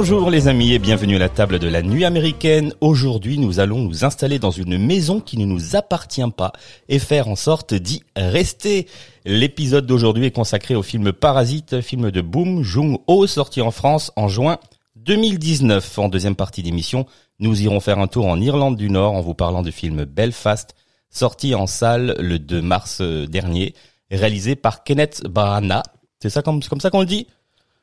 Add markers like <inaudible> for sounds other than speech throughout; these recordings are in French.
Bonjour les amis et bienvenue à la table de la nuit américaine. Aujourd'hui, nous allons nous installer dans une maison qui ne nous appartient pas et faire en sorte d'y rester. L'épisode d'aujourd'hui est consacré au film Parasite, film de Boom Jung-ho sorti en France en juin 2019. En deuxième partie d'émission, nous irons faire un tour en Irlande du Nord en vous parlant du film Belfast, sorti en salle le 2 mars euh, dernier, réalisé par Kenneth Branagh. C'est ça comme, comme ça qu'on le dit?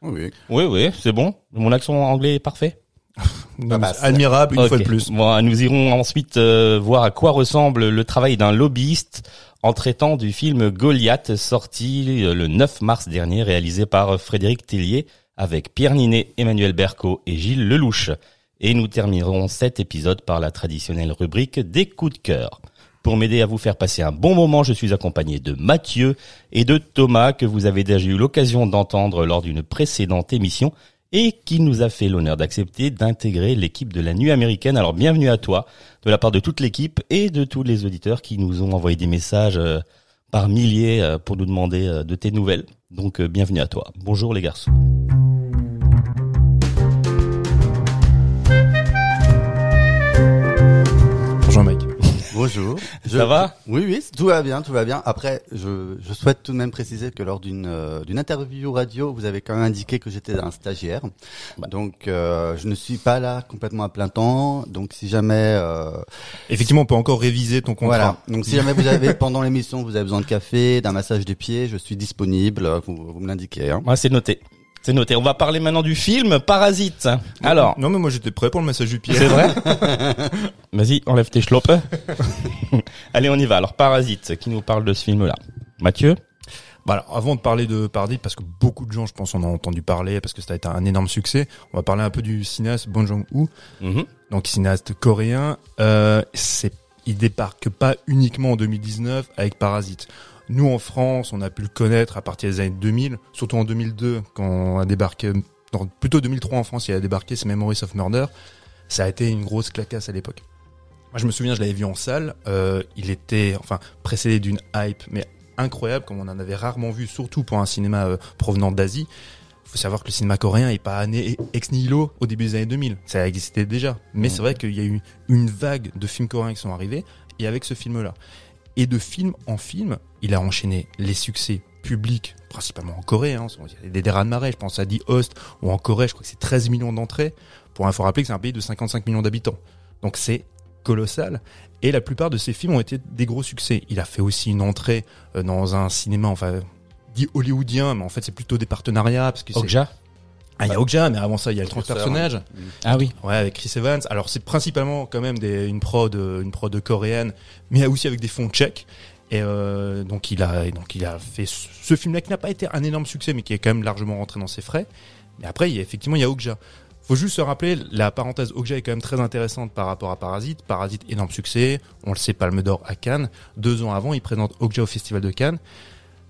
Oui. Oui, oui, c'est bon. Mon accent anglais est parfait. <laughs> Non, bah, mais admirable une fois de plus. Bon, nous irons ensuite euh, voir à quoi ressemble le travail d'un lobbyiste en traitant du film Goliath sorti euh, le 9 mars dernier, réalisé par Frédéric Tellier avec Pierre Ninet, Emmanuel Berco et Gilles Lelouch. Et nous terminerons cet épisode par la traditionnelle rubrique des coups de cœur. Pour m'aider à vous faire passer un bon moment, je suis accompagné de Mathieu et de Thomas que vous avez déjà eu l'occasion d'entendre lors d'une précédente émission et qui nous a fait l'honneur d'accepter d'intégrer l'équipe de la nuit américaine. Alors bienvenue à toi de la part de toute l'équipe et de tous les auditeurs qui nous ont envoyé des messages euh, par milliers euh, pour nous demander euh, de tes nouvelles. Donc bienvenue à toi. Bonjour les garçons. Bonjour Mike. Bonjour. Ça va? Oui, oui, tout va bien, tout va bien. Après, je, je souhaite tout de même préciser que lors d'une euh, d'une interview radio, vous avez quand même indiqué que j'étais un stagiaire. Bah. Donc, euh, je ne suis pas là complètement à plein temps. Donc, si jamais, euh, Effectivement, on peut encore réviser ton contrat. voilà. Donc, si jamais vous avez <laughs> pendant l'émission, vous avez besoin de café, d'un massage des pieds, je suis disponible. Vous, vous me l'indiquez. Hein. Ouais, c'est noté. C'est noté. On va parler maintenant du film Parasite. Alors, Non, mais moi j'étais prêt pour le massage du pied. c'est vrai <laughs> Vas-y, enlève tes chlopes. <laughs> Allez, on y va. Alors Parasite, qui nous parle de ce film-là Mathieu Bah alors, avant de parler de Paradis, parce que beaucoup de gens, je pense, en ont entendu parler, parce que ça a été un énorme succès, on va parler un peu du cinéaste Bong Joon-ho, Mhm. donc cinéaste coréen. Euh, c'est, il débarque pas uniquement en 2019 avec Parasite. Nous, en France, on a pu le connaître à partir des années 2000, surtout en 2002, quand on a débarqué, non, plutôt 2003 en France, il a débarqué, c'est Memories of Murder. Ça a été une grosse clacasse à l'époque. Moi, je me souviens, je l'avais vu en salle. Euh, il était, enfin, précédé d'une hype, mais incroyable, comme on en avait rarement vu, surtout pour un cinéma euh, provenant d'Asie. Il faut savoir que le cinéma coréen est pas né ex nihilo au début des années 2000. Ça existait déjà. Mais c'est vrai qu'il y a eu une vague de films coréens qui sont arrivés, et avec ce film-là. Et de film en film, il a enchaîné les succès publics, principalement en Corée. Hein. Il y a des déras de marée, je pense à The Host, ou en Corée, je crois que c'est 13 millions d'entrées. Pour info rappeler que c'est un pays de 55 millions d'habitants. Donc c'est colossal. Et la plupart de ses films ont été des gros succès. Il a fait aussi une entrée euh, dans un cinéma, enfin, dit hollywoodien, mais en fait c'est plutôt des partenariats. Okja? Ah, il y a Okja, mais avant ça, il y a le transpersonnage. Ah oui. Ouais, avec Chris Evans. Alors c'est principalement quand même des, une prod, euh, une prod coréenne, mais aussi avec des fonds tchèques. Et euh, donc il a, donc il a fait ce, ce film-là qui n'a pas été un énorme succès, mais qui est quand même largement rentré dans ses frais. Mais après, il y a, effectivement, il y a Okja. Faut juste se rappeler, la parenthèse Okja est quand même très intéressante par rapport à Parasite. Parasite, énorme succès. On le sait, Palme d'Or à Cannes. Deux ans avant, il présente Okja au Festival de Cannes.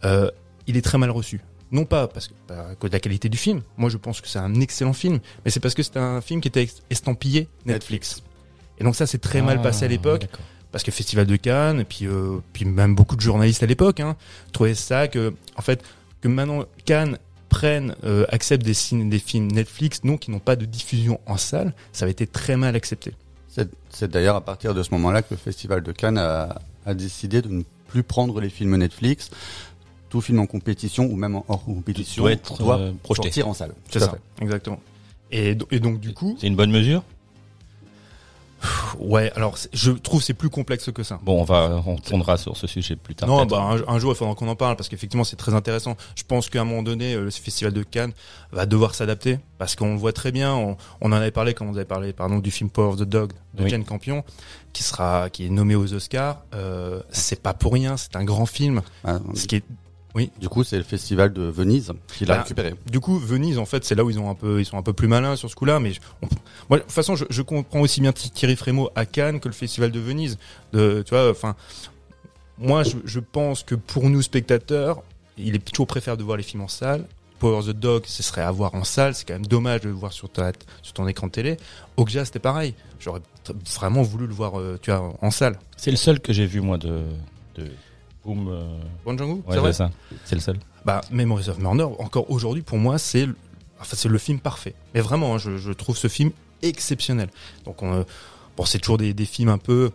Euh, il est très mal reçu. Non pas parce que, à cause de la qualité du film. Moi, je pense que c'est un excellent film. Mais c'est parce que c'est un film qui était estampillé Netflix. Et donc ça, c'est très mal passé à l'époque. Ah, d'accord. Parce que Festival de Cannes, et puis, euh, puis même beaucoup de journalistes à l'époque, hein, trouvaient ça que, en fait, que maintenant Cannes prennent, euh, acceptent des, films Netflix, non, qui n'ont pas de diffusion en salle, ça avait été très mal accepté. C'est c'est d'ailleurs à partir de ce moment-là que le Festival de Cannes a, a décidé de ne plus prendre les films Netflix. Tout film en compétition ou même en hors compétition Doit être, doit euh, projeté. sortir en salle. C'est ça, fait. exactement. Et, do- et donc du coup, C'est une bonne mesure Ouais, alors je trouve c'est plus complexe que ça. Bon, on va, on tournera sur ce sujet plus tard. Non, bah, un, un jour il faudra qu'on en parle parce qu'effectivement c'est très intéressant. Je pense qu'à un moment donné, euh, le festival de Cannes va devoir s'adapter parce qu'on le voit très bien. On, on en avait parlé quand on avait parlé, pardon, du film Power of the Dog de Oui. Jane Campion, qui sera, qui est nommé aux Oscars. Euh, c'est pas pour rien, c'est un grand film. Ah, Ce qui est, Du coup, c'est le festival de Venise qui l'a Bah, récupéré. du coup, Venise, en fait, c'est là où ils ont un peu, ils sont un peu plus malins sur ce coup-là. Mais je- on- moi, de toute façon, je, je comprends aussi bien Thierry Frémaux à Cannes que le festival de Venise. De, tu vois, enfin, moi, je, je pense que pour nous spectateurs, il est toujours préférable de voir les films en salle. Power the Dog, ce serait à voir en salle. C'est quand même dommage de le voir sur ta, sur ton écran de télé. Okja, c'était pareil. J'aurais vraiment voulu le voir, euh, tu vois, en salle. C'est le seul que j'ai vu moi de, de Boom. euh, Bon Django, Ouais, c'est ça. C'est le seul. Bah, Memories of Murder, encore aujourd'hui, pour moi, c'est le, enfin, c'est le film parfait. Mais vraiment, hein, je, je trouve ce film exceptionnel. Donc, on, euh, bon, c'est toujours des, des films un peu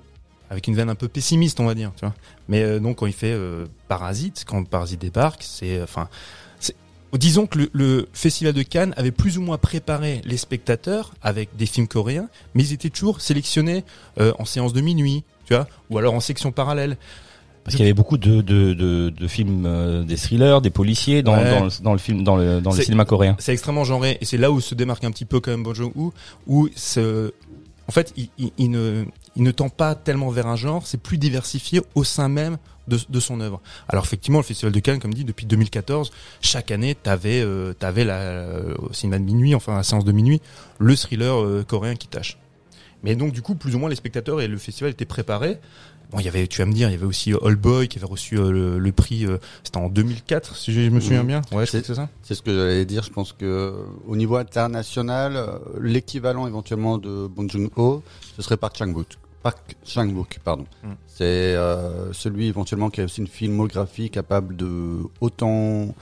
avec une veine un peu pessimiste, on va dire. Tu vois. Mais euh, donc, quand il fait euh, Parasite, quand Parasite débarque, c'est, enfin, disons que le, le festival de Cannes avait plus ou moins préparé les spectateurs avec des films coréens, mais ils étaient toujours sélectionnés euh, en séance de minuit, tu vois, ou alors en section parallèle. Parce qu'il y avait beaucoup de, de, de, de films, euh, des thrillers, des policiers dans, Ouais. dans, le, dans le film, dans le, dans le cinéma coréen. c'est extrêmement genré et c'est là où se démarque un petit peu quand même Bong Joon-ho où ce en fait il, il- il ne il ne tend pas tellement vers un genre c'est plus diversifié au sein même de, de son œuvre alors effectivement le festival de Cannes comme dit depuis 2014 chaque année t'avais euh, t'avais la euh, au cinéma de minuit enfin à la séance de minuit le thriller euh, coréen qui tâche mais donc du coup plus ou moins les spectateurs et le festival étaient préparés Bon, il y avait, tu vas me dire, il y avait aussi All Boy qui avait reçu euh, le, le prix, euh, c'était en 2004, si je me souviens Mhm. bien. Ouais, C'est- ça. C'est ce que j'allais dire. Je pense que euh, au niveau international, l'équivalent éventuellement de Bong Joon-ho, ce serait Park Chan-wook. Park Chan-wook, pardon. Mm. C'est euh, celui éventuellement qui a aussi une filmographie capable de autant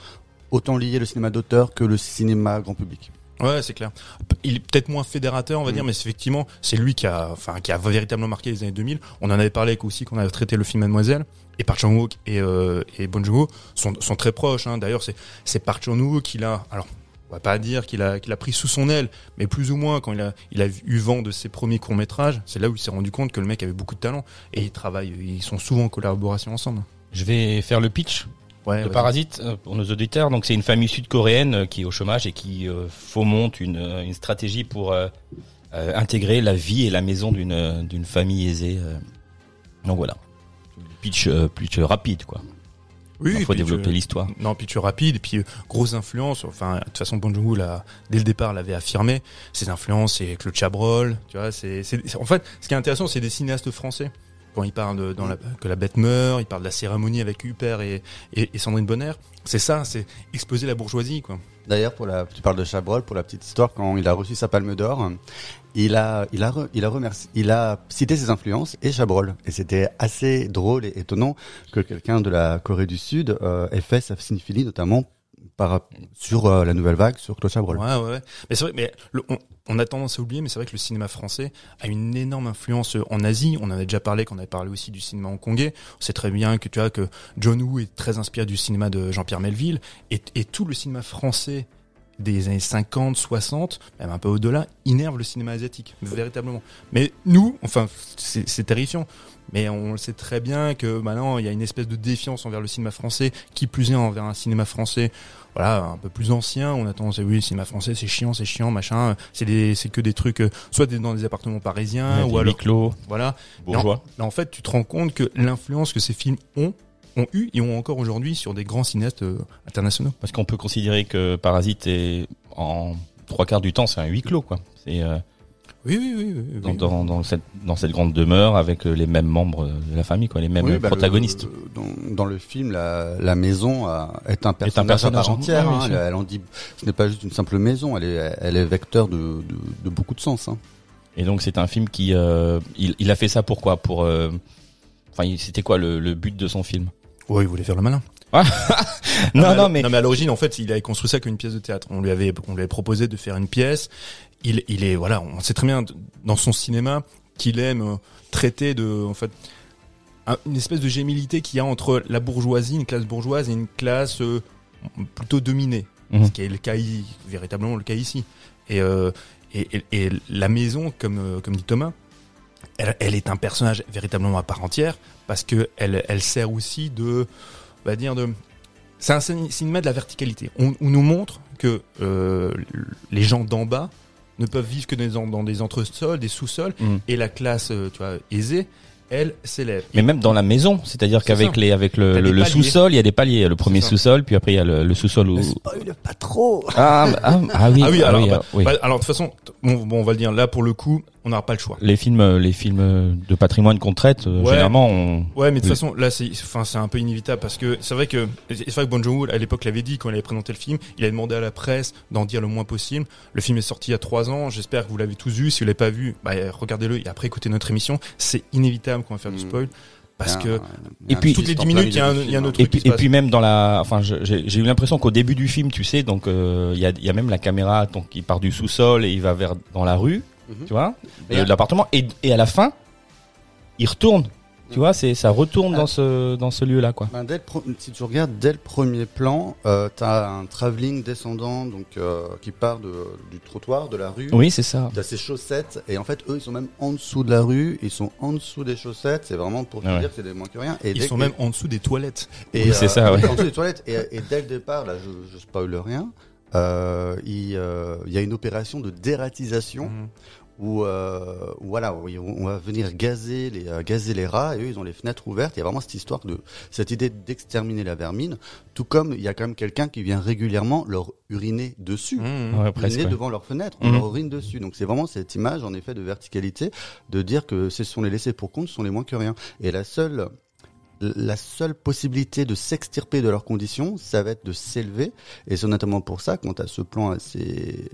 autant lier le cinéma d'auteur que le cinéma grand public. Ouais, c'est clair. Il est peut-être moins fédérateur, on va Mm. dire, mais c'est effectivement, c'est lui qui a, enfin, qui a véritablement marqué les années 2000. On en avait parlé avec aussi quand on avait traité le film Mademoiselle. Et Park Chan-wook et, euh, et Bong Joon-ho sont, sont très proches. Hein. D'ailleurs, c'est, c'est Park Chan-wook qui l'a, alors, on va pas dire qu'il a, qu'il a pris sous son aile, mais plus ou moins quand il a, il a eu vent de ses premiers courts métrages, c'est là où il s'est rendu compte que le mec avait beaucoup de talent. Et ils travaillent, ils sont souvent en collaboration ensemble. Je vais faire le pitch Ouais, de. Parasite euh, pour nos auditeurs. Donc c'est une famille sud-coréenne euh, qui est au chômage et qui euh, fomente une, une stratégie pour intégrer la vie et la maison d'une d'une famille aisée. Donc voilà. Pitch, pitch rapide quoi. Oui, Il faut développer l'histoire. Non, tu rapide, et puis grosse influence. Enfin, de toute façon, Bong Joon-ho, l'a- dès le départ, l'avait affirmé. Ses influences, c'est Claude Chabrol. Tu vois, c'est- en fait, ce qui est intéressant, c'est des cinéastes français. Quand ils parlent de, dans la, que la bête meurt, ils parlent de la cérémonie avec Huppert et, et, et Sandrine Bonner. C'est ça, c'est exposer la bourgeoisie, quoi. D'ailleurs, pour la, tu parles de Chabrol, pour la petite histoire, quand il a reçu sa Palme d'Or, il a, il a, re- il a remercié, il a cité ses influences et Chabrol. Et c'était assez drôle et étonnant que quelqu'un de la Corée du Sud euh, ait fait sa cinéphilie, notamment sur euh, la nouvelle vague, sur Claude Chabrol. Ouais, ouais, ouais. Mais c'est vrai, mais on, a tendance à oublier, mais c'est vrai que le cinéma français a une énorme influence euh, en Asie. On en a déjà parlé, quand on avait parlé aussi du cinéma hongkongais. On sait très bien que tu vois que John Woo est très inspiré du cinéma de Jean-Pierre Melville et tout le cinéma français des années 50, 60, même un peu au-delà, innerve le cinéma asiatique, véritablement. Mais nous, enfin, c'est terrifiant. Mais on le sait très bien que maintenant, il y a une espèce de défiance envers le cinéma français, qui plus est envers un cinéma français, voilà, un peu plus ancien. On a tendance à oui, le cinéma français, c'est chiant, c'est chiant, machin. C'est des, c'est que des trucs, euh, soit dans des appartements parisiens, ou alors, clos, voilà. bourgeois. Là, en fait, tu te rends compte que l'influence que ces films ont, ont eu et ont encore aujourd'hui sur des grands cinéastes euh, internationaux. Parce qu'on peut considérer que Parasite est en trois quarts du temps c'est un huis clos quoi. C'est euh, Oui, oui, oui. oui, oui. dans, dans, dans cette dans cette grande demeure avec euh, les mêmes membres de la famille quoi, les mêmes Oui, bah, protagonistes. le- dans, dans le film, la, la maison a- est un personnage, personnage, à part entière. Oui, hein. elle, elle en dit, ce n'est pas juste une simple maison, elle est, elle est vecteur de, de, de beaucoup de sens. Hein. Et donc c'est un film qui euh, il, il a fait ça pourquoi? Pour enfin c'était quoi le, le but de son film? Ouais, il voulait faire le malin. <laughs> Non non mais non, mais à l'origine, en fait, il avait construit ça comme une pièce de théâtre. On lui avait, on lui avait proposé de faire une pièce. Il, il est, voilà, on sait très bien dans son cinéma qu'il aime euh, traiter de, en fait, un- une espèce de gémilité qu'il y a entre la bourgeoisie, une classe bourgeoise et une classe euh, plutôt dominée. Mhm. Ce qui est le cas, véritablement le cas ici. Et, euh, et, et, et la maison, comme, comme dit Thomas, elle, elle est un personnage véritablement à part entière parce que elle, elle sert aussi de, on va dire de, c'est un cin- cinéma de la verticalité. On, on nous montre que euh, les gens d'en bas ne peuvent vivre que dans, dans des entresols, des sous-sols, Mm. et la classe, euh, tu vois, aisée, elle s'élève. Mais même dans la maison, c'est-à-dire C'est qu'avec les avec le, le, des le paliers. sous-sol, il y a des paliers. Le premier sous-sol, puis après il y a le, le sous-sol où. Ne spoil pas trop. Ah, ah, ah oui, Ah oui, alors, ah bah, oui. bah, alors de toute façon, bon, bon, on va le dire, là pour le coup, on n'aura pas le choix. Les films, euh, les films de patrimoine qu'on traite, euh, Ouais. généralement, on... Ouais, mais de toute Oui. façon, là, c'est, enfin, c'est un peu inévitable parce que c'est vrai que, c'est vrai que Bon Joon-ho, à l'époque, l'avait dit quand il avait présenté le film, il a demandé à la presse d'en dire le moins possible. Le film est sorti il y a trois ans. J'espère que vous l'avez tous vu. Si vous l'avez pas vu, bah, regardez-le et après écoutez notre émission. C'est inévitable qu'on va faire du Mm. spoil parce Il y a que un- Et puis- toutes les twist 10 minutes, il y a un- y a autre Et truc qui puis, se et puis même dans la, enfin, j'ai eu l'impression qu'au début du film, tu sais, donc euh, il y a, il y a même la caméra, donc il part du sous-sol et il va vers dans la rue, Mhm. tu vois, Et de à- l'appartement, et, et à la fin, il retourne, tu Mhm. vois, c'est ça retourne Ah. dans ce dans ce lieu-là, quoi. Ben, dès le pro- si tu regardes dès le premier plan, euh, t'as un travelling descendant donc euh, qui part de, du trottoir, de la rue. Oui, c'est ça. T'as ses chaussettes et en fait eux ils sont même en dessous de la rue, ils sont en dessous des chaussettes, c'est vraiment pour te Ouais. dire que c'est des moins que rien. Et ils sont que- même en dessous des toilettes. et, Oui, c'est euh, ça, ouais. <laughs> En dessous des toilettes et, et dès le départ là je, je spoil rien, euh, il, euh, il y a une opération de dératisation Mhm. Où, euh, où voilà, où on va venir gazer les, euh, gazer les rats et eux ils ont les fenêtres ouvertes. Il y a vraiment cette histoire de cette idée d'exterminer la vermine, tout comme il y a quand même quelqu'un qui vient régulièrement leur uriner dessus. Ouais, presque. uriner ouais. devant leur fenêtre, on Mhm. leur urine dessus. Donc c'est vraiment cette image en effet de verticalité, de dire que ce sont les laissés pour compte, ce sont les moins que rien. Et la seule la seule possibilité de s'extirper de leurs conditions, ça va être de s'élever. Et c'est notamment pour ça, quand à ce plan assez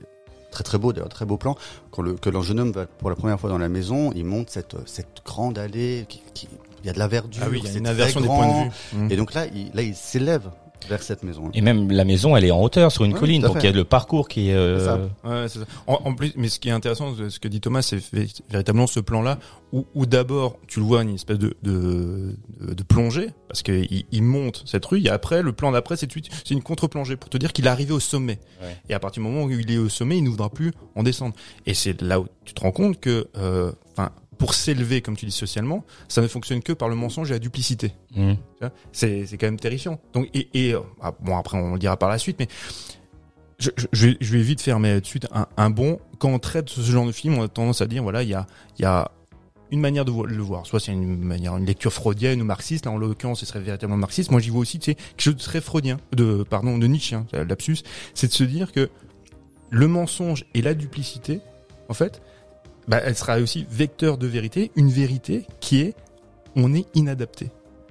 très très beau, d'ailleurs très beau plan, quand le, que le jeune homme va pour la première fois dans la maison, il monte cette, cette grande allée, qui, qui- il y a de la verdure, Ah oui, il y a c'est une très inversion des points de vue. Mhm. Et donc là, il, là, il s'élève vers cette maison. Et même la maison, elle est en hauteur sur une Ouais, colline, donc il y a le parcours qui est. euh, ça. Ouais, c'est ça. En, en plus, mais ce qui est intéressant, ce que dit Thomas, c'est vé- véritablement ce plan-là où, où d'abord tu le vois une espèce de de, de, de plongée parce que il, monte cette rue et après le plan d'après c'est tout de suite- c'est une contre-plongée pour te dire qu'il est arrivé au sommet. Ouais. Et à partir du moment où il est au sommet, il ne voudra plus en descendre. Et c'est là où tu te rends compte que, euh, enfin, pour s'élever comme tu dis socialement, ça ne fonctionne que par le mensonge et la duplicité. vois, C'est c'est quand même terrifiant. Donc et, et euh, ah, bon après on le dira par la suite, mais je, je, je vais- vite faire mais de suite un, un bon. Quand on traite ce genre de film, on a tendance à dire voilà il y a y a une manière de le voir. Soit c'est une manière une lecture freudienne ou marxiste. Là en l'occurrence ce serait véritablement marxiste. Moi j'y vois aussi tu sais quelque chose de très freudien, de pardon de Nietzsche, hein, lapsus, c'est de se dire que le mensonge et la duplicité en fait bah, elle sera aussi vecteur de vérité, une vérité qui est on est inadapté.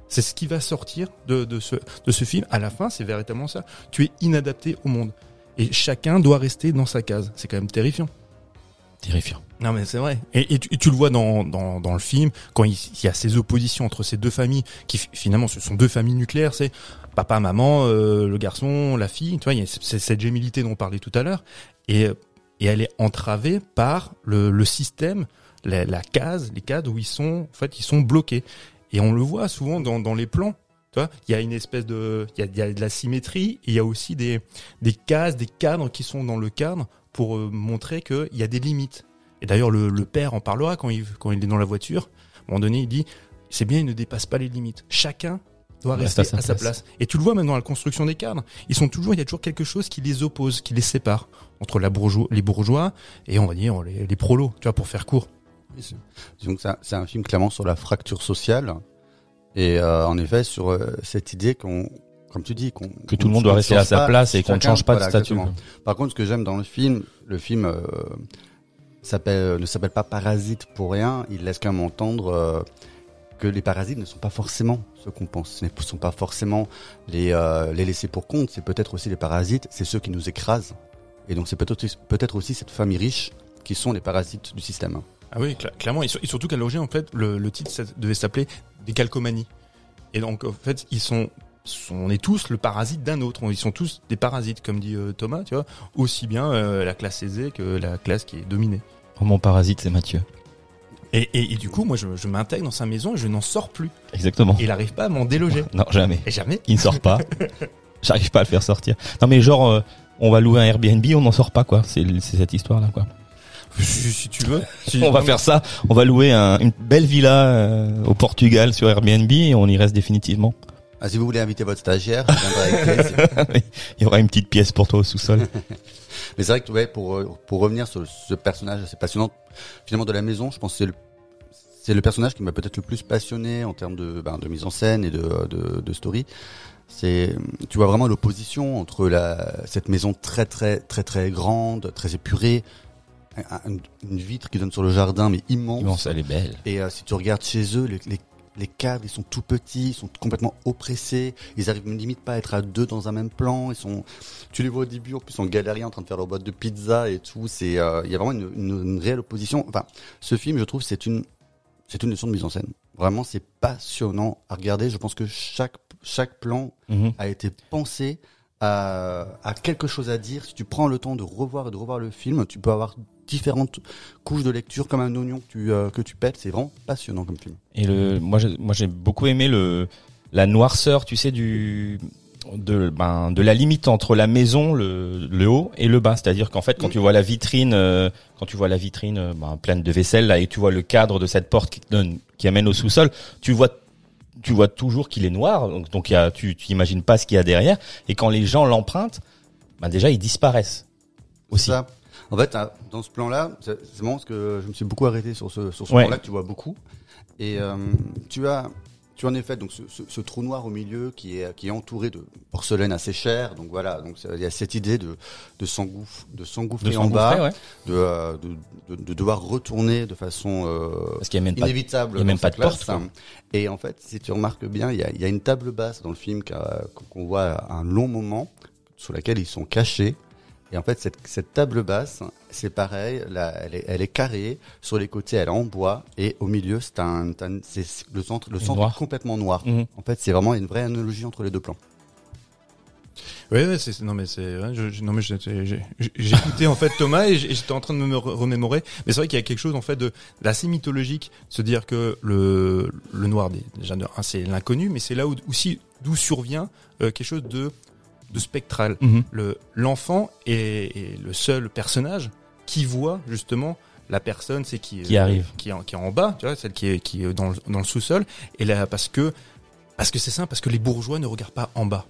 C'est ce qui va sortir de, de, ce, de ce film. À la fin, c'est véritablement ça. Tu es inadapté au monde. Et chacun doit rester dans sa case. C'est quand même terrifiant. Terrifiant. Non mais c'est vrai. Et, et tu, et tu le vois dans, dans, dans le film, quand il, il y a ces oppositions entre ces deux familles, qui fi- finalement ce sont deux familles nucléaires, c'est papa, maman, euh, le garçon, la fille, tu vois, il y a cette gémilité dont on parlait tout à l'heure, et, et elle est entravée par le, système, la, case, les cadres où ils sont, en fait, ils sont bloqués. Et on le voit souvent dans, les plans. Il y a une espèce de, il y a, de la symétrie, il y a aussi des, des cases, des cadres qui sont dans le cadre pour euh, montrer qu'il y a des limites. Et d'ailleurs, le, le père en parlera quand il, quand il est dans la voiture. À un moment donné, il dit, c'est bien, il ne dépasse pas les limites. Chacun doit Reste rester à à sa place. place. Et tu le vois même dans la construction des cadres. Ils sont toujours, il y a toujours quelque chose qui les oppose, qui les sépare entre la bourgeois, les bourgeois et on va dire les, les prolos, tu vois, pour faire court. Donc c'est un- film clairement sur la fracture sociale et euh, en effet sur euh, cette idée qu'on, comme tu dis, qu'on Que tout le monde doit rester à sa place et qu'on ne change pas de statut. Par contre, ce que j'aime dans le film, le film euh, s'appelle ne s'appelle pas Parasite pour rien. Il laisse quand même entendre euh, que les parasites ne sont pas forcément ce qu'on pense. Ce ne sont pas forcément les euh, les laissés pour compte. C'est peut-être aussi les parasites. C'est ceux qui nous écrasent. Et donc c'est peut-être aussi- peut-être aussi cette famille riche qui sont les parasites du système. Ah oui, cla- clairement. Et, sur- et surtout qu'à l'origine, en fait, le, le titre devait s'appeler Des calcomanies. Et donc, en fait, ils sont, sont- on est tous le parasite d'un autre. Ils sont tous des parasites, comme dit euh, Thomas, tu vois. Aussi bien euh, la classe aisée que la classe qui est dominée. Oh, mon parasite, c'est Mathieu. Et, et, et du coup, moi, je, je m'intègre dans sa maison et je n'en sors plus. Exactement. Et il n'arrive pas à m'en déloger. <laughs> Non, jamais. Et jamais. Il ne sort pas. <laughs> J'arrive pas à le faire sortir. Non, mais genre, euh, on va louer un Airbnb, on n'en sort pas, quoi. C'est cette histoire-là, quoi. si, si tu veux. Si- On va faire ça. On va louer un- une belle villa euh, au Portugal sur Airbnb et on y reste définitivement. Ah, si vous voulez inviter votre stagiaire, avec. <laughs> Il y aura une petite pièce pour toi au sous-sol. Mais c'est vrai que ouais, pour euh, pour revenir sur ce personnage assez passionnant, finalement de la maison, je pense que c'est le c'est le personnage qui m'a peut-être le plus passionné en termes de ben, de mise en scène et de de, de story. C'est tu vois vraiment l'opposition entre la cette maison très très très très grande, très épurée, un- un- une vitre qui donne sur le jardin mais immense. Immense, elle est belle. Et euh, si tu regardes chez eux, les, les, les cadres, ils sont tout petits, ils sont complètement oppressés. Ils arrivent limite pas à être à deux dans un même plan. Ils sont, tu les vois au début, en plus en galérien, en train de faire leur boîte de pizza et tout. C'est, euh, il y a vraiment une, une, une réelle opposition. Enfin, ce film, je trouve, c'est une, c'est une leçon de mise en scène. Vraiment, c'est passionnant à regarder. Je pense que chaque, chaque plan Mhm. a été pensé à, à quelque chose à dire. Si tu prends le temps de revoir et de revoir le film, tu peux avoir différentes couches de lecture comme un oignon que tu, euh, que tu pètes. C'est vraiment passionnant comme film. Et le, moi, j'ai, moi, j'ai beaucoup aimé le, la noirceur, tu sais, du, de, ben, de la limite entre la maison, le, le haut et le bas. C'est-à-dire qu'en fait, quand tu vois la vitrine, euh, quand tu vois la vitrine, euh, ben, pleine de vaisselle, là, et tu vois le cadre de cette porte qui te donne, qui amène au sous-sol, tu vois, tu vois toujours qu'il est noir. Donc, donc il y a, tu, tu imagines pas ce qu'il y a derrière. Et quand les gens l'empruntent, ben, déjà, ils disparaissent. Aussi. Ça, en fait, hein, dans ce plan-là, c'est marrant parce que je me suis beaucoup arrêté sur ce, sur ce Ouais. plan-là que tu vois beaucoup. Et euh, tu as, tu en effet donc ce, ce, ce trou noir au milieu qui est qui est entouré de porcelaine assez chère. Donc voilà, donc il y a cette idée de de s'engouffrer, de s'engouffrer De en bas, s'engouffrer, ouais. de, euh, de, de de devoir retourner de façon euh, Parce qu'il y a même pas, de- inévitable. il y a même pas de porte, classe. Et en fait, si tu remarques bien, il y a, il y a une table basse dans le film qu'on voit à un long moment sur laquelle ils sont cachés. Et en fait, cette, cette table basse, c'est pareil, là, elle, est, elle est carrée, sur les côtés, elle est en bois, et au milieu, c'est un, c'est un- c'est le centre, le centre Noir. est complètement noir. Mhm. En fait, c'est vraiment une vraie analogie entre les deux plans. Ouais, ouais, c'est, non mais c'est, ouais, je, je- non mais j'ai, j'ai, j'ai- j'ai écouté en fait Thomas et j'étais en train de me re- remémorer. Mais c'est vrai qu'il y a quelque chose en fait de d'assez mythologique, se dire que le le noir des- déjà c'est l'inconnu, mais c'est là où aussi d'où survient euh, quelque chose de de spectral. Mhm. Le l'enfant est, est le seul personnage qui voit justement la personne, c'est qui Qui arrive. qui est, en, qui est en bas, tu vois, celle qui est qui est dans le, dans le sous-sol. Et là parce que parce que c'est simple, parce que les bourgeois ne regardent pas en bas.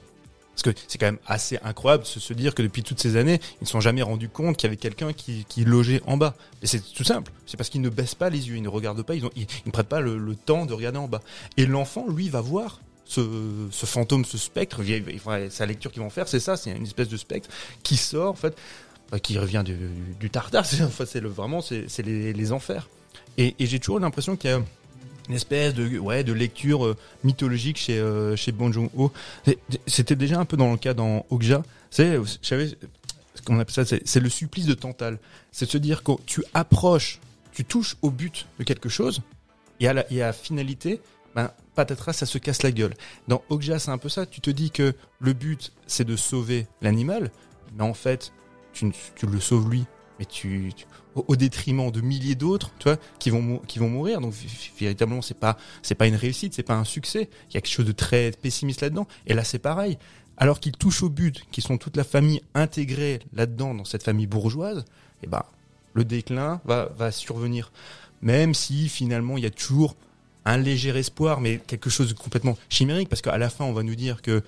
Parce que c'est quand même assez incroyable de se, dire que depuis toutes ces années, ils ne sont jamais rendus compte qu'il y avait quelqu'un qui, qui logeait en bas. Et c'est tout simple. C'est parce qu'ils ne baissent pas les yeux, ils ne regardent pas, ils, ont, ils, ils ne prennent pas le, le temps de regarder en bas. Et l'enfant, lui, va voir ce, ce fantôme, ce spectre. Il- Sa lecture qu'ils vont faire, c'est ça, c'est une espèce de spectre qui sort, en fait, bah, qui revient du, du tartare. <laughs> C'est enfin, c'est le, vraiment, c'est c'est les, les enfers. Et, j'ai toujours l'impression qu'il y a une espèce de ouais de lecture euh, mythologique chez euh, chez Bong Joon-ho. C'est- C'était déjà un peu dans le cas dans Okja. C'est savez ce qu'on appelle ça c'est c'est le supplice de Tantale. C'est de se dire quand tu approches, tu touches au but de quelque chose et à la et à la finalité ben patatras ça se casse la gueule. Dans Okja, c'est un peu ça, tu te dis que le but c'est de sauver l'animal, mais en fait tu, le sauves lui, mais tu, au, au détriment de milliers d'autres, tu vois, qui vont qui vont mourir. Donc véritablement, c'est pas c'est pas une réussite, c'est pas un succès. Il y a quelque chose de très pessimiste là-dedans. Et là, c'est pareil. Alors qu'ils touchent au but, qu'ils sont toute la famille intégrée là-dedans dans cette famille bourgeoise, et ben le déclin va va survenir. Même si finalement il y a toujours un léger espoir, mais quelque chose de complètement chimérique, parce qu'à la fin, on va nous dire que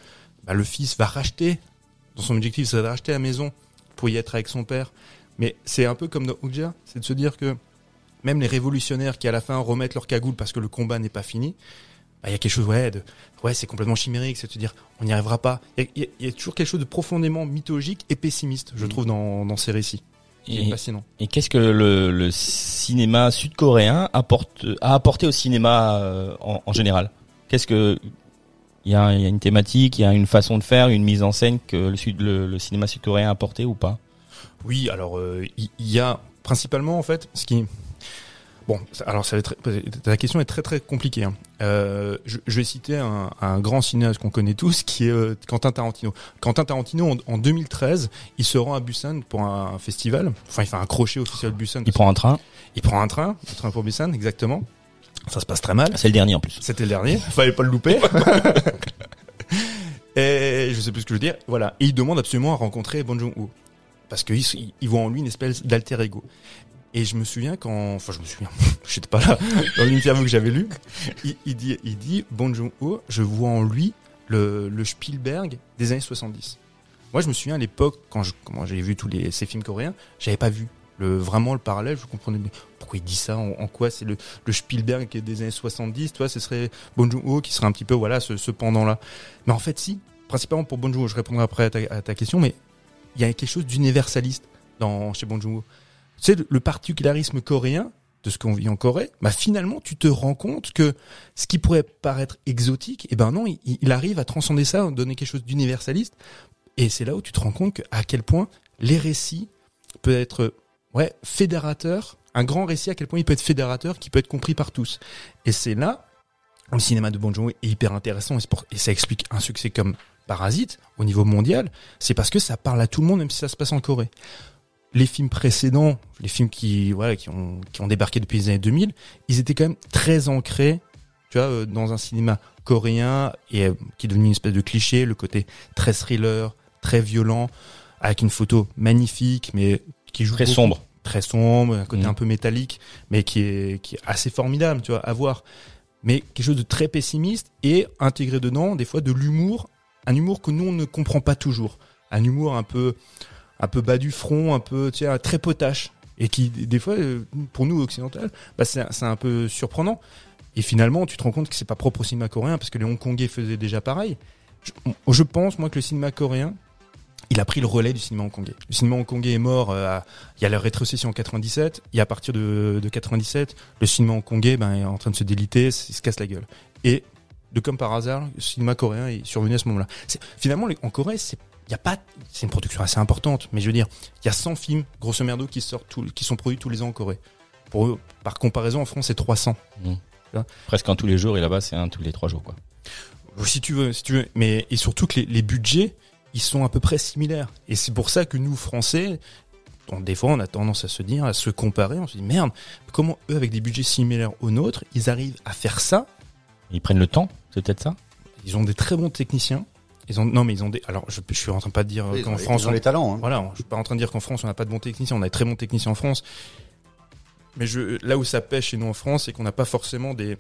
bah, le fils va racheter, dans son objectif, c'est de racheter la maison pour y être avec son père. Mais c'est un peu comme dans Okja, c'est de se dire que même les révolutionnaires qui à la fin remettent leur cagoule parce que le combat n'est pas fini, bah, il y a quelque chose, ouais, de, ouais, c'est complètement chimérique, c'est de se dire, on n'y arrivera pas. Il y, a- y y toujours quelque chose de profondément mythologique et pessimiste, je Mhm. trouve, dans, dans ces récits. Et, fascinant. et qu'est-ce que le, le cinéma sud-coréen apporte, a apporté au cinéma euh, en, en général? Qu'est-ce que il y, a, il y a une thématique, il y a une façon de faire, une mise en scène que le, sud, le, le cinéma sud-coréen a apporté ou pas? Oui, alors euh, il y, a principalement en fait ce qui bon, alors ça va être ta question est très très compliquée. hein. Euh, je, je vais citer un, un grand cinéaste qu'on connaît tous, qui est euh, Quentin Tarantino. Quentin Tarantino en, en 2013, il se rend à Busan pour un, un festival. Enfin, il fait un crochet officiel de Busan. Il prend un train, il prend un train, un train pour Busan, exactement. Ça se passe très mal. c'est le dernier en plus. C'était le dernier, <laughs> fallait pas le louper. <laughs> et je sais plus ce que je veux dire. Voilà, et il demande absolument à rencontrer Bon Joon-ho parce qu'ils ils voient en lui une espèce d'alter ego. Et je me souviens quand, enfin je me souviens, <laughs> j'étais pas là dans l'interview que j'avais lu, il, dit, il dit, Bong Joon-ho, je vois en lui le, Spielberg des années 70. Moi, je me souviens à l'époque quand j'ai vu tous ces films coréens, j'avais pas vu le vraiment le parallèle. Je comprenais mais pourquoi il dit ça, en, quoi c'est le, Spielberg des années 70. Tu vois, ce serait Bong Joon-ho qui serait un petit peu voilà ce, ce pendant là. Mais en fait, si, principalement pour Bong Joon-ho, je répondrai après à ta, question, mais il y a quelque chose d'universaliste dans chez Bong Joon-ho. Sais, le, particularisme coréen de ce qu'on vit en Corée, bah finalement tu te rends compte que ce qui pourrait paraître exotique, eh ben non, il, arrive à transcender ça, à donner quelque chose d'universaliste. Et c'est là où tu te rends compte à quel point les récits peuvent être ouais fédérateurs. Un grand récit, à quel point il peut être fédérateur, qui peut être compris par tous. Et c'est là le cinéma de Bong Joon-ho est hyper intéressant et, et ça explique un succès comme Parasite au niveau mondial. C'est parce que ça parle à tout le monde, même si ça se passe en Corée les films précédents, les films qui voilà qui ont qui ont débarqué depuis les années 2000, ils étaient quand même très ancrés, tu vois, euh, dans un cinéma coréen et euh, qui est devenu une espèce de cliché, le côté très thriller, très violent, avec une photo magnifique, mais qui joue Très beaucoup. sombre. très sombre, un côté Mhm. un peu métallique, mais qui est qui est assez formidable, tu vois, à voir. Mais quelque chose de très pessimiste et intégré dedans, des fois de l'humour, un humour que nous on ne comprend pas toujours, un humour un peu un peu bas du front, un peu tu sais, très potache et qui des fois euh, pour nous occidentaux, bah c'est un peu surprenant. Et finalement, tu te rends compte que c'est pas propre au cinéma coréen parce que les Hongkongais faisaient déjà pareil. Je, pense moi que le cinéma coréen il a pris le relais du cinéma hongkongais. Le cinéma hongkongais est mort. euh, il y a la rétrocession en 97. Et à partir de, de 97, le cinéma hongkongais ben, est en train de se déliter, il se casse la gueule. Et de comme par hasard, le cinéma coréen est survenu à ce moment-là. Finalement, en Corée, c'est il y a pas, c'est une production assez importante, mais je veux dire, il y a 100 films, grosso merdo, qui sortent, tous- qui sont produits tous les ans en Corée. Pour eux, par comparaison, en France, c'est 300. Presque un tous les jours et là-bas c'est un tous les trois jours quoi. Si tu veux, si tu veux. Mais, et surtout que les, les budgets, ils sont à peu près similaires. Et c'est pour ça que nous, Français, on- des fois, on a tendance à se dire, à se comparer, on se dit, merde, comment eux, avec des budgets similaires aux nôtres, ils arrivent à faire ça? Ils prennent le temps, c'est peut-être ça? Ils ont des très bons techniciens. Ils ont, non, mais ils ont des, alors, je, je suis en train de pas de dire Oui, qu'en France, ils ont on- les talents. hein. Voilà, je suis pas en train de dire qu'en France on n'a pas de bons techniciens, on a des très bons techniciens en France. Mais je, là où ça pêche chez nous en France, c'est qu'on n'a pas forcément des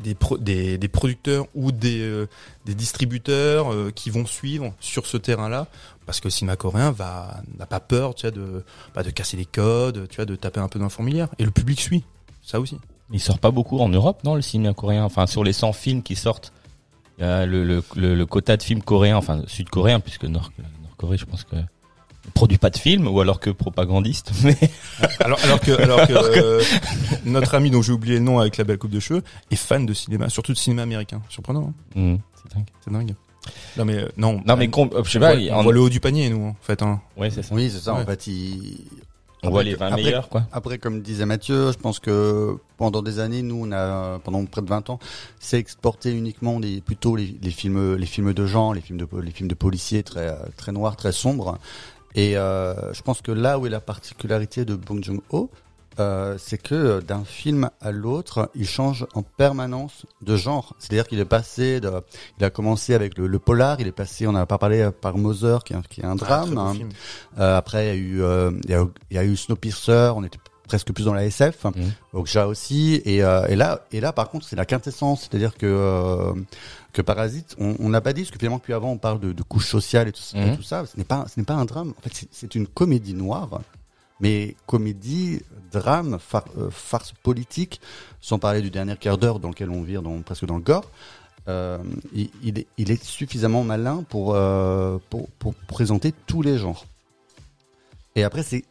des, pro- des, des producteurs ou des, euh, des distributeurs euh, qui vont suivre sur ce terrain-là, parce que le cinéma coréen va n'a pas peur, tu vois, de bah, de casser les codes, tu vois, de taper un peu dans la fourmilière, et le public suit, ça aussi. Il sort pas beaucoup en Europe, non, le cinéma coréen? Enfin, sur les 100 films qui sortent, le, le, le, le quota de films coréens, enfin sud-coréens, puisque Nord, Nord-Corée, je pense que produit pas de films, ou alors que propagandiste. <laughs> Mais Alors, alors que, <laughs> alors que euh, notre ami dont j'ai oublié le nom avec la belle coupe de cheveux est fan de cinéma, surtout de cinéma américain. Surprenant. hein Hmm, c'est dingue. C'est dingue. Non mais euh, non. Non, mais on, euh, je sais on pas, voit, on en- voit le haut du panier nous en fait. Hein. ouais, c'est ça. Oui, c'est ça. Ouais. En fait, il... On voit les 20 Après- meilleurs, quoi. Après, comme disait Mathieu, je pense que pendant des années, nous, on a, pendant près de 20 ans, c'est exporté uniquement des, plutôt les, les films, les films de genre, les films de, les films de policiers très, très noirs, très sombres. Et euh, je pense que là où est la particularité de Bong Joon-ho, euh, c'est que euh, d'un film à l'autre, il change en permanence de genre. C'est-à-dire qu'il est passé, de, il a commencé avec le, le polar, il est passé, on n'a pas parlé euh, par Mother, qui est un, qui est un Ah, drame. hein. Euh, après, il y a eu, euh, il y a, il y a eu Snowpiercer, on était presque plus dans la SF, Mhm. Okja aussi, et, euh, et là, et là, par contre, c'est la quintessence, c'est-à-dire que euh, que Parasite, on on n'a pas dit, parce que finalement, plus avant, on parle de, de couches sociales et tout, ça- et Mhm. tout ça. Ce n'est pas, ce n'est pas un drame. En fait, c'est- c'est une comédie noire, mais comédie, drame, euh, farce politique, sans parler du dernier quart d'heure dans lequel on vire dans, presque dans le gore. Euh, il, il est, il est suffisamment malin pour, euh, pour, pour présenter tous les genres. Et après, c'est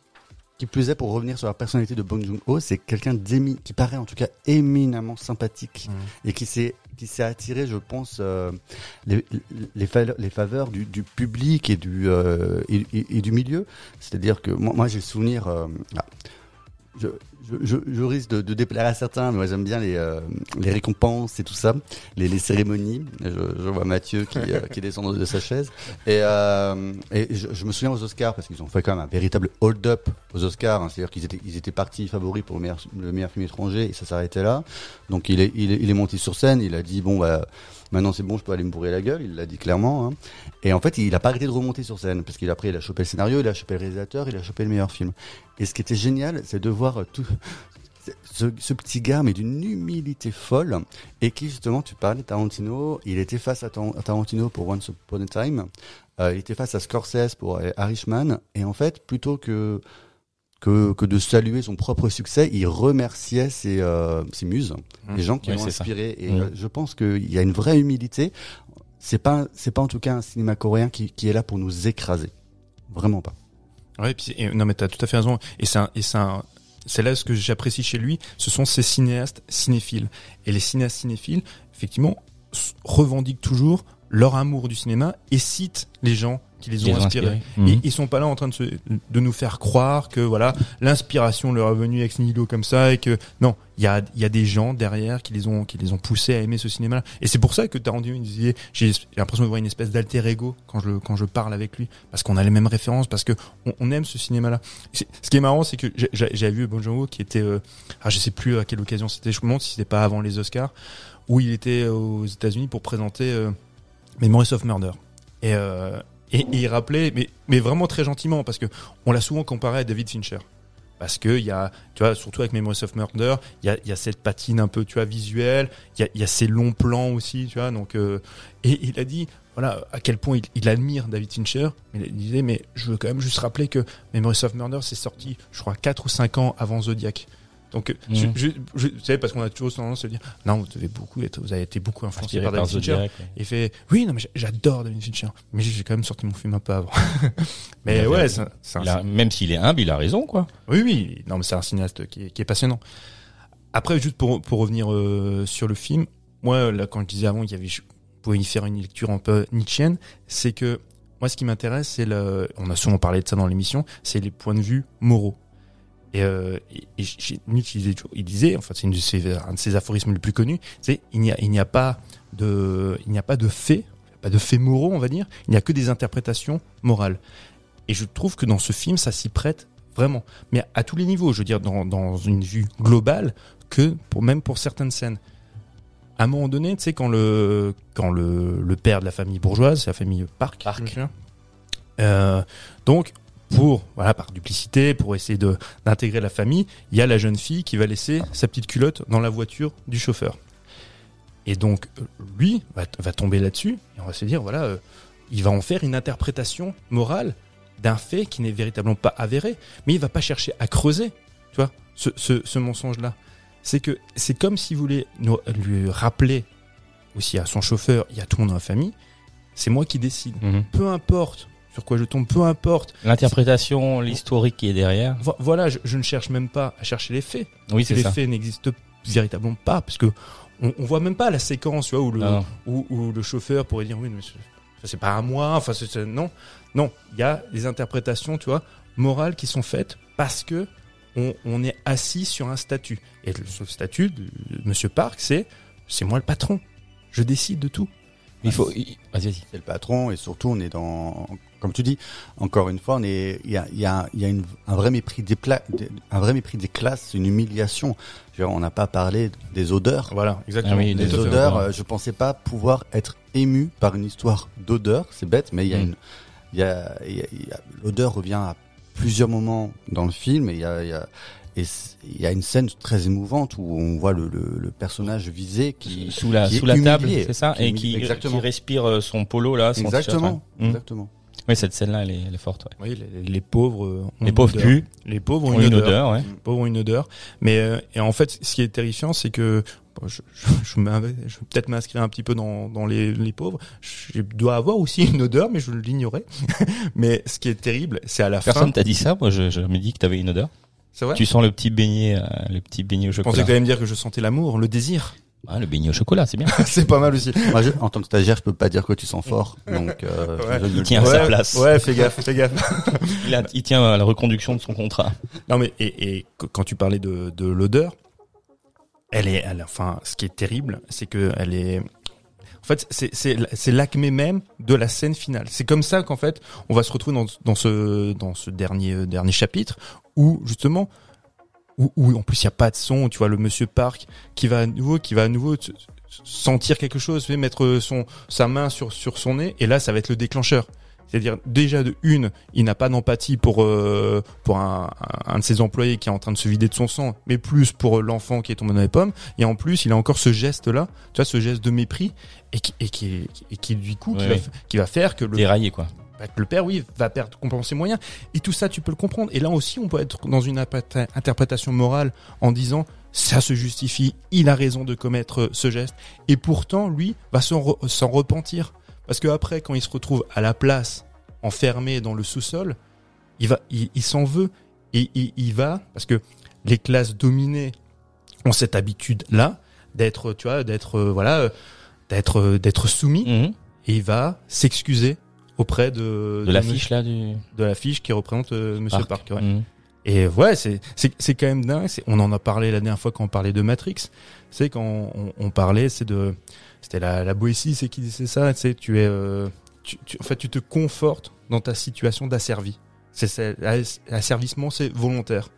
qui plus est, pour revenir sur la personnalité de Bong Joon-ho, c'est quelqu'un qui paraît en tout cas éminemment sympathique Mhm. et qui s'est qui s'est attiré, je pense, euh, les, les, fa- les faveurs du, du public et du euh, et, et- et du milieu. C'est-à-dire que moi, moi j'ai le souvenir. euh, ah, je, je, je, je risque de, de déplaire à certains, mais moi j'aime bien les, euh, les récompenses et tout ça, les, les cérémonies. Je, je vois Mathieu qui, euh, qui descend de sa chaise. Et, euh, et je, me souviens aux Oscars, parce qu'ils ont fait quand même un véritable hold-up aux Oscars, hein, c'est-à-dire qu'ils étaient, ils étaient partis favoris pour le meilleur, le meilleur film étranger, et ça s'arrêtait là. Donc il est, il est, il est monté sur scène, il a dit, bon, bah, Maintenant, c'est bon, je peux aller me bourrer la gueule. Il l'a dit clairement. hein. Et en fait, il a pas arrêté de remonter sur scène parce qu'il après, il a chopé le scénario, il a chopé le réalisateur, il a chopé le meilleur film. Et ce qui était génial, c'est de voir euh, tout. Ce, petit gars, mais d'une humilité folle, et qui justement, tu parlais Tarantino, il était face à Tarantino pour Once Upon a Time, euh, il était face à Scorsese pour euh, Irishman, et en fait, plutôt que que, que de saluer son propre succès, il remerciait ses, euh, ses muses, Mmh. les gens qui Ouais, l'ont ça. inspiré. Et Mmh. euh, je pense qu'il y a une vraie humilité. C'est pas, c'est pas en tout cas un cinéma coréen qui, qui est là pour nous écraser. Vraiment pas. Ouais, puis et- non mais t'as tout à fait raison. Et c'est un- et c'est un- c'est là ce que j'apprécie chez lui, ce sont ces cinéastes cinéphiles. Et les cinéastes cinéphiles, effectivement, revendiquent toujours leur amour du cinéma et citent les gens qui les ont Les ont inspirés. inspirés. Mhm. Ils sont pas là en train de, se, de nous faire croire que voilà l'inspiration leur est venue ex nihilo comme ça et que non il y a, il y a des gens derrière qui les ont qui les ont poussés à aimer ce cinéma-là et c'est pour ça que Tarantino disait j'ai l'impression de voir une espèce d'alter ego quand je quand je parle avec lui parce qu'on a les mêmes références parce que on, on aime ce cinéma-là ce qui est marrant c'est que j'avais vu Bon Joon-ho qui était euh, ah je sais plus à quelle occasion c'était je me demande si c'était pas avant les Oscars où il était aux États-Unis pour présenter euh, Memories of Murder et euh, et, il rappelait, mais, mais vraiment très gentiment, parce que on l'a souvent comparé à David Fincher. Parce que il y a, tu vois, surtout avec Memories of Murder, il y a, y a cette patine un peu, tu vois, visuelle. Il y y a ces longs plans aussi, tu vois. Donc, euh, et il a dit, voilà, à quel point il, admire David Fincher. Il disait, mais je veux quand même juste rappeler que Memories of Murder, c'est sorti, je crois, 4 ou 5 ans avant Zodiac. Donc, je, je, je, tu sais, parce qu'on a toujours tendance à se dire, non, vous devez beaucoup être, vous avez été beaucoup influencé par David Fincher. Zodiac. ouais. Et il fait oui non mais j'a- j'adore David Fincher mais j'ai quand même sorti mon film un peu avant <laughs> mais Il ouais un- un- Il a- même s'il est humble, il a raison, quoi. oui oui non mais c'est un cinéaste qui est, qui est passionnant après juste pour pour revenir euh, sur le film moi là quand je disais avant qu'il y avait je pouvais y faire une lecture un peu nietzschéenne c'est que moi ce qui m'intéresse c'est le on a souvent parlé de ça dans l'émission c'est les points de vue moraux et, euh, et, et chez Nietzsche il disait, il disait enfin c'est un de ses aphorismes les plus connus c'est il n'y a il n'y a pas de il n'y a pas de faits pas de faits moraux on va dire il n'y a que des interprétations morales. Et je trouve que dans ce film ça s'y prête vraiment. Mais à tous les niveaux je veux dire dans, dans une vue globale que pour même pour certaines scènes. À un moment donné tu sais quand le quand le, le père de la famille bourgeoise c'est la famille Park, Park. Euh, donc pour voilà par duplicité pour essayer de d'intégrer la famille il y a la jeune fille qui va laisser sa petite culotte dans la voiture du chauffeur. Et donc euh, lui va, va tomber là-dessus et on va se dire voilà euh, il va en faire une interprétation morale d'un fait qui n'est véritablement pas avéré mais il va pas chercher à creuser tu vois ce, ce, ce mensonge là c'est que c'est comme s'il voulait nous, lui rappeler aussi à son chauffeur et à tout le monde dans la famille c'est moi qui décide. Mhm. peu importe sur quoi je tombe peu importe L'interprétation, l'historique qui est derrière. Vo- voilà je, je ne cherche même pas à chercher les faits Oui, c'est les ça. faits n'existent véritablement pas parce que on, on voit même pas la séquence tu vois, où le, Ah non. où, où le chauffeur pourrait dire oui mais c'est- pas à moi enfin non non il y a des interprétations tu vois morales qui sont faites parce que on, on est assis sur un statut et le, ce statut de, de Monsieur Park c'est c'est moi le patron je décide de tout Il faut. Vas-y, vas-y. C'est le patron et surtout on est dans, comme tu dis, encore une fois, on est, il y a, il y a, il y a une, un vrai mépris des pla- un vrai mépris des classes, une humiliation. Je veux dire, on n'a pas parlé des odeurs. voilà exactement Ah oui, Les odeurs, euh, je pensais pas pouvoir être ému par une histoire d'odeur. C'est bête, mais il y a Mm. une, il y a, l'odeur revient à plusieurs moments dans le film et il y a, il y a, et il y a une scène très émouvante où on voit le, le, le personnage visé qui, Sous la, qui est sous la table, c'est ça, qui et qui, respire euh, son polo là, son exactement, t-shirt, ouais. Mm. exactement. Oui, cette scène-là, elle est, elle est forte. Ouais. oui les, les pauvres euh, ont Les une pauvres odeur. puent, les pauvres ont une odeur, ouais. pauvres ont une odeur. Mais euh, et en fait, ce qui est terrifiant, c'est que bon, je, je, <laughs> je, m'inv- je vais peut-être m'inscrire un petit peu dans, dans les, les pauvres. Je dois avoir aussi une odeur, mais je l'ignorais. <laughs> mais ce qui est terrible, c'est à la Personne fin. t'a dit ça. Moi, je, je me dis que t'avais une odeur. C'est vrai. Tu sens le petit beignet, euh, le petit beignet au Je pensais chocolat. que tu allais me dire que je sentais l'amour, le désir. Ah, le beignet au chocolat, c'est bien. <laughs> c'est pas mal aussi. Moi, je, en tant que stagiaire, je peux pas dire que tu sens fort, donc euh, <laughs> Ouais. je ne Il le tient à sa place. Ouais, fais gaffe, fais gaffe. <laughs> Il, a- il tient à la reconduction de son contrat. Non mais et, et qu- quand tu parlais de, de l'odeur, elle est, elle, enfin, ce qui est terrible, c'est que elle est, en fait, c'est l'acmé même de la scène finale. C'est comme ça qu'en fait, on va se retrouver dans, ce euh, dernier chapitre où justement où, en plus il y a pas de son, tu vois le Monsieur Park qui va à nouveau qui va à nouveau sentir quelque chose, mettre son sa main sur sur son nez, et là, ça va être le déclencheur. C'est-à-dire déjà de une, il n'a pas d'empathie pour euh, pour un, un, de ses employés qui est en train de se vider de son sang, mais plus pour l'enfant qui est tombé dans les pommes. Et en plus, il a encore ce geste-là, tu vois, ce geste de mépris, et qui et qui, et qui du coup, qui, va, qui va faire que le Déraillé, quoi. bah, que le père, oui, va perdre compenser ses moyens. Et tout ça, tu peux le comprendre. Et là aussi, on peut être dans une interpréta- interprétation morale en disant ça se justifie, il a raison de commettre euh, ce geste. Et pourtant, lui, va s'en re- s'en repentir. Parce que après, quand il se retrouve à la place, enfermé dans le sous-sol, il va, il, il s'en veut. Et il, il va, parce que les classes dominées ont cette habitude-là d'être, tu vois, d'être, euh, voilà, euh, d'être, euh, d'être soumis Mhm. et il va s'excuser auprès de De l'affiche, là, du de l'affiche qui représente euh, Monsieur. Park. ouais. Mhm. Et ouais, c'est c'est c'est quand même dingue. On en a parlé la dernière fois quand on parlait de Matrix. C'est quand on, on parlait, c'est de c'était la la Boétie, c'est qui disait ça. Tu sais, tu es euh, tu, tu- en fait tu te confortes dans ta situation d'asservi. C'est c'est- l'ass- l'asservissement, c'est volontaire.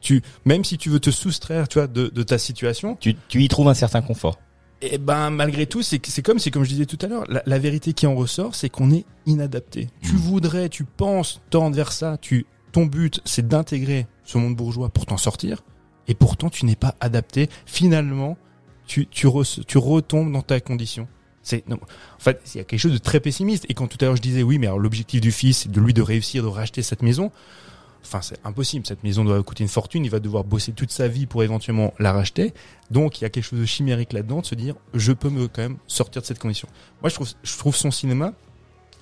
Tu même si tu veux te soustraire, tu vois, de de ta situation, Tu, tu y trouves un certain confort. et ben malgré tout, c'est c'est comme c'est comme je disais tout à l'heure, la, la vérité qui en ressort, c'est qu'on est inadapté. Tu Mm. voudrais, tu penses tendre vers ça, tu ton but c'est d'intégrer ce monde bourgeois pour t'en sortir, et pourtant tu n'es pas adapté. Finalement, tu tu, re- tu retombes dans ta condition. C'est non, en fait il y a quelque chose de très pessimiste. Et quand tout à l'heure je disais oui, mais l'objectif du fils c'est de lui de réussir de racheter cette maison. Enfin, c'est impossible. Cette maison doit coûter une fortune. Il va devoir bosser toute sa vie pour éventuellement la racheter. Donc, il y a quelque chose de chimérique là-dedans, de se dire, je peux me quand même sortir de cette condition. Moi, je trouve, je trouve son cinéma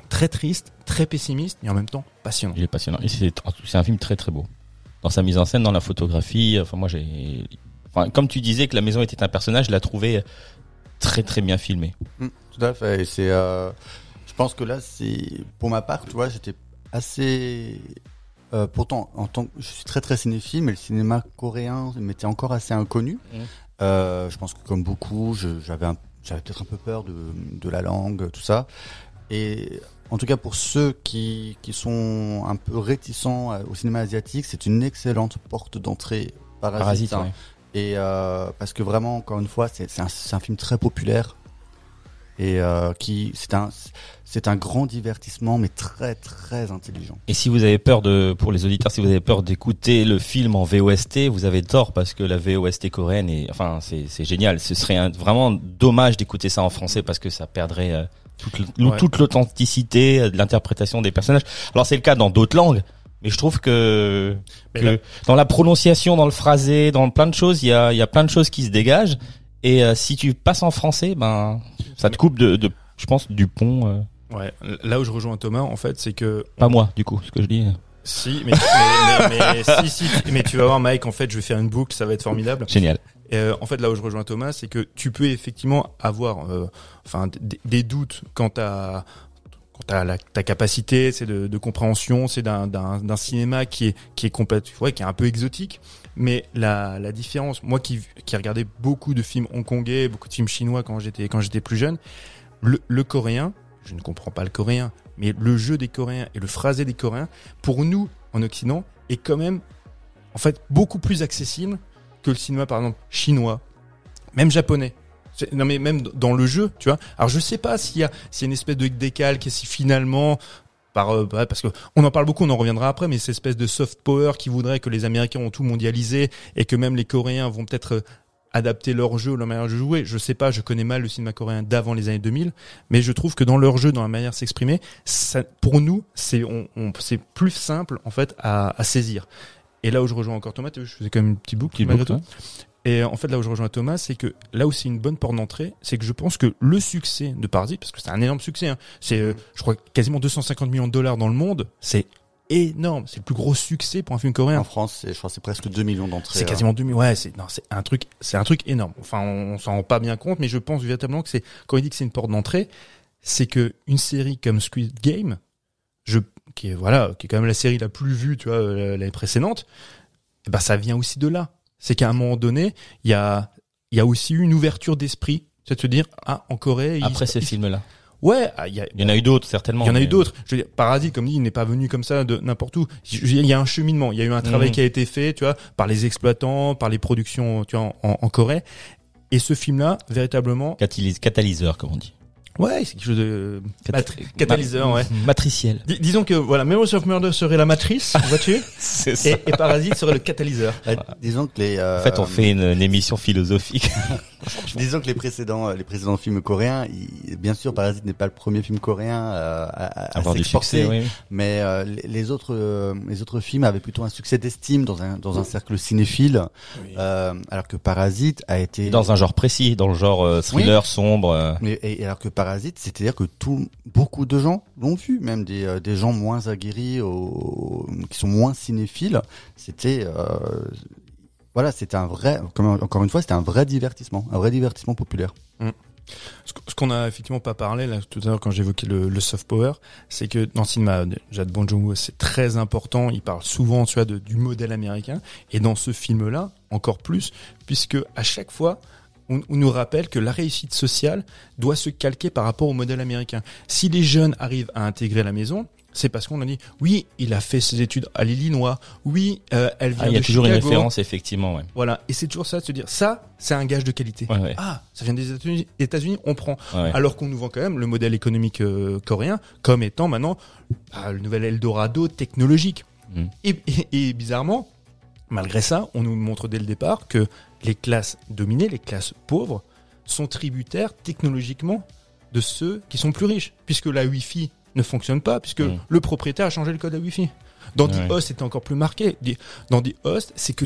très triste, très pessimiste, et en même temps passionnant. Il est passionnant. C'est c'est un film très très beau. Dans sa mise en scène, dans la photographie. Enfin, moi, j'ai. Enfin, comme tu disais que la maison était un personnage, je l'ai trouvé très très bien filmé. Mm, tout à fait. Et c'est, euh, je pense que là, c'est, pour ma part, tu vois, j'étais assez, euh, pourtant, en tant que, je suis très très cinéphile, mais le cinéma coréen m'était encore assez inconnu. Mm. Euh, je pense que comme beaucoup, j'avais j'avais peut-être un peu peur de, de la langue, tout ça. Et en tout cas, pour ceux qui, qui sont un peu réticents au cinéma asiatique, c'est une excellente porte d'entrée. Parasite, Parasite, hein. ouais. Et euh, parce que vraiment, encore une fois, c'est c'est un, c'est un film très populaire et euh, qui c'est un c'est un grand divertissement, mais très très intelligent. Et si vous avez peur de, pour les auditeurs, si vous avez peur d'écouter le film en VOST, vous avez tort parce que la VOST coréenne est, enfin, c'est, c'est génial. Ce serait un- vraiment dommage d'écouter ça en français parce que ça perdrait euh, toute, Ouais. toute l'authenticité euh, de l'interprétation des personnages. Alors c'est le cas dans d'autres langues, mais je trouve que, que là- dans la prononciation, dans le phrasé, dans plein de choses, il y a, il y a plein de choses qui se dégagent. Et euh, si tu passes en français, ben, ça te coupe de, de je pense, du pont. euh, Ouais. Là où je rejoins Thomas, en fait, c'est que pas moi, du coup, ce que je dis. si, mais, mais, mais, mais- <laughs> si, si, mais tu vas voir, Mike. En fait, je vais faire une boucle, ça va être formidable. Génial. Et, euh, en fait, là où je rejoins Thomas, c'est que tu peux effectivement avoir, euh, enfin, des doutes quant à à la, ta capacité, c'est de, de compréhension, c'est d'un, cinéma qui est qui est complète, ouais, qui est un peu exotique. Mais la, la différence, moi qui qui regardais beaucoup de films hongkongais, beaucoup de films chinois quand j'étais quand j'étais plus jeune, le, le coréen, je ne comprends pas le coréen, mais le jeu des Coréens et le phrasé des Coréens, pour nous en Occident, est quand même en fait beaucoup plus accessible que le cinéma par exemple chinois, même japonais. Non mais même dans le jeu, tu vois. Alors je sais pas s'il y a s'il y a une espèce de décalque et si finalement par euh, parce que on en parle beaucoup, on en reviendra après, mais cette espèce de soft power qui voudrait que les Américains ont tout mondialisé et que même les Coréens vont peut-être euh, adapter leur jeu leur manière de jouer. Je sais pas, je connais mal le cinéma coréen d'avant les années 2000, mais je trouve que dans leur jeu, dans la manière de s'exprimer, ça, pour nous, c'est on, on- c'est plus simple en fait à, à saisir. Et là où je rejoins encore Thomas, je faisais quand même une petite boucle Petite malgré tout. Et en fait, là où je rejoins Thomas, c'est que là où c'est une bonne porte d'entrée, c'est que je pense que le succès de Parasite, parce que c'est un énorme succès, hein, c'est, euh, je crois, quasiment 250 millions de dollars dans le monde, c'est énorme. C'est le plus gros succès pour un film coréen. En France, je crois que c'est presque 2 millions d'entrées. C'est hein. quasiment 2000. Ouais, c'est non, c'est un truc, c'est un truc énorme. Enfin, on, on s'en rend pas bien compte, mais je pense véritablement que c'est quand il dit que c'est une porte d'entrée, c'est que une série comme Squid Game, je qui est voilà, qui est quand même la série la plus vue, tu vois, euh, l'année précédente, eh ben ça vient aussi de là. C'est qu'à un moment donné, il y a il y a aussi eu une ouverture d'esprit, c'est de se dire ah en Corée, ils- Après ces ils- films-là. ouais, ah, il y a Il y en a eu d'autres, certainement. il y en a mais- eu d'autres. Je veux dire, Parasite, comme dit, il n'est pas venu comme ça de n'importe où. Il y a un cheminement, il y a eu un travail Mhm. qui a été fait, tu vois, par les exploitants, par les productions, tu vois, en, en Corée. Et ce film-là, véritablement, Catalys- catalyseur, comme on dit. Ouais, c'est quelque chose de matri- catalyseur, ouais. Matriciel. Dis- disons que voilà, Memories of Murder serait la matrice, <laughs> vois-tu, C'est ça. et, et Parasite serait le catalyseur. Euh, disons que les. euh, En fait, on fait une, une émission philosophique. <laughs> Disons que les précédents, euh, les précédents films coréens, bien sûr, Parasite n'est pas le premier film coréen euh, à, à, à Avoir du s'exporter, succès, oui. mais euh, les, les autres, euh, les autres films avaient plutôt un succès d'estime dans un dans un cercle cinéphile, euh, alors que Parasite a été Dans un genre précis, dans le genre euh, thriller sombre. euh, Mais- et, et alors que Parasite, c'est-à-dire que tout, beaucoup de gens l'ont vu, même des, euh, des gens moins aguerris, qui sont moins cinéphiles. C'était, euh, voilà, c'était un vrai, encore une fois, c'était un vrai divertissement, un vrai divertissement populaire. Ce qu- ce qu'on a effectivement pas parlé là tout à l'heure quand j'évoquais le, le soft power, c'est que dans le cinéma de Jad Bon Joon-ho, c'est très important. Il parle souvent, tu vois, du modèle américain, et dans ce film-là encore plus, puisque à chaque fois on, on nous rappelle que la réussite sociale doit se calquer par rapport au modèle américain. Si les jeunes arrivent à intégrer la maison, c'est parce qu'on a dit oui, il a fait ses études à l'Illinois, oui, euh, elle vient Ah, il y a de toujours une Chicago. référence, effectivement, ouais. Voilà, et c'est toujours ça de se dire ça, c'est un gage de qualité. Ouais, ouais. Ah, ça vient des États-Unis, États-Unis, on prend. Alors qu'on nous vend quand même le modèle économique euh, coréen comme étant maintenant ah, le nouvel Eldorado technologique. Et, et- et bizarrement, malgré ça, on nous montre dès le départ que les classes dominées, les classes pauvres, sont tributaires technologiquement de ceux qui sont plus riches, puisque la Wi-Fi ne fonctionne pas, puisque Mm. le propriétaire a changé le code à Wi-Fi. Dans Ouais. The Host, c'était encore plus marqué. Dans The Host, c'est que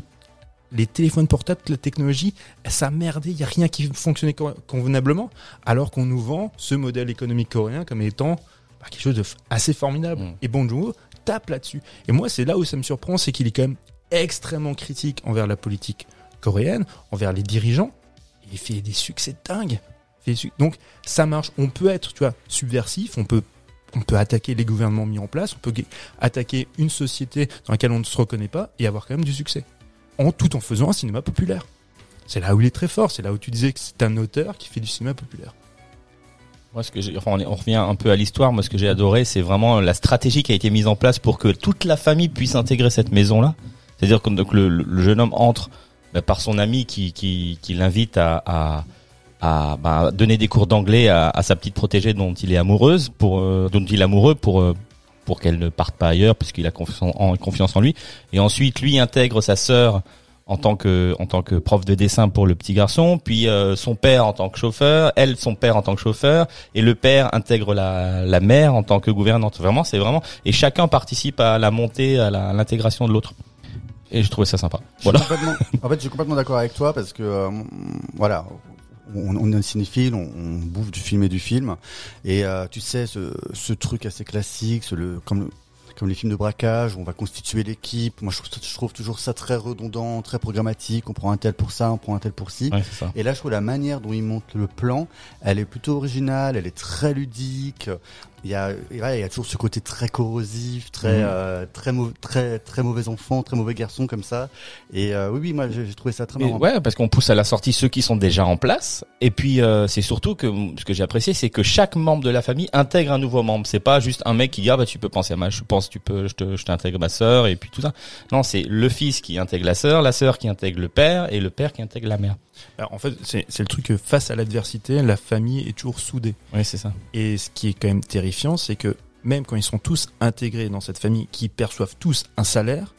les téléphones portables, la technologie, ça merdé, il n'y a rien qui fonctionnait co- convenablement, alors qu'on nous vend ce modèle économique coréen comme étant bah, quelque chose de assez formidable. Mm. Et Bong Joon-ho tape là-dessus. Et moi, c'est là où ça me surprend, c'est qu'il est quand même extrêmement critique envers la politique coréenne, envers les dirigeants. Il fait des succès dingues. Donc, ça marche. On peut être, tu vois, subversif, on peut on peut attaquer les gouvernements mis en place, on peut attaquer une société dans laquelle on ne se reconnaît pas et avoir quand même du succès. En tout en faisant un cinéma populaire. C'est là où il est très fort, c'est là où tu disais que c'est un auteur qui fait du cinéma populaire. Moi, ce que enfin, on, revient un peu à l'histoire. Moi, ce que j'ai adoré, c'est vraiment la stratégie qui a été mise en place pour que toute la famille puisse intégrer cette maison-là. C'est-à-dire que le, jeune homme entre par son ami qui, qui, l'invite à, à, bah, donner des cours d'anglais à, sa petite protégée dont il est amoureuse, pour, euh, dont il amoureux pour euh, pour qu'elle ne parte pas ailleurs puisqu'il a confiance en, lui. Et ensuite, lui intègre sa sœur en tant que en tant que prof de dessin pour le petit garçon, puis euh, son père en tant que chauffeur, elle son père en tant que chauffeur, et le père intègre la, la mère en tant que gouvernante. Vraiment, c'est vraiment et chacun participe à la montée, à l'intégration de l'autre. Et je trouvais ça sympa. Voilà. <laughs> en fait, je suis complètement d'accord avec toi parce que euh, voilà, on, on est un cinéphile, on, on bouffe du film et du film, et euh, tu sais ce, ce truc assez classique, ce, le, comme le- comme les films de braquage, où on va constituer l'équipe. Moi, je trouve, je trouve toujours ça très redondant, très programmatique. On prend un tel pour ça, on prend un tel pour ci. Ouais. Et là, je trouve la manière dont il monte le plan, elle est plutôt originale, elle est très ludique. Il y a, et il y a toujours ce côté très corrosif, très, Mhm. euh, très, très, très mauvais enfant, très mauvais garçon comme ça. Et euh, oui, oui, moi, j'ai trouvé ça très marrant. ouais, parce qu'on pousse à la sortie ceux qui sont déjà en place. Et puis euh, c'est surtout que ce que j'ai apprécié, c'est que chaque membre de la famille intègre un nouveau membre. C'est pas juste un mec qui dit ah bah tu peux penser à ma, je pense tu peux, je te, je t'intègre ma sœur et puis tout ça. Non, c'est le fils qui intègre la sœur, la sœur qui intègre le père et le père qui intègre la mère. Alors, en fait, c'est le truc que face à l'adversité, la famille est toujours soudée. Oui, c'est ça. Et ce qui est quand même terrifiant, c'est que même quand ils sont tous intégrés dans cette famille, qui perçoivent tous un salaire,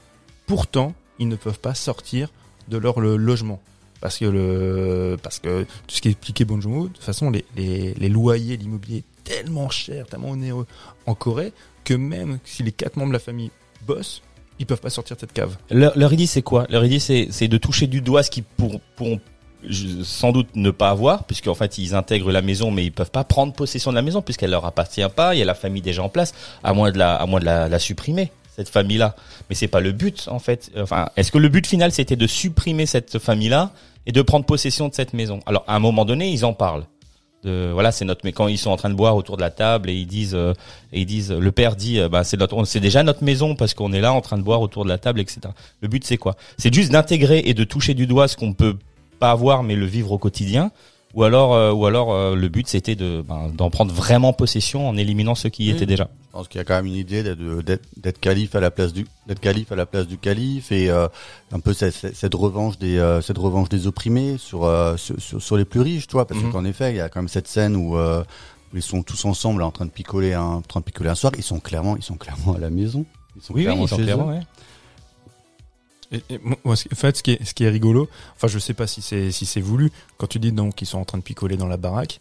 pourtant, ils ne peuvent pas sortir de leur le logement. Parce que le, parce que tout ce qui est expliqué Bon Joon-ho, de toute façon, les, les, les loyers, l'immobilier est tellement cher, tellement onéreux en Corée, que même si les quatre membres de la famille bossent, ils peuvent pas sortir de cette cave. Leur, leur idée c'est quoi? Leur idée c'est de toucher du doigt ce qu'ils pour, pourront sans doute ne pas avoir, puisqu'en fait ils intègrent la maison, mais ils peuvent pas prendre possession de la maison puisqu'elle leur appartient pas. Il y a la famille déjà en place, à moins de la, à moins de la, la supprimer cette famille-là. Mais c'est pas le but en fait. Enfin, est-ce que le but final c'était de supprimer cette famille-là et de prendre possession de cette maison? Alors à un moment donné ils en parlent. De, voilà, c'est notre. Mais quand ils sont en train de boire autour de la table et ils disent, euh, et ils disent, le père dit, euh, bah c'est notre, c'est déjà notre maison parce qu'on est là en train de boire autour de la table, etc. Le but c'est quoi? C'est juste d'intégrer et de toucher du doigt ce qu'on peut pas avoir mais le vivre au quotidien. Ou alors, euh, ou alors euh, le but c'était de ben, d'en prendre vraiment possession en éliminant ceux qui y étaient déjà. Je pense qu'il y a quand même une idée d'être d'être calife à la place du d'être calife à la place du calife et euh, un peu cette, cette- revanche des euh, cette revanche des opprimés sur, euh, sur les plus riches, tu vois, parce Mhm. qu'en effet, il y a quand même cette scène où euh, ils sont tous ensemble en train de picoler un en train de picoler un soir, ils sont clairement ils sont clairement à la maison. Ils sont Oui, oui, ils sont clairement, ouais. En fait, ce qui est, qui rigolo, enfin, je sais pas si c'est voulu. Quand tu dis donc qu'ils sont en train de picoler dans la baraque,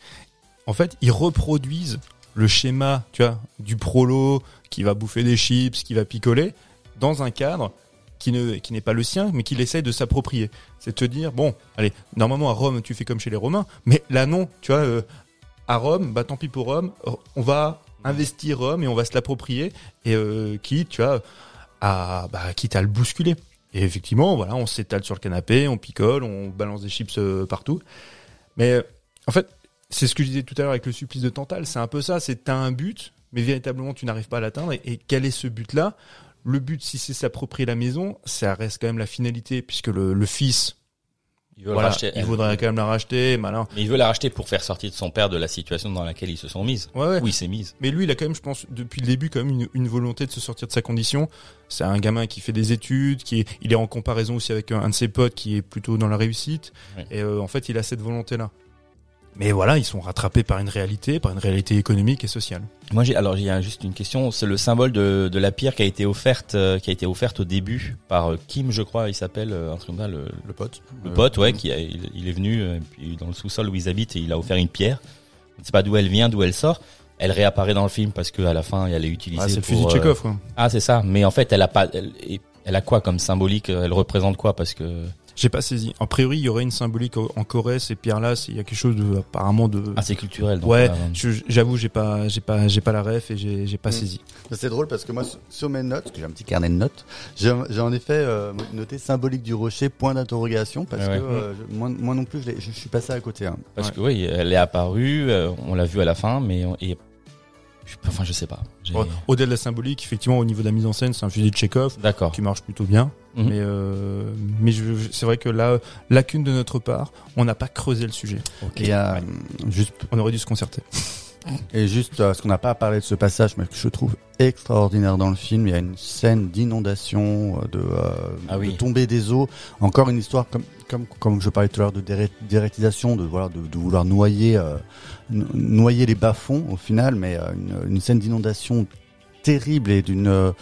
en fait, ils reproduisent le schéma, tu vois, du prolo qui va bouffer des chips, qui va picoler, dans un cadre qui ne qui n'est pas le sien, mais qu'il essaye de s'approprier. C'est te dire, bon, allez, normalement à Rome, tu fais comme chez les Romains, mais là non, tu vois, euh, à Rome, bah tant pis pour Rome, on va investir Rome et on va se l'approprier et euh, quitte, tu vois, à bah, quitte à le bousculer. Et effectivement, voilà, on s'étale sur le canapé, on picole, on balance des chips euh, partout. Mais en fait, c'est ce que je disais tout à l'heure avec le supplice de Tantal. C'est un peu ça. C'est t'as un but, mais véritablement tu n'arrives pas à l'atteindre. Et, quel est ce but-là? Le but, si c'est s'approprier la maison, ça reste quand même la finalité, puisque le fils, Il voilà, racheter. il voudrait quand même la racheter, malin. Mais il veut la racheter pour faire sortir de son père de la situation dans laquelle ils se sont mises. Ouais, ouais. Où il s'est. Mais lui, il a quand même, je pense, depuis le début, quand même une, une volonté de se sortir de sa condition. C'est un gamin qui fait des études, qui est, il est en comparaison aussi avec un, un de ses potes qui est plutôt dans la réussite. Ouais. Et euh, en fait, il a cette volonté-là. Mais voilà, ils sont rattrapés par une réalité, par une réalité économique et sociale. Moi, j'ai alors j'ai juste une question. C'est le symbole de, de la pierre qui a été offerte, euh, qui a été offerte au début par euh, Kim, je crois, il s'appelle euh, un truc comme ça, le, Le pote. le Euh, pote, ouais, qui a- il, il est venu euh, puis dans le sous-sol où ils habitent et il a offert une pierre. Je ne sais pas d'où elle vient, d'où elle sort. Elle réapparaît dans le film parce que à la fin, elle est utilisée. Ah, c'est le fusil de Chekhov, quoi. Ah, c'est ça. Mais en fait, elle a pas. Elle a quoi comme symbolique? Elle représente quoi? Parce que J'ai pas saisi. A priori, il y aurait une symbolique en Corée, ces pierres-là, c'est- il y a quelque chose de, apparemment de... ah, c'est culturel. Donc, ouais, euh, je- j'avoue, j'ai pas, j'ai pas, j'ai pas la ref et j'ai, j'ai pas Mm. saisi. C'est drôle parce que moi, sur- mes notes, parce que j'ai un petit carnet de notes, j'ai j'ai en effet euh, noté symbolique du rocher, point d'interrogation, parce ouais. que euh, moi, moi non plus, je, l'ai- je suis passé à côté. hein. Parce Ouais. que oui, elle est apparue, euh, on l'a vue à la fin, mais on- et, enfin je sais pas. Ouais, Au-delà de la symbolique, effectivement, au niveau de la mise en scène, c'est un fusil de Chekhov D'accord. qui marche plutôt bien. Mhm. Mais, euh, mais c'est vrai que là, lacune de notre part, on n'a pas creusé le sujet. Et, euh, juste, On aurait dû se concerter. et juste, euh, parce qu'on n'a pas parlé de ce passage, mais que je trouve extraordinaire dans le film, il y a une scène d'inondation, euh, de, euh, Ah oui. de tombée des eaux. Encore une histoire comme, comme, comme je parlais tout à l'heure de déré- dérétisation, de, voilà, de, de vouloir noyer, euh, noyer les bas-fonds au final, mais euh, une, une scène d'inondation terrible et d'une euh,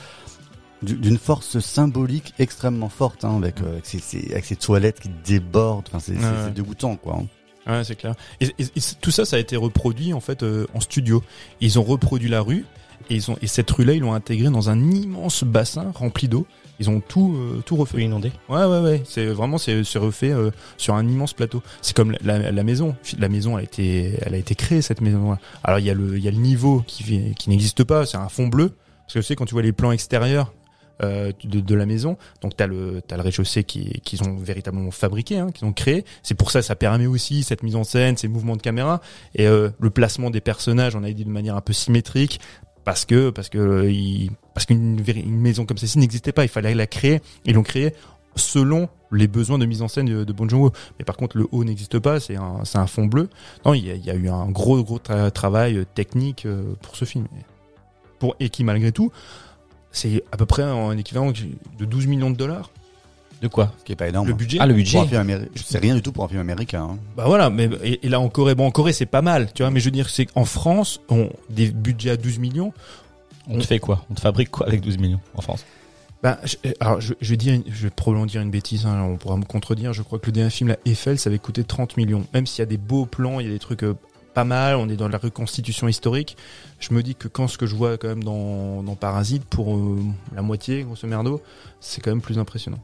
du- d'une force symbolique extrêmement forte, hein, avec, euh, avec, ces, ces- avec ces toilettes qui débordent. Enfin, c'est Ouais, dégoûtant, quoi. hein. Ouais, c'est clair. Et, et- et c- tout ça, ça a été reproduit en fait euh, en studio. Ils ont reproduit la rue et ils ont et cette rue-là, ils l'ont intégrée dans un immense bassin rempli d'eau. Ils ont tout euh, tout refait. Inondé. Ouais, ouais, ouais. C'est vraiment c'est refait euh, sur un immense plateau. C'est comme la, la, maison. La maison, elle a été elle a été créée cette maison. Alors il y a le il y a le niveau qui qui n'existe pas. C'est un fond bleu. Parce que tu sais quand tu vois les plans extérieurs euh, de, de la maison, donc t'as le t'as le rez-de-chaussée qui qu'ils ont véritablement fabriqué, hein, qu'ils ont créé. C'est pour ça ça permet aussi cette mise en scène, ces mouvements de caméra et euh, le placement des personnages. On a dit de manière un peu symétrique parce que parce que euh, qu'une maison comme celle-ci n'existait pas. Il fallait la créer. Ils l'ont créée selon les besoins de mise en scène de, de. Mais par contre, le haut n'existe pas. C'est un fond bleu. Non, il y a, eu un gros gros tra- travail euh, technique euh, pour ce film. Pour et qui malgré tout, c'est à peu près un équivalent de 12 millions de dollars. De quoi Ce qui est pas énorme. Le hein. budget. Ah, le Pour budget. un film améri- C'est rien du tout pour un film américain. hein. Bah voilà, mais et, et là en Corée, bon en Corée c'est pas mal, tu vois, mais je veux dire c'est qu'en France, on des budgets à 12 millions. On te fait quoi? On te fabrique quoi avec 12 millions en France? Bah, je, alors je, je vais dire, une- je vais probablement dire une bêtise, hein, on pourra me contredire. Je crois que le dernier film, la Eiffel, ça avait coûté 30 millions. Même s'il y a des beaux plans, il y a des trucs euh, pas mal, on est dans la reconstitution historique. Je me dis que quand ce que je vois quand même dans, dans Parasite, pour euh, la moitié, grosso merdo, c'est quand même plus impressionnant.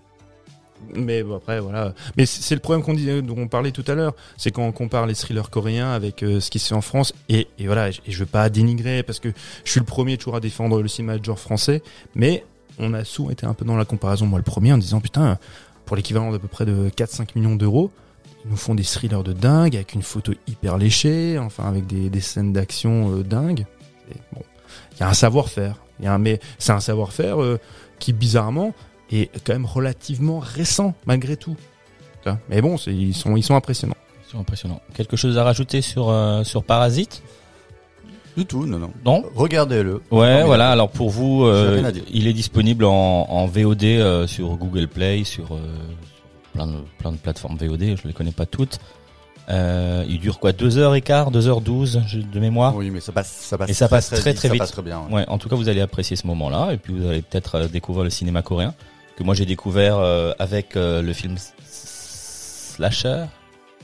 Mais bon, après, voilà. Mais c'est le problème qu'on disait, dont on parlait tout à l'heure. C'est quand on compare les thrillers coréens avec euh, ce qui se fait en France. Et, voilà, et je veux pas dénigrer parce que je suis le premier toujours à défendre le cinéma de genre français. Mais on a souvent été un peu dans la comparaison, moi le premier, en disant putain, pour l'équivalent d'à peu près de 4-5 millions d'euros, ils nous font des thrillers de dingue, avec une photo hyper léchée, enfin avec des, des scènes d'action euh, dingues. Et bon, il y a un savoir-faire. Mais c'est un savoir-faire euh, qui bizarrement est quand même relativement récent malgré tout. Mais bon, ils sont, ils sont impressionnants. C'est impressionnant. Quelque chose à rajouter sur euh, sur Parasite? Du tout, non, non. Non? Regardez-le. Ouais, voilà. Alors pour vous, euh, il est disponible en, en VOD euh, sur Google Play, sur euh, plein de plein de plateformes VOD. Je les connais pas toutes. Euh, il dure quoi? Deux heures et quart, deux heures douze je- de mémoire? Oui, mais ça passe, ça passe Et ça passe très, vite, très ça vite. passe très bien. ouais. Ouais, en tout cas, vous allez apprécier ce moment-là, et puis vous allez peut-être découvrir le cinéma coréen que moi j'ai découvert euh, avec euh, le film Slasher,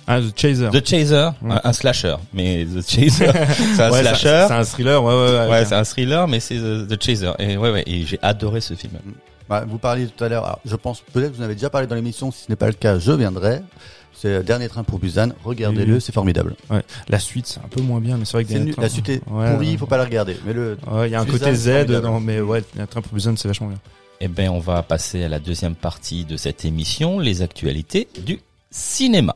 Ah, The Chaser. The Chaser, Ouais. un, un slasher, mais The Chaser, <laughs> c'est un Ouais, slasher. C'est un thriller, ouais, ouais, ouais. Ouais, c'est un thriller, mais c'est The, The Chaser. Et ouais, ouais, et j'ai adoré ce film. Bah, vous parliez tout à l'heure, je pense peut-être que vous en avez déjà parlé dans l'émission, si ce n'est pas le cas, je viendrai. C'est le Dernier Train pour Busan, regardez-le, Oui. c'est formidable. La suite, c'est un peu moins bien, mais c'est vrai que Dernier Train- la suite est pourrie, ouais. il faut pas la regarder. Mais le, Ouais, il y a un Busan, côté Z mais ouais, un train pour Busan, c'est vachement bien. Eh ben, on va passer à la deuxième partie de cette émission, les actualités du cinéma.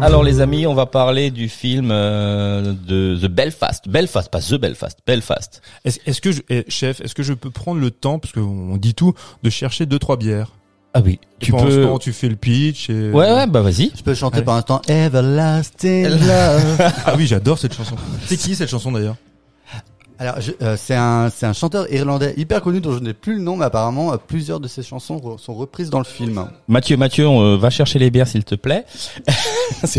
Alors les amis, on va parler du film euh, de The Belfast. Belfast, pas The Belfast, Belfast. Est-ce que eh, chef, est-ce que je peux prendre le temps, parce qu'on dit tout, de chercher deux trois bières? Ah oui, tu pendant ce peux. temps, tu fais le pitch. Et... Ouais, ouais, bah vas-y. je peux chanter Allez. par instant Everlasting Love. <laughs> Ah oui, j'adore cette chanson. C'est qui cette chanson d'ailleurs? Alors, euh, c'est un, c'est un chanteur irlandais hyper connu dont je n'ai plus le nom, mais apparemment euh, plusieurs de ses chansons re- sont reprises dans le film. Mathieu, Mathieu, on euh, va chercher les bières s'il te plaît. <laughs>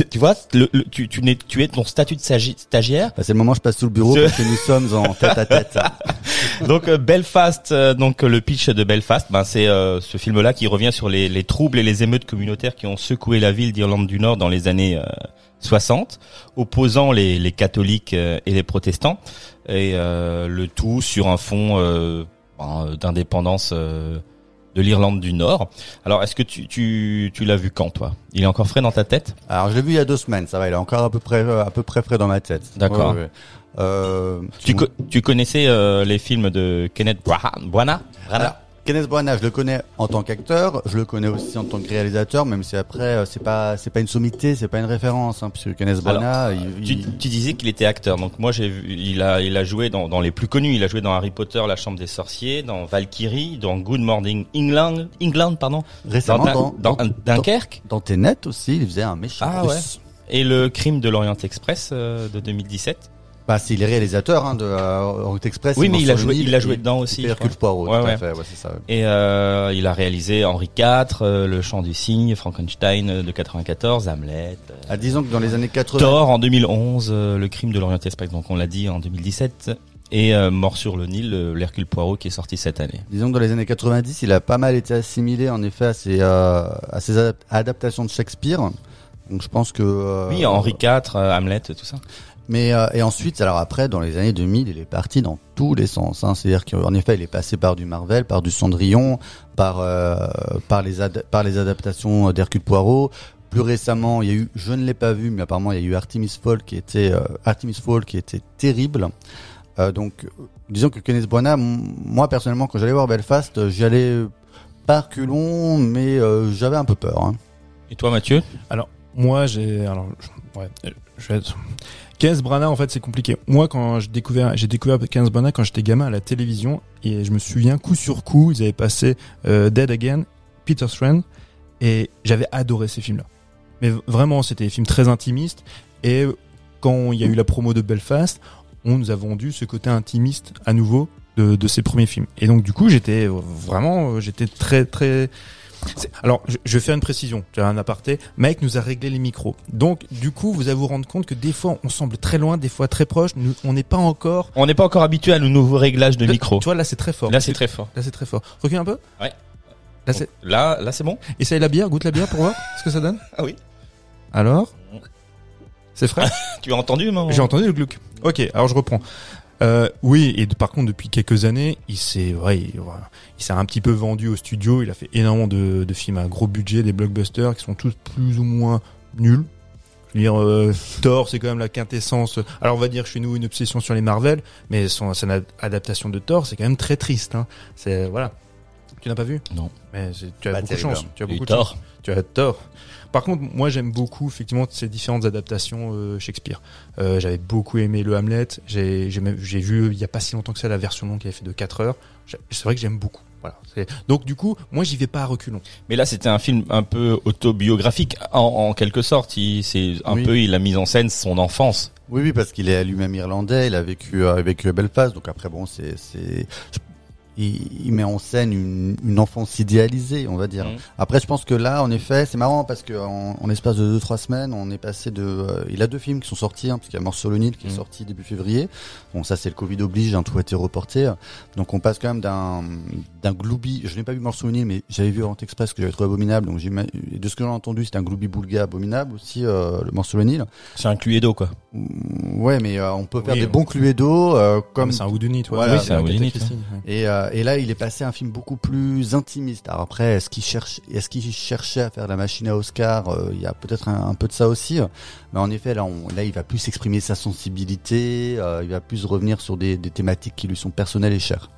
Tu vois, le, le- tu, tu, n'es, tu es ton statut de stagi- stagiaire. Bah, c'est le moment où je passe sous le bureau Je- parce que nous sommes en tête à tête. Donc euh, Belfast, euh, donc le pitch de Belfast, ben c'est euh, ce film-là qui revient sur les, les troubles et les émeutes communautaires qui ont secoué la ville d'Irlande du Nord dans les années euh, 60, opposant les, les catholiques euh, et les protestants, et euh, le tout sur un fond euh, ben, d'indépendance euh, de l'Irlande du Nord. Alors est-ce que tu, tu, tu l'as vu quand toi? Il est encore frais dans ta tête? Alors, je l'ai vu il y a deux semaines, ça va, il est encore à peu près, à peu près frais dans ma tête. D'accord. Ouais, ouais. Euh, tu, co- tu connaissais euh, les films de Kenneth Branagh Kenneth Branagh, je le connais en tant qu'acteur, je le connais aussi en tant que réalisateur, même si après euh, c'est pas c'est pas une sommité, c'est pas une référence, hein, puisque Kenneth Alors, Branagh, il, Tu, il- tu disais qu'il était acteur, donc moi j'ai vu, il a, il a joué dans, dans les plus connus. Il a joué dans Harry Potter, La Chambre des Sorciers, dans Valkyrie, dans Good Morning England, England pardon, récemment dans, dans, dans, Dunkerque dans Tenet aussi, il faisait un méchant. Ah russe. et le Crime de l'Orient Express euh, de 2017. Bah, c'est les réalisateurs hein, de euh, Orient Express. Oui, mais il a joué, il a joué dedans aussi. Hercule. Poirot, Ouais, tout ouais. à fait, ouais, c'est ça. Et euh, il a réalisé Henri IV, euh, Le Chant du Cygne, Frankenstein euh, de 94, Hamlet, euh, Ah, disons que dans les années 80, Thor en 2011, euh, Le Crime de l'Orient Express, donc on l'a dit en 2017, et euh, Mort sur le Nil, l'Hercule Poirot qui est sorti cette année. disons que dans les années 90, il a pas mal été assimilé en effet à ses euh, à ses adap- adaptations de Shakespeare. Donc je pense que euh, Oui, Henri IV, euh, Hamlet, tout ça. Mais euh, et ensuite, alors après, dans les années 2000, il est parti dans tous les sens. Hein. C'est-à-dire qu'en effet, il est passé par du Marvel, par du Cendrillon, par euh, par les ad- par les adaptations d'Hercule Poirot. Plus récemment, il y a eu, je ne l'ai pas vu, mais apparemment, il y a eu Artemis Fall qui était euh, Artemis Fall qui était terrible. Euh, donc, disons que Kenneth Branagh, moi personnellement, quand j'allais voir Belfast, euh, j'y allais pas reculons, mais euh, j'avais un peu peur. Hein. Et toi, Mathieu? Moi, j'ai alors je- ouais, je vais être 15 Branagh en fait, c'est compliqué. Moi quand j'ai découvert j'ai découvert 15 Branagh quand j'étais gamin à la télévision et je me souviens coup sur coup, ils avaient passé euh, Dead Again, Peter Strand et j'avais adoré ces films-là. Mais vraiment, c'était des films très intimistes et quand il y a eu la promo de Belfast, on nous a vendu ce côté intimiste à nouveau de, de ces premiers films. Et donc du coup, j'étais euh, vraiment euh, j'étais très très Alors, je, je vais faire une précision, j'ai un aparté. Mike nous a réglé les micros. Donc, du coup, vous allez vous rendre compte que des fois, on semble très loin, des fois très proche. Nous, on n'est pas encore... On n'est pas encore habitué à nos nouveaux réglages de micro. Tu vois, là, c'est très fort. Là, c'est très fort. Là, c'est très fort. Recule un peu Ouais. Là, c'est... Là, là, c'est bon Essaye la bière, goûte la bière pour voir ce que ça donne. Ah oui. Alors C'est frais <laughs> Tu as entendu, mon J'ai entendu le glouc. Ok, alors je reprends. Euh, oui, et de- par contre, depuis quelques années, il s'est, ouais, il, voilà, il s'est un petit peu vendu au studio. Il a fait énormément de, de films à gros budget, des blockbusters qui sont tous plus ou moins nuls. Je veux dire, euh, Thor, c'est quand même la quintessence. Alors, on va dire chez nous une obsession sur les Marvel, mais son, son ad- adaptation de Thor, c'est quand même très triste. Hein. C'est voilà. Tu n'as pas vu? Non. Mais c'est- tu as Pas beaucoup de chance. Tu as Et beaucoup de chance. tort. Tu as tort. Par contre, moi j'aime beaucoup effectivement ces différentes adaptations euh, Shakespeare. Euh, J'avais beaucoup aimé le Hamlet. J'ai j'ai même- j'ai vu il y a pas si longtemps que ça la version longue qui avait fait de 4 heures. C'est vrai que j'aime beaucoup. Voilà. Donc du coup, moi j'y vais pas à reculons. Mais là, c'était un film un peu autobiographique, en, en quelque sorte. Il, c'est un Oui. peu, il a mis en scène son enfance. Oui, oui, parce qu'il est lui-même irlandais, il a vécu euh, avec Belfast, donc après bon, c'est, c'est, il, il met en scène une, une enfance idéalisée, on va dire. Mhm. Après, je pense que là, en effet, c'est marrant parce que en, en espace de 2-3 semaines, on est passé de, euh, il a deux films qui sont sortis, hein, parce qu'il y a Mort sur le Nil qui est Mhm. sorti début février. Bon, ça c'est le Covid oblige, hein, tout a été reporté. Donc on passe quand même d'un, d'un gloubi. Je n'ai pas vu Mort sur le Nil, mais j'avais vu Orient Express que j'avais trouvé abominable. Donc de ce que j'ai entendu, c'était un gloubi boulga abominable aussi, euh, le Mort sur le Nil. C'est un Cluedo, quoi. Ouais, mais euh, on peut faire Oui, des bons Cluedo euh, Comme comme c'est un Houdini, toi. Voilà, Oui, c'est un Houdini, et, et là il est passé à un film beaucoup plus intimiste. Alors après, est-ce qu'il cherche, est-ce qu'il cherchait à faire la machine à Oscar Euh, Il y a peut-être un, peu de ça aussi, mais en effet là, là il va plus exprimer sa sensibilité, euh, il va plus revenir sur des, thématiques qui lui sont personnelles et chères.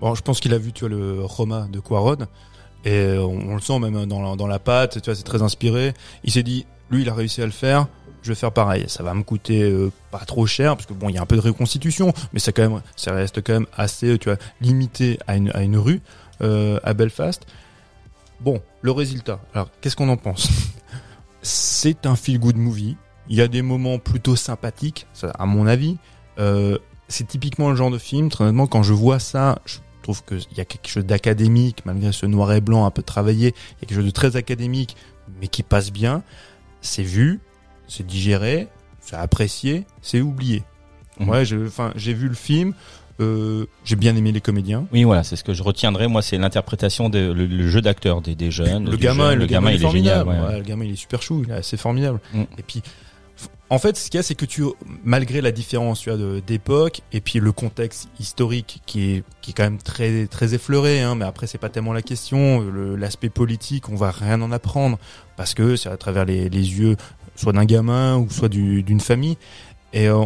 Bon, je pense qu'il a vu, tu vois, le Roma de Quaron. Et on, on le sent même dans la, dans la patte, tu vois, c'est très inspiré. Il s'est dit, lui, il a réussi à le faire, je vais faire pareil. Ça va me coûter euh, pas trop cher, parce que bon, il y a un peu de reconstitution, mais ça quand ça reste quand même assez, tu vois, limité à une, rue, euh, à Belfast. Bon, le résultat. Alors, qu'est-ce qu'on en pense? <laughs> C'est un feel-good movie. Il y a des moments plutôt sympathiques, à mon avis. Euh, c'est typiquement le genre de film, très honnêtement, quand je vois ça, je trouve qu'il y a quelque chose d'académique, malgré ce noir et blanc un peu travaillé, il y a quelque chose de très académique, mais qui passe bien. C'est vu, c'est digéré, c'est apprécié, c'est oublié. Mhm. Ouais, enfin, j'ai vu le film, euh, j'ai bien aimé les comédiens. Oui, voilà, c'est ce que je retiendrai. Moi, c'est l'interprétation, le, le jeu d'acteur des, des jeunes. le gamin, jeune. le, gamin, il est génial. formidable. ouais. Ouais, le gamin, il est super chou, il est assez formidable. Mm. Et puis, en fait, ce qu'il y a, c'est que tu, malgré la différence, d'époque, et puis le contexte historique qui est, qui est quand même très, très effleuré, hein, mais après, c'est pas tellement la question. L'aspect politique, on va rien en apprendre, parce que c'est à travers les, les yeux, soit d'un gamin, ou soit du- d'une famille. Et, euh,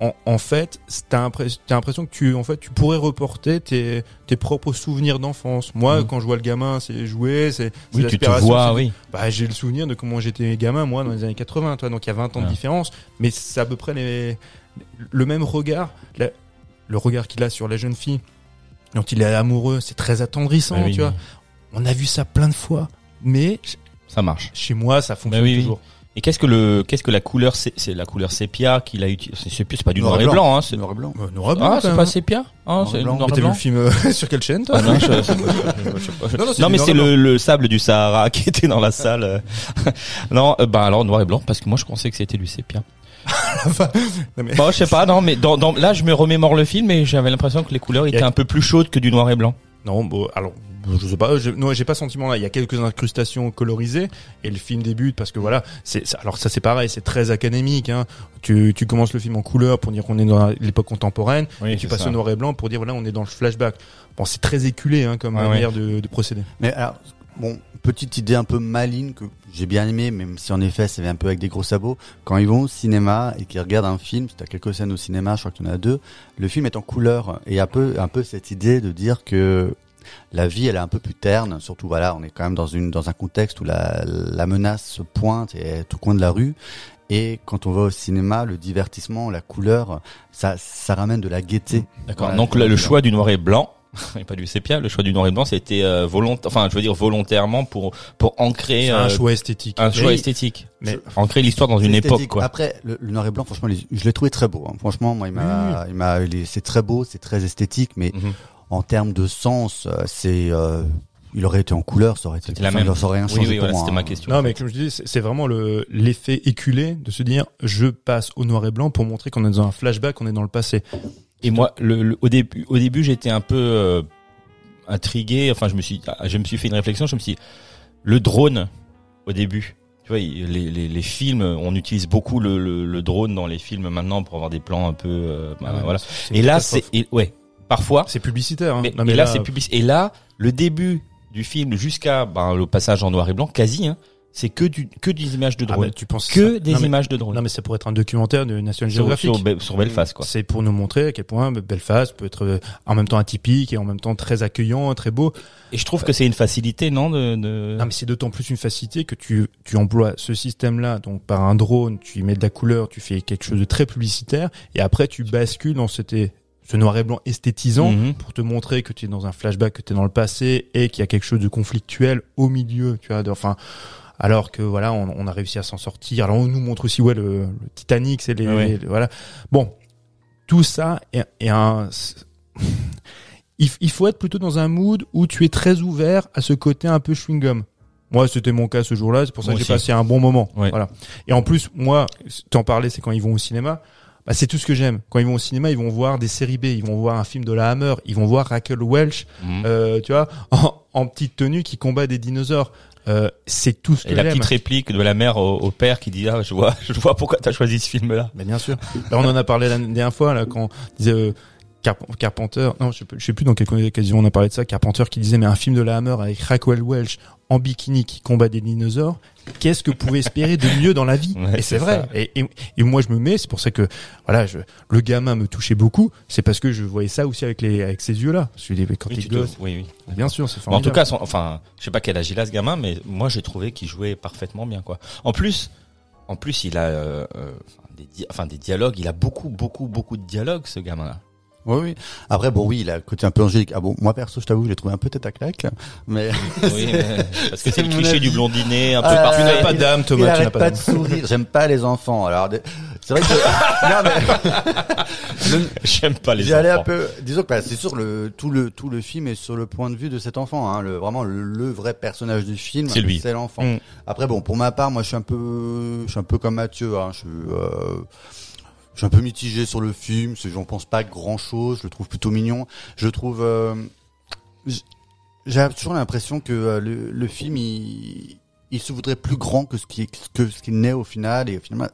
en, en fait, t'as impress- t'as l'impression que tu, en fait, tu pourrais reporter tes, tes propres souvenirs d'enfance. Moi, Mhm. quand je vois le gamin, c'est jouer, c'est, Oui, tu te vois, oui. bah, j'ai le souvenir de comment j'étais gamin, moi, dans les années 80, toi. Donc, il y a 20 ans de différence. Mais c'est à peu près les, le même regard. La- le regard qu'il a sur la jeune fille. Dont il est amoureux. C'est très attendrissant, Bah oui, tu vois. On a vu ça plein de fois. Mais, Ça marche. chez moi, ça fonctionne Bah oui, oui. Et qu'est-ce que le, qu'est-ce que la couleur, c'est, c'est la couleur sépia qu'il a utilisé. C'est, c'est, c'est pas du noir, et blanc, hein. C'est... Noir et blanc. Euh, noir et blanc, Ah, quand c'est même. pas sépia? Ah, Noir et c'est blanc. noir Mais et t'as vu blanc. le film euh, <laughs> sur quelle chaîne, toi Ah non, je, je- je- je- je- je- Non, non, c'est non, du mais noir c'est blanc. le, le sable du Sahara qui était dans la salle. <laughs> non, euh, bah alors noir et blanc parce que moi je pensais que c'était du sépia. <laughs> Non, mais- Bon, je sais pas, non, mais dans, dans, là je me remémore le film et j'avais l'impression que les couleurs étaient un peu plus chaudes que du noir et blanc. Non, bon, alors, je sais pas, je, non, j'ai pas ce sentiment-là. Il y a quelques incrustations colorisées et le film débute parce que voilà, c'est, c'est- alors ça c'est pareil, c'est très académique. Hein. Tu, tu commences le film en couleur pour dire qu'on est dans l'époque contemporaine, Oui, et tu passes au noir et blanc pour dire voilà, on est dans le flashback. Bon, c'est très éculé hein, comme Ouais, manière de, de procéder. Mais alors, bon, petite idée un peu maligne que j'ai bien aimé, même si en effet ça vient un peu avec des gros sabots. Quand ils vont au cinéma et qu'ils regardent un film, si t'as quelques scènes au cinéma, je crois qu'il y en a deux, le film est en couleur et un peu, un peu cette idée de dire que la vie elle est un peu plus terne, surtout voilà, on est quand même dans une dans un contexte où la, la menace se pointe et est au coin de la rue. Et quand on va au cinéma, le divertissement, la couleur, ça, ça ramène de la gaieté. D'accord. Voilà, Donc le, choix du noir et blanc, <laughs> et pas du sépia, le choix du noir et blanc, c'était euh, volontaire, enfin je veux dire volontairement pour pour ancrer C'est euh, un choix esthétique. un choix esthétique, Mais ancrer l'histoire dans une époque quoi. Après, le, le noir et blanc, franchement, je l'ai trouvé très beau. hein. Franchement, moi, il m'a, il m'a, c'est très beau, c'est très esthétique, mais Mhm. En termes de sens, euh, c'est, euh, il aurait été en couleur, ça aurait été la même. Ça aurait rien Oui, changé oui, pour voilà, moi. c'était hein. ma question. non, mais comme je dis, c'est vraiment le l'effet éculé de se dire je passe au noir et blanc pour montrer qu'on est dans un flashback, on est dans le passé. Et moi, le, le- au début, au début, j'étais un peu euh, intrigué. Enfin, je me suis, ah, je me suis fait une réflexion. Je me suis, dit, le drone au début. Tu vois, les, les, les films, on utilise beaucoup le, le, le drone dans les films maintenant pour avoir des plans un peu, euh, bah, Ah ouais, voilà. Et là, c'est, ouais, parfois. c'est publicitaire. Hein. Mais, Non, et là, c'est public. Et là, le début du film jusqu'à ben, le passage en noir et blanc, quasi, hein, c'est que du que des images de Ah, drone, mais tu penses que ça- des non, mais- images de drone. Non, mais ça pourrait être un documentaire de National sur, Geographic. sur, Be- sur Belfast, quoi. C'est pour nous montrer à quel point Belfast peut être euh, en même temps atypique et en même temps très accueillant, très beau. Et je trouve que c'est une facilité, non, de, de... Non, mais c'est d'autant plus une facilité que tu, tu emploies ce système-là, donc par un drone, tu y mets de la couleur, tu fais quelque chose de très publicitaire, et après tu bascules dans cette, ce noir et blanc esthétisant Mhm. pour te montrer que tu es dans un flashback, que tu es dans le passé et qu'il y a quelque chose de conflictuel au milieu, tu vois. de- Enfin, alors que voilà, on, on a réussi à s'en sortir. Alors on nous montre aussi ouais le, le Titanic, c'est les, Ouais. les- voilà. Bon, tout ça est, est un. <laughs> Il, il faut être plutôt dans un mood où tu es très ouvert à ce côté un peu chewing gum. Moi, c'était mon cas ce jour-là. C'est pour ça Moi que j'ai passé un bon moment. Ouais. Voilà. Et en plus, moi, t'en parlais, c'est quand ils vont au cinéma. Bah, c'est tout ce que j'aime. Quand ils vont au cinéma, ils vont voir des séries B, ils vont voir un film de la Hammer, ils vont voir Raquel Welch, Mhm. euh, tu vois, en, en petite tenue qui combat des dinosaures. Euh, c'est tout ce que Et la petite réplique de la mère au, au père qui dit ah je vois <laughs> je vois pourquoi t'as choisi ce film là. Mais bien sûr. Là, on en a parlé la dernière fois là quand on disait euh, Carpenter. Non, je sais, plus- je sais plus dans quelle occasion on a parlé de ça. Carpenter qui disait mais un film de la Hammer avec Raquel Welch en bikini qui combat des dinosaures. Qu'est-ce que vous pouvez espérer de mieux dans la vie? Ouais, Et c'est vrai. Et, et, et moi je me mets. C'est pour ça que voilà, je, le gamin me touchait beaucoup. C'est parce que je voyais ça aussi avec les avec ses yeux là. Je mais quand Oui, il te- gosse. oui, oui. Bien sûr, c'est Bon, en tout formidable. cas, son- enfin, je sais pas quel âge il a ce gamin, mais moi j'ai trouvé qu'il jouait parfaitement bien, quoi. En plus, en plus, il a euh, euh, enfin, des, di- enfin, des dialogues. Il a beaucoup, beaucoup, beaucoup de dialogues, ce gamin-là. Oui, oui. Après, bon, oui, il a le côté un peu angélique. Ah bon, moi perso, je t'avoue, je l'ai trouvé un peu tête à claque, mais Oui, mais- <laughs> parce que c'est le cliché avis. du blondinet, un peu parfait. Tu n'as pas il- d'âme, il Thomas. Tu n'as pas de sourire. J'aime pas les enfants. Alors, c'est vrai que <laughs> non mais J'aime pas les J'ai allé un enfants. peu. Disons que bah, c'est sûr le tout le tout le film est sur le point de vue de cet enfant. Hein, le vraiment le, le vrai personnage du film. C'est lui. C'est l'enfant. Mm. Après bon, pour ma part, moi je suis un peu je suis un peu comme Mathieu. Hein, je suis euh, je suis un peu mitigé sur le film. J'en pense pas grand chose. Je le trouve plutôt mignon. Je trouve. euh, J'ai toujours l'impression que euh, le, film il se voudrait plus grand que ce qui que ce n'est au final et finalement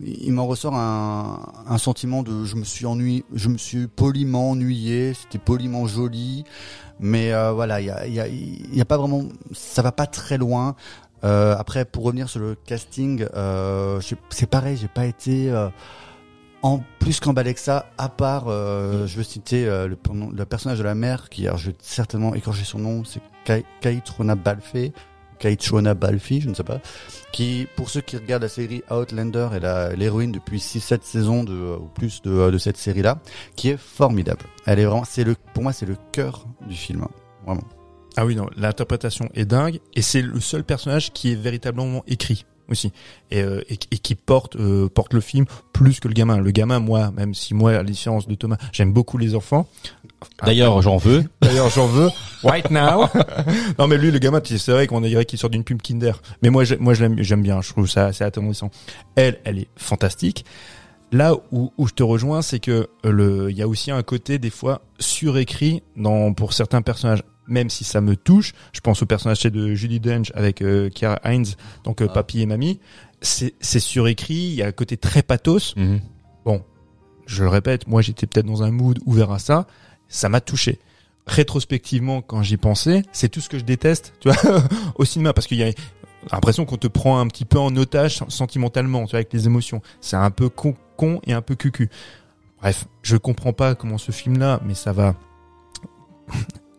il m'en ressort un, sentiment de je me suis ennuyé je me suis poliment ennuyé c'était poliment joli mais euh, voilà il y a y a pas vraiment ça va pas très loin après pour revenir sur le casting c'est pareil j'ai pas été en plus qu'emballé que ça, à part, euh, je veux citer euh, le, le personnage de la mère, qui, alors je vais certainement écorcher son nom, c'est Kai- Kaitrona Balfe, Kaitrona Balfi, je ne sais pas, qui, pour ceux qui regardent la série Outlander, est l'héroïne depuis 6-7 saisons de, ou plus de, de cette série-là, qui est formidable. Elle est vraiment, c'est le, pour moi, c'est le cœur du film, hein, vraiment. Ah oui, non, l'interprétation est dingue et c'est le seul personnage qui est véritablement écrit aussi et, euh, et, et qui porte euh, porte le film plus que le gamin. Le gamin, moi, même si moi, à différence de Thomas, j'aime beaucoup les enfants. D'ailleurs, j'en veux. D'ailleurs, j'en veux right now. <laughs> non, mais lui, le gamin, c'est vrai qu'on dirait qu'il sort d'une pub Kinder. Mais moi, moi, je l'aime, j'aime bien. Je trouve ça assez attendrissant. Elle, elle est fantastique. Là où, où je te rejoins, c'est que le, il y a aussi un côté des fois surécrit dans pour certains personnages. Même si ça me touche, je pense au personnage de Judy Dench avec euh, Kiara Hines, donc euh, Ah. papy et mamie. C'est, surécrit. Il y a un côté très pathos Mhm. je le répète, moi j'étais peut-être dans un mood ouvert à ça, ça m'a touché. Rétrospectivement, quand j'y pensais, c'est tout ce que je déteste, tu vois, <laughs> au cinéma, parce qu'il y a l'impression qu'on te prend un petit peu en otage sentimentalement, tu vois, avec les émotions. C'est un peu con, con et un peu cucu. Bref, je comprends pas comment ce film-là, mais ça va.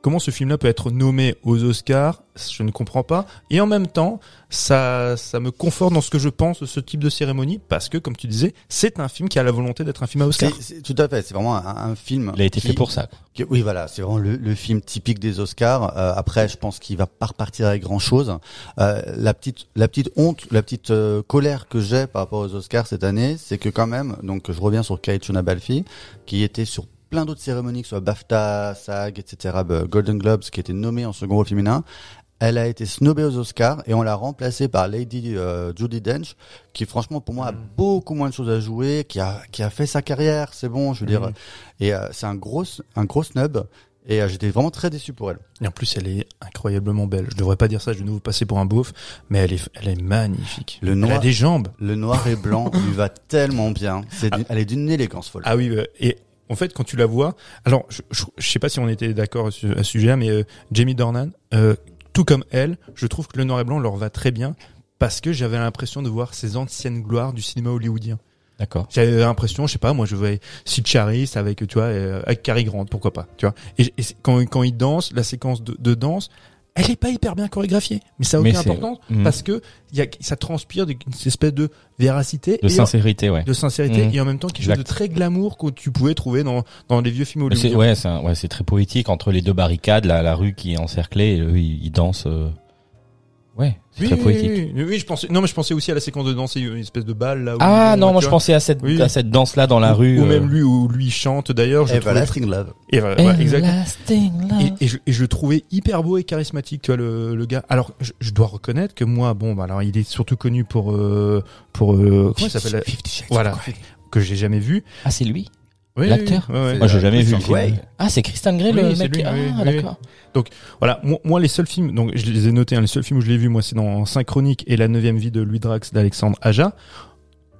Comment ce film-là peut être nommé aux Oscars Je ne comprends pas. Et en même temps, ça, ça me conforte dans ce que je pense de ce type de cérémonie, parce que, comme tu disais, c'est un film qui a la volonté d'être un film à Oscar. C'est- c'est- tout à fait, c'est vraiment un, un film. Il a été qui- fait pour ça. Oui, voilà, c'est vraiment le, le film typique des Oscars. Euh, après, je pense qu'il va pas repartir avec grand chose. Euh, la petite, la petite honte, la petite euh, colère que j'ai par rapport aux Oscars cette année, c'est que quand même, donc je reviens sur Kaichuna Balfi, qui était sur plein d'autres cérémonies, que ce soit BAFTA, SAG, etc., bah, Golden Globes, qui était nommée en second rôle féminin. Elle a été snobée aux Oscars et on l'a remplacée par Lady euh, Judy Dench, qui franchement pour moi a beaucoup moins de choses à jouer, qui a qui a fait sa carrière, c'est bon, je veux dire. Et euh, c'est un gros un gros snub et euh, j'étais vraiment très déçu pour elle. Et en plus, elle est incroyablement belle. Je devrais pas dire ça, je vais nous passer pour un beauf, mais elle est, elle est magnifique. Le Elle a noir, des jambes. le noir et blanc lui va <laughs> tellement bien. C'est d'une- elle est d'une élégance folle. Ah oui, et en fait, quand tu la vois, alors je, je, je sais pas si on était d'accord à ce sujet, mais euh, Jamie Dornan, euh, tout comme elle, je trouve que le noir et blanc leur va très bien parce que j'avais l'impression de voir ces anciennes gloires du cinéma hollywoodien. D'accord. J'avais l'impression, je sais pas, moi je voyais Sid Charis avec tu vois euh, avec Cary Grant, pourquoi pas, tu vois. Et, quand quand il danse, la séquence de, de danse, elle est pas hyper bien chorégraphiée, mais ça a aucune importance Mhm. parce que y a, ça transpire d'une espèce de véracité De et sincérité, ouais. de sincérité Mhm. et en même temps quelque chose de très glamour que tu pouvais trouver dans dans les vieux films hollywoodiens. ouais, c'est, ouais, c'est très poétique entre les deux barricades, la, la rue qui est encerclée, et eux, ils, ils dansent. euh, Ouais, c'est Oui, très oui, poétique. oui, oui, oui, je pensais non mais je pensais aussi à la séquence de danse, une espèce de balle là. où- Ah non, moi je pensais à cette, Oui. à cette danse-là dans la Ou- rue. Ou euh, même lui où lui chante d'ailleurs. je trouvais- Everlasting Love. Et ouais, exact. Everlasting love. Et, et je, et je le trouvais hyper beau et charismatique, tu vois, le, le gars. Alors, je, je dois reconnaître que moi, bon, bah, alors, il est surtout connu pour, euh, pour, euh, comment il s'appelle? Voilà. Que j'ai jamais vu. Ah, c'est lui? Oui, L'acteur oui, oui. Moi, j'ai jamais vu. Le film. Ah, c'est Christian Grey, Oui, le mec. lui, ah, oui, oui. d'accord. Voilà. Moi, moi, les seuls films, donc, je les ai notés, hein, les seuls films où je l'ai vu, moi, c'est dans Synchronique et La neuvième vie de Louis Drax d'Alexandre Aja.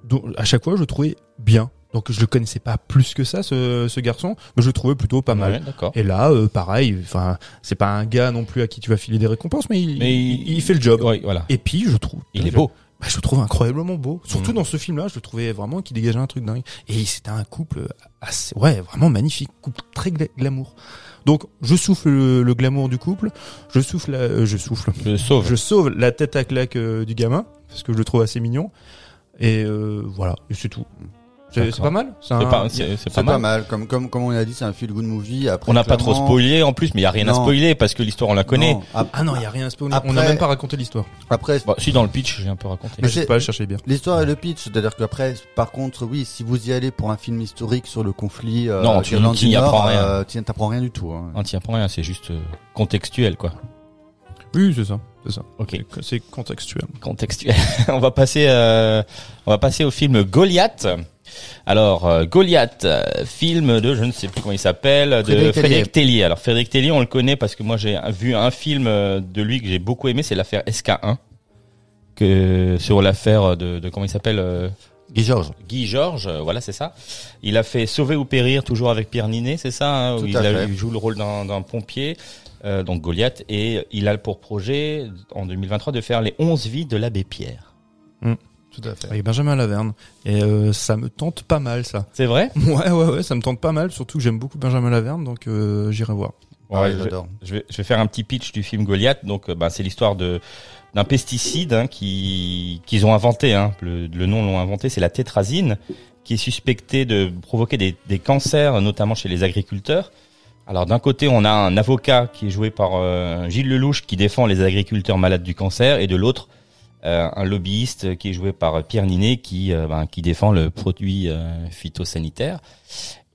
Donc, à chaque fois, je le trouvais bien. Donc, je le connaissais pas plus que ça, ce, ce garçon, mais je le trouvais plutôt pas mal. Ouais. Et là, euh, pareil, enfin, c'est pas un gars non plus à qui tu vas filer des récompenses, mais il, Mais il, fait le job. Ouais, voilà. Et puis, je trouve. Il est beau. Bah, je le trouve incroyablement beau. Surtout Mhm. dans ce film-là, je le trouvais vraiment qui dégageait un truc dingue. Et c'était un couple assez, ouais, vraiment magnifique, couple très gla- glamour. Donc, je souffle le, le glamour du couple, je souffle, la- euh, je souffle, Je sauve. je sauve la tête à claque euh, du gamin parce que je le trouve assez mignon. Et euh, voilà, et c'est tout. C'est pas mal. C'est un- pas, pas pas mal. mal. Comme, comme, comme on a dit, c'est un feel good movie. Après, On n'a pas trop spoilé en plus, mais il y a rien à Non. spoiler parce que l'histoire on la connaît. Non. Ah non, il y a rien à spoiler. Après- On n'a même pas raconté l'histoire. Après, Bon, si dans le pitch, j'ai un peu raconté. Mais Je sais pas, je cherchais bien. l'histoire et le pitch, c'est-à-dire qu'après, par contre, oui, si vous y allez pour un film historique sur le conflit euh, Non, tu- d'Irlande tu du n'y Nord, apprends rien. euh, tu t'apprends rien du tout. hein. On tient pas rien, c'est juste euh, contextuel, quoi. Oui, c'est ça, c'est ça. Ok. C'est contextuel. Contextuel. <laughs> on va passer, euh, on va passer au film Goliath. Alors euh, Goliath, euh, film de je ne sais plus comment il s'appelle, de Frédéric Tellier. Alors Frédéric Tellier, on le connaît parce que moi j'ai vu un film euh, de lui que j'ai beaucoup aimé, c'est l'affaire SK1, que sur l'affaire de, de comment il s'appelle. euh, Guy Georges. Guy Georges, voilà, c'est ça. Il a fait Sauver ou périr, toujours avec Pierre Ninet, c'est ça, hein, où il, a- joue le rôle d'un d'un pompier, euh, donc Goliath, et il a pour projet, en 2023, de faire les 11 vies de l'abbé Pierre. Tout à fait. Avec Benjamin Laverne. Et euh, ça me tente pas mal, ça. C'est vrai? <laughs> Ouais, ouais, ouais, ça me tente pas mal. Surtout que j'aime beaucoup Benjamin Laverne, donc euh, j'irai voir. Ah Ouais, je, je, vais, je vais faire un petit pitch du film Goliath. Donc, euh, bah, c'est l'histoire de d'un pesticide hein, qui qu'ils ont inventé. Hein, le, le nom l'ont inventé, c'est la tétrazine, qui est suspecté de provoquer des, des cancers, notamment chez les agriculteurs. Alors d'un côté, on a un avocat qui est joué par euh, Gilles Lelouch qui défend les agriculteurs malades du cancer, et de l'autre, euh, un lobbyiste qui est joué par Pierre Ninet qui euh, ben, qui défend le produit euh, phytosanitaire.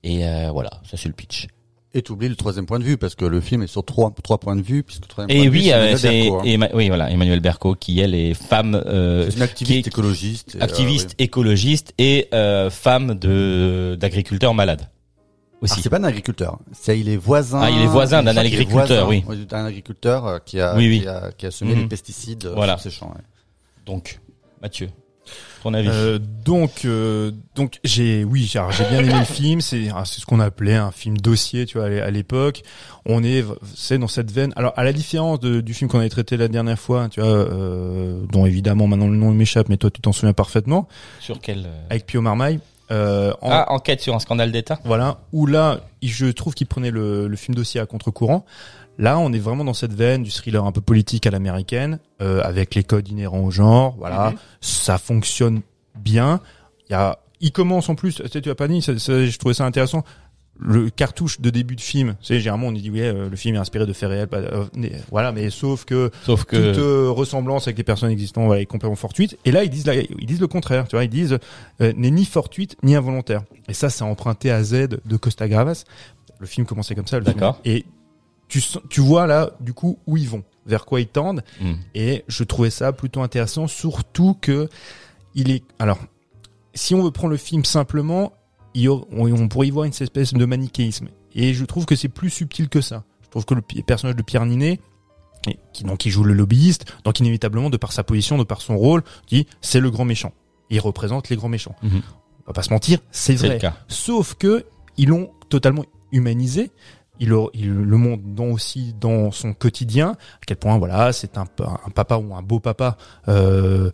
Et euh, voilà, ça c'est le pitch. Et tu oublies le troisième point de vue parce que le film est sur trois, trois points de vue puisque le troisième Et point de vue, oui, c'est euh, Emmanuel c'est Berco, hein. Emma- oui voilà Emmanuel Berco qui elle est femme euh, C'est une activiste qui est- écologiste. et, activiste oui. écologiste et euh, femme de d'agriculteur malade Ah, aussi. c'est pas un agriculteur. C'est il est voisin. Ah, il est voisin d'un agriculteur, voisin, oui. D'un agriculteur qui a, Oui, oui. Qui, a qui a semé Mhm. les pesticides Voilà. sur ses champs. ouais. Donc Mathieu, ton avis Euh, donc, euh, donc j'ai, oui, j'ai bien aimé le <laughs> film. C'est, ah, c'est ce qu'on appelait un film dossier, tu vois, à l'é- à l'époque. On est, c'est dans cette veine. Alors, à la différence de- du film qu'on avait traité la dernière fois, tu vois, euh, dont évidemment maintenant le nom m'échappe, mais toi tu t'en souviens parfaitement, Sur quel avec Pio Marmaille. En- Ah, enquête sur un scandale d'État Voilà, où là, je trouve qu'il prenait le, le film dossier à contre-courant. Là, on est vraiment dans cette veine du thriller un peu politique à l'américaine, euh, avec les codes inhérents au genre. Voilà, ça fonctionne bien. Il y a, il commence en plus. Tu sais, tu as pas dit, ça- ça- je trouvais ça intéressant. Le cartouche de début de film, tu sais, généralement on dit ouais, euh, le film est inspiré de faits réels, pas- euh, voilà, mais sauf que Sauf que toute euh, ressemblance avec les personnes existantes voilà, est complètement fortuite. Et là, ils disent, ils disent le contraire. Tu vois, ils disent euh, n'est ni fortuite ni involontaire. Et ça, c'est emprunté à Z de Costa Gravas. Le film commençait comme ça. le film. D'accord. Et tu, vois là, du coup, où ils vont, vers quoi ils tendent. Hmm. Et je trouvais ça plutôt intéressant, surtout que il est. Alors, si on veut prendre le film simplement, il y aura- on, on pourrait y voir une espèce de manichéisme. Et je trouve que c'est plus subtil que ça. Je trouve que le personnage de Pierre Ninet, et qui donc il joue le lobbyiste, donc inévitablement de par sa position, de par son rôle, dit c'est le grand méchant. Il représente les grands méchants. Mhm. On va pas se mentir, c'est c'est vrai. le cas. Sauf que ils l'ont totalement humanisé. Ils le, ils le montrent aussi dans son quotidien. À quel point, voilà, c'est un, un papa ou un beau papa, euh,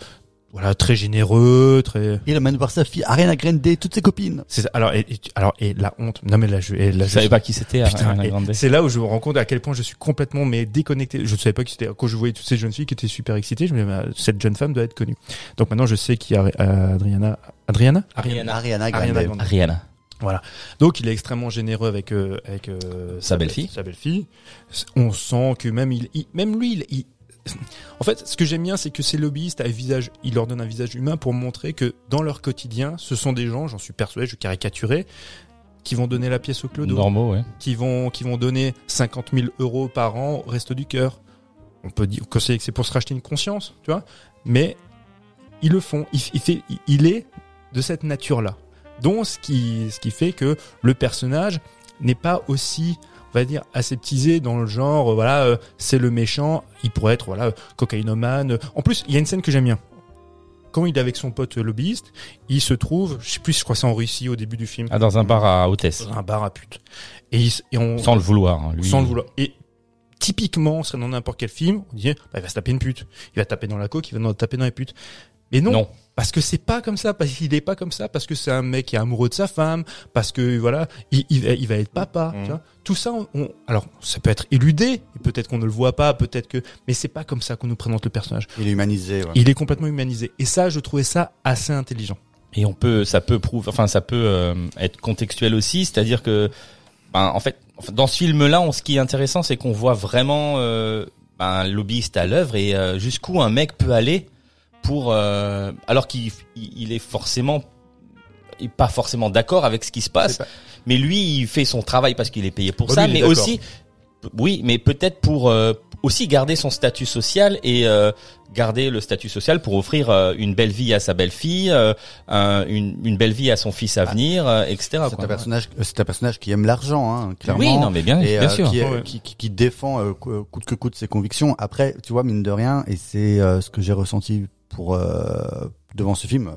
voilà très généreux, très. Il amène voir sa fille, Ariana Grande, toutes ses copines. C'est ça. Alors et, et- alors et la honte. Non mais là je et là, Je je- savais pas qui c'était. Ariana Grande. c'est là où je me rends compte à quel point je suis complètement mais déconnecté. Je ne savais pas que c'était quand je voyais toutes ces jeunes filles qui étaient super excitées. Je me disais, bah, cette jeune femme doit être connue. Donc maintenant je sais qu'il y a euh, Adriana. Adriana? Ariana. Ariana Grande. Ariana Grande. Ariana. Donc il est extrêmement généreux avec euh, avec euh, Sa belle-fille. Sa belle-fille. On sent que même il, il- même lui il, il- en fait, ce que j'aime bien, c'est que ces lobbyistes à visage, il leur donne un visage humain pour montrer que dans leur quotidien, ce sont des gens, j'en suis persuadé, je caricaturais, qui vont donner la pièce au clodo, Normaux, ouais. qui vont, qui vont donner 50 000 euros par an au resto du cœur. On peut dire que c'est pour se racheter une conscience, tu vois. Mais ils le font. Il, il fait, il- il est de cette nature-là. Donc, ce qui, ce qui fait que le personnage n'est pas aussi, on va dire, aseptisé dans le genre, euh, voilà, euh, c'est le méchant. Il pourrait être, voilà, euh, cocaïnomane. En plus, il y a une scène que j'aime bien. Quand il est avec son pote euh, lobbyiste, il se trouve, je sais plus, je crois que c'est en Russie au début du film, Ah, dans un bar à hôtesse. dans un bar à pute. Et, il et on, Sans le vouloir. hein, lui. sans le vouloir. Et typiquement, ce serait dans n'importe quel film, on dit, bah, il va se taper une pute. Il va taper dans la coque, il va taper dans les putes. Mais non, Non. Parce que c'est pas comme ça, parce qu'il est pas comme ça, parce que c'est un mec qui est amoureux de sa femme, parce que voilà, il, il, va, il va être papa. Mhm. Tu vois Tout ça, on, on- alors ça peut être éludé, et peut-être qu'on ne le voit pas, peut-être que, mais c'est pas comme ça qu'on nous présente le personnage. Il est humanisé. ouais. Il est complètement humanisé. Et ça, je trouvais ça assez intelligent. Et on peut, ça peut prouver, enfin, ça peut euh, être contextuel aussi, c'est-à-dire que, ben, en fait, dans ce film-là, on- ce qui est intéressant, c'est qu'on voit vraiment euh, ben, un lobbyiste à l'œuvre et euh, jusqu'où un mec peut aller pour, euh, alors qu'il il est forcément, est pas forcément d'accord avec ce qui se passe, pas- mais lui, il fait son travail parce qu'il est payé pour ça, mais aussi, oui, mais peut-être pour euh, aussi garder son statut social et euh, garder le statut social pour offrir euh, une belle vie à sa belle-fille, euh, un- une, une belle vie à son fils à venir, euh, etc. C'est un personnage, euh, c'est un personnage qui aime l'argent, hein, clairement. Oui, non, mais bien, et bien euh, sûr. qui, Ouais. qui, qui, qui défend euh, coûte que coûte ses convictions. Après, tu vois, mine de rien, et c'est euh, ce que j'ai ressenti pour euh, devant ce film.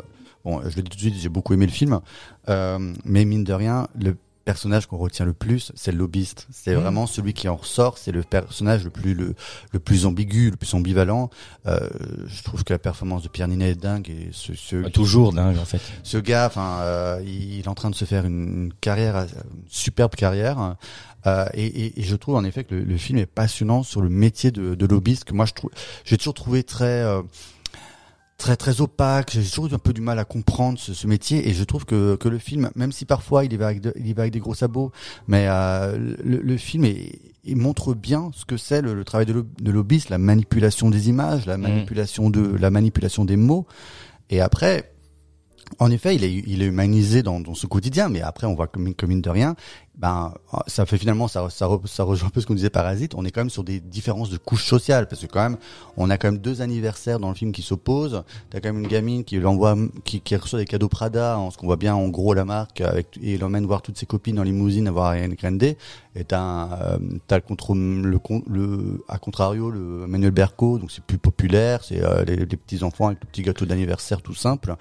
Bon, je le dis tout de suite, j'ai beaucoup aimé le film, euh, mais mine de rien, le personnage qu'on retient le plus, c'est le lobbyiste. C'est Mhm. vraiment celui qui en ressort. C'est le personnage le plus le, le plus ambigu, le plus ambivalent. Euh, je trouve que la performance de Pierre Ninet est dingue et ce, ce, Toujours dingue en fait. ce gars, enfin, euh, il est en train de se faire une, carrière, euh, une superbe carrière. Euh, et, et- et je trouve en effet que le, le film est passionnant sur le métier de, de lobbyiste que moi je trouve, j'ai toujours trouvé très euh, très très opaque. J'ai toujours eu un peu du mal à comprendre ce, ce métier et je trouve que, que le film, même si parfois il y va avec, de- il y va avec des gros sabots, mais euh, le, le film est, il montre bien ce que c'est le, le travail de, lo- de lobbyiste, la manipulation des images, la manipulation de la manipulation des mots. Et après, en effet, il est, il est humanisé dans, dans ce quotidien, mais après, on voit comme, comme mine de rien, ben, ça fait finalement, ça, ça, ça rejoint un peu ce qu'on disait Parasite, on est quand même sur des différences de couches sociales, parce que quand même, on a quand même deux anniversaires dans le film qui s'opposent, t'as quand même une gamine qui l'envoie, qui, qui reçoit des cadeaux Prada, en ce qu'on voit bien en gros la marque, avec, et l'emmène voir toutes ses copines en limousine à voir Ariane Grande, et t'as un, euh, t'as contre, le, le, à contrario, le Manuel Berco, donc c'est plus populaire, c'est euh, les, les petits enfants avec le petit gâteau d'anniversaire tout simple.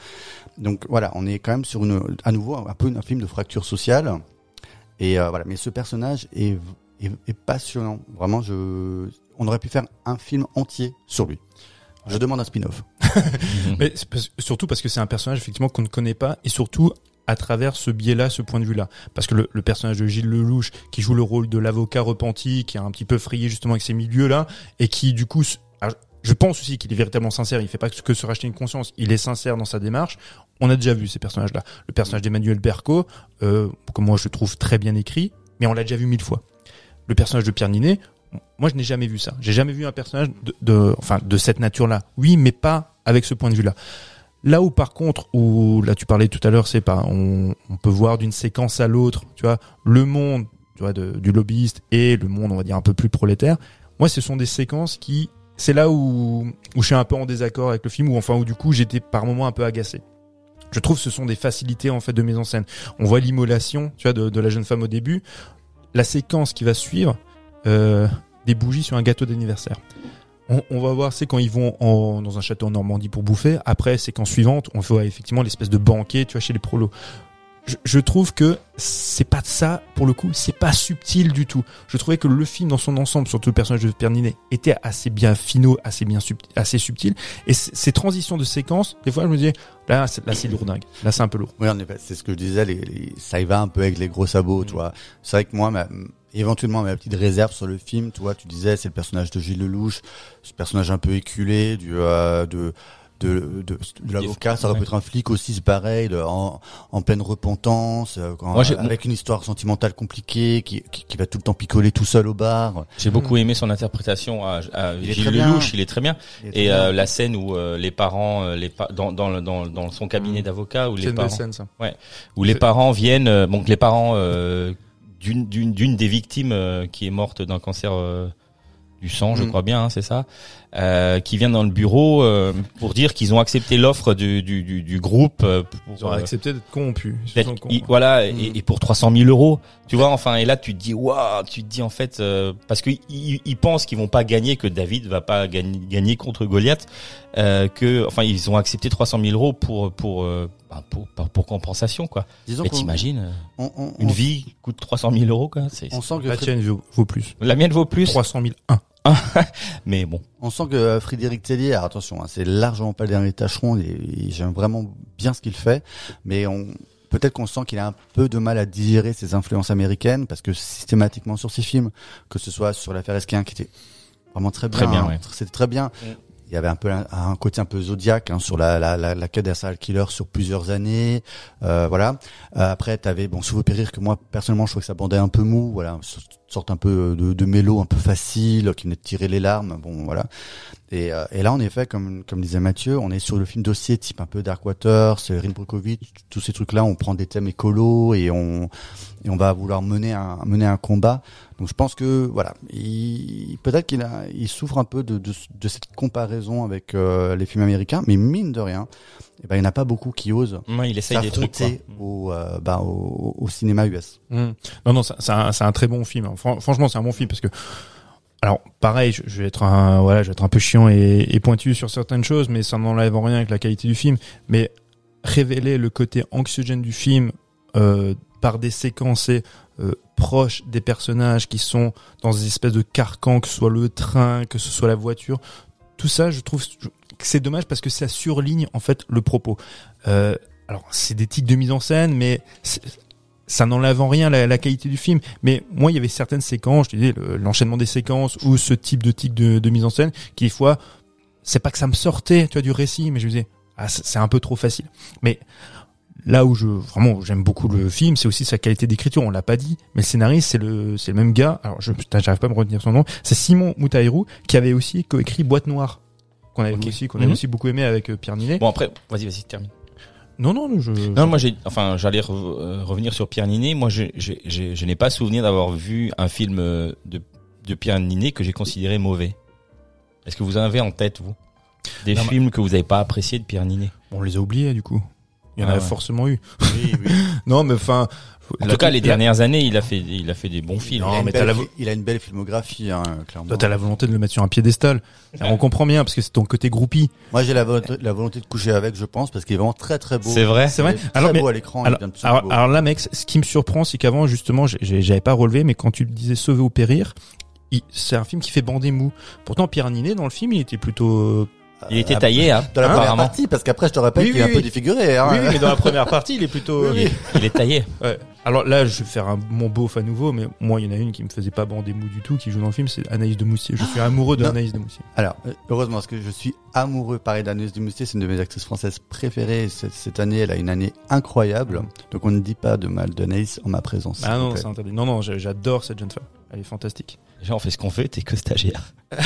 Donc voilà, on est quand même sur une, à nouveau un peu un film de fracture sociale. Et euh, voilà, mais ce personnage est, est, est passionnant. Vraiment, je, on aurait pu faire un film entier sur lui. Je demande un spin-off. <laughs> Mais surtout parce que c'est un personnage effectivement qu'on ne connaît pas et surtout à travers ce biais-là, ce point de vue-là. Parce que le, le personnage de Gilles Lelouch, qui joue le rôle de l'avocat repenti, qui a un petit peu frayé justement avec ces milieux-là, et qui du coup, je pense aussi qu'il est véritablement sincère. Il fait pas que se racheter une conscience. Il est sincère dans sa démarche. On a déjà vu ces personnages-là. Le personnage d'Emmanuel Berco, euh, que moi je trouve très bien écrit, mais on l'a déjà vu mille fois. Le personnage de Pierre Ninet, moi je n'ai jamais vu ça. J'ai jamais vu un personnage de, enfin, de cette nature-là. Oui, mais pas avec ce point de vue-là. Là où par contre, où là tu parlais tout à l'heure, c'est pas, on, peut voir d'une séquence à l'autre, tu vois, le monde, tu vois, du lobbyiste et le monde, on va dire un peu plus prolétaire. Moi, ce sont des séquences qui, c'est là où où je suis un peu en désaccord avec le film, ou enfin où du coup j'étais par moments un peu agacé. Je trouve que ce sont des facilités en fait de mise en scène. On voit l'immolation, tu vois, de, la jeune femme au début. La séquence qui va suivre, euh, des bougies sur un gâteau d'anniversaire. On, va voir, c'est quand ils vont dans un château en Normandie pour bouffer. Après, séquence suivante, on voit effectivement l'espèce de banquet, tu vois, chez les prolos. Je, je trouve que c'est pas de ça pour le coup, c'est pas subtil du tout. Je trouvais que le film dans son ensemble, surtout le personnage de Pierre Ninet, était assez bien finaux, assez bien subtil, assez subtil. Et ces transitions de séquences, des fois je me disais là, là c'est lourdingue, là c'est un peu lourd. Oui, en effet, c'est ce que je disais, les, les- ça y va un peu avec les gros sabots, tu vois. C'est vrai que moi, ma- éventuellement, ma petite réserve sur le film, tu vois, tu disais, c'est le personnage de Gilles Lelouch, ce personnage un peu éculé, du, euh, de, de, de, de l'avocat, ça aurait pu être un flic aussi, c'est pareil, de- en, en pleine repentance, euh, quand- Moi, j'ai- avec une histoire sentimentale compliquée, qui, qui, qui va tout le temps picoler tout seul au bar. J'ai beaucoup aimé son interprétation à, à Il est Gilles très bien. Lelouch, il est très bien. Il est très Et bien. euh, la scène où euh, les parents, euh, les pa- dans, dans, le- dans, dans son cabinet d'avocat, où les parents, ça. où les parents viennent, euh, donc les parents euh, d'une d'une d'une des victimes euh, qui est morte d'un cancer euh, du sang, je Mm. crois bien, hein, c'est ça, euh, qui viennent dans le bureau euh, pour dire qu'ils ont accepté l'offre du, du, du, du groupe euh, pour, Ils euh, accepté d'être corrompus. Ils sont corrompus. voilà Mm. et, et pour 300 000 euros tu vois enfin et là tu te dis waouh tu te dis en fait euh, parce que ils, pensent qu'ils vont pas gagner que David va pas gagner, gagner contre Goliath euh, que enfin ils ont accepté 300 000 euros pour pour euh, bah, pour, pour, pour compensation quoi Disons mais t'imagines on, on, une on- vie coûte 300 000 euros quoi c'est on sent que La tienne vaut, vaut plus. la mienne vaut plus 300 001. <laughs> mais bon On sent que euh, Frédéric Tellier, alors attention, hein, c'est largement pas le dernier tâcheron, et, et j'aime vraiment bien ce qu'il fait, mais on peut-être qu'on sent qu'il a un peu de mal à digérer ses influences américaines, parce que systématiquement sur ses films, que ce soit sur l'affaire Esquin, qui était vraiment très bien, Très bien, hein, ouais. c'était très bien. Mm. Il y avait un peu un, un côté un peu zodiaque hein, sur la, la, la, la quête d'un killer sur plusieurs années, euh, voilà. Euh, après, t'avais bon, sous vos périls que moi personnellement je trouve que ça bandait un peu mou, voilà, sorte un peu de, de mélo un peu facile qui venait de tirer les larmes, bon voilà. Et, euh, et là, en effet, comme comme disait Mathieu, on est sur le film dossier type un peu Darkwater, c'est Rin Brockovich, tous ces trucs-là, on prend des thèmes écolos et on et on va vouloir mener un mener un combat. Donc je pense que voilà, il, peut-être qu'il a il souffre un peu de de, de cette comparaison avec euh, les films américains, mais mine de rien, eh ben il n'y en a pas beaucoup qui osent Ouais, il essaye des trucs quoi. s'affronter au, euh, bah, au au cinéma US. Mm. Non, non, c'est un, très bon film. Fran- franchement, c'est un bon film parce que, alors, pareil, je, je vais être un, voilà, je vais être un peu chiant et, et pointu sur certaines choses, mais ça n'enlève en rien avec la qualité du film. Mais révéler le côté anxiogène du film euh, par des séquences et, euh, proches des personnages qui sont dans des espèces de carcans, que ce soit le train, que ce soit la voiture, tout ça, je trouve que c'est dommage parce que ça surligne en fait le propos. Euh, alors, c'est des tics de mise en scène, mais ça n'enlève en rien la, qualité du film. Mais moi, il y avait certaines séquences, je disais, le- l'enchaînement des séquences ou ce type de tic de, de mise en scène qui, des fois, c'est pas que ça me sortait, tu vois, du récit, mais je me disais, ah, c'est un peu trop facile. Mais là où je, vraiment, j'aime beaucoup le film, c'est aussi sa qualité d'écriture, on l'a pas dit, mais le scénariste, c'est le, c'est le même gars, alors je, j'arrive pas à me retenir son nom, c'est Simon Moutaïrou, qui avait aussi coécrit Boîte Noire. Qu'on avait aussi, qu'on avait Mhm. aussi beaucoup aimé avec euh, Pierre Ninet. bon après vas-y vas-y termine Non, non, je, Non, moi j'ai, enfin, j'allais re- euh, revenir sur Pierre Ninet. Moi, j'ai- j'ai- je n'ai pas souvenir d'avoir vu un film euh, de, de Pierre Ninet que j'ai considéré mauvais. Est-ce que vous en avez en tête vous? Des Non, mais- films que vous n'avez pas appréciés de Pierre Ninet? On les a oubliés, du coup. Il y en Ah a ouais. forcément eu. Oui, oui. <laughs> Non, mais enfin. En tout cas, les dernières années, il a fait, il a fait des bons films. Non, il, a une mais belle, la il a une belle filmographie, hein, clairement. Toi, t'as la volonté de le mettre sur un piédestal. On comprend bien, parce que c'est ton côté groupie. Moi, j'ai la volonté, la volonté de coucher avec, je pense, parce qu'il est vraiment très très beau. C'est vrai. C'est vrai. Alors, mais- beau à l'écran. il Alors, là, mec, ce qui me surprend, c'est qu'avant, justement, j'avais pas relevé, mais quand tu le disais sauver ou périr, c'est un film qui fait bander mou. Pourtant, Pierre Ninet, dans le film, il était plutôt, euh, Il était Euh, taillé, hein, Dans la première apparemment. partie, parce qu'après, je te rappelle Oui, qu'il est oui, un peu oui. défiguré. Hein. oui, oui, mais dans la première partie, il est plutôt, Oui, oui. Il est taillé. Ouais. Alors là, je vais faire un, mon beauf à nouveau, mais moi, il y en a une qui me faisait pas bander mou du tout, qui joue dans le film, c'est Anaïs de Moussier. Je suis amoureux de Non. Anaïs de Moussier. Alors, euh, heureusement, parce que je suis amoureux, pareil, d'Agnès Dumoustier, c'est une de mes actrices françaises préférées. Cette, cette année, elle a une année incroyable. Donc, on ne dit pas de mal d'Anaïs en ma présence. s'il Ah vous non, plaît. c'est interdit. Non, non, j'a- j'adore cette jeune femme. Elle est fantastique. Déjà, on fait ce qu'on fait. T'es que stagiaire. <laughs>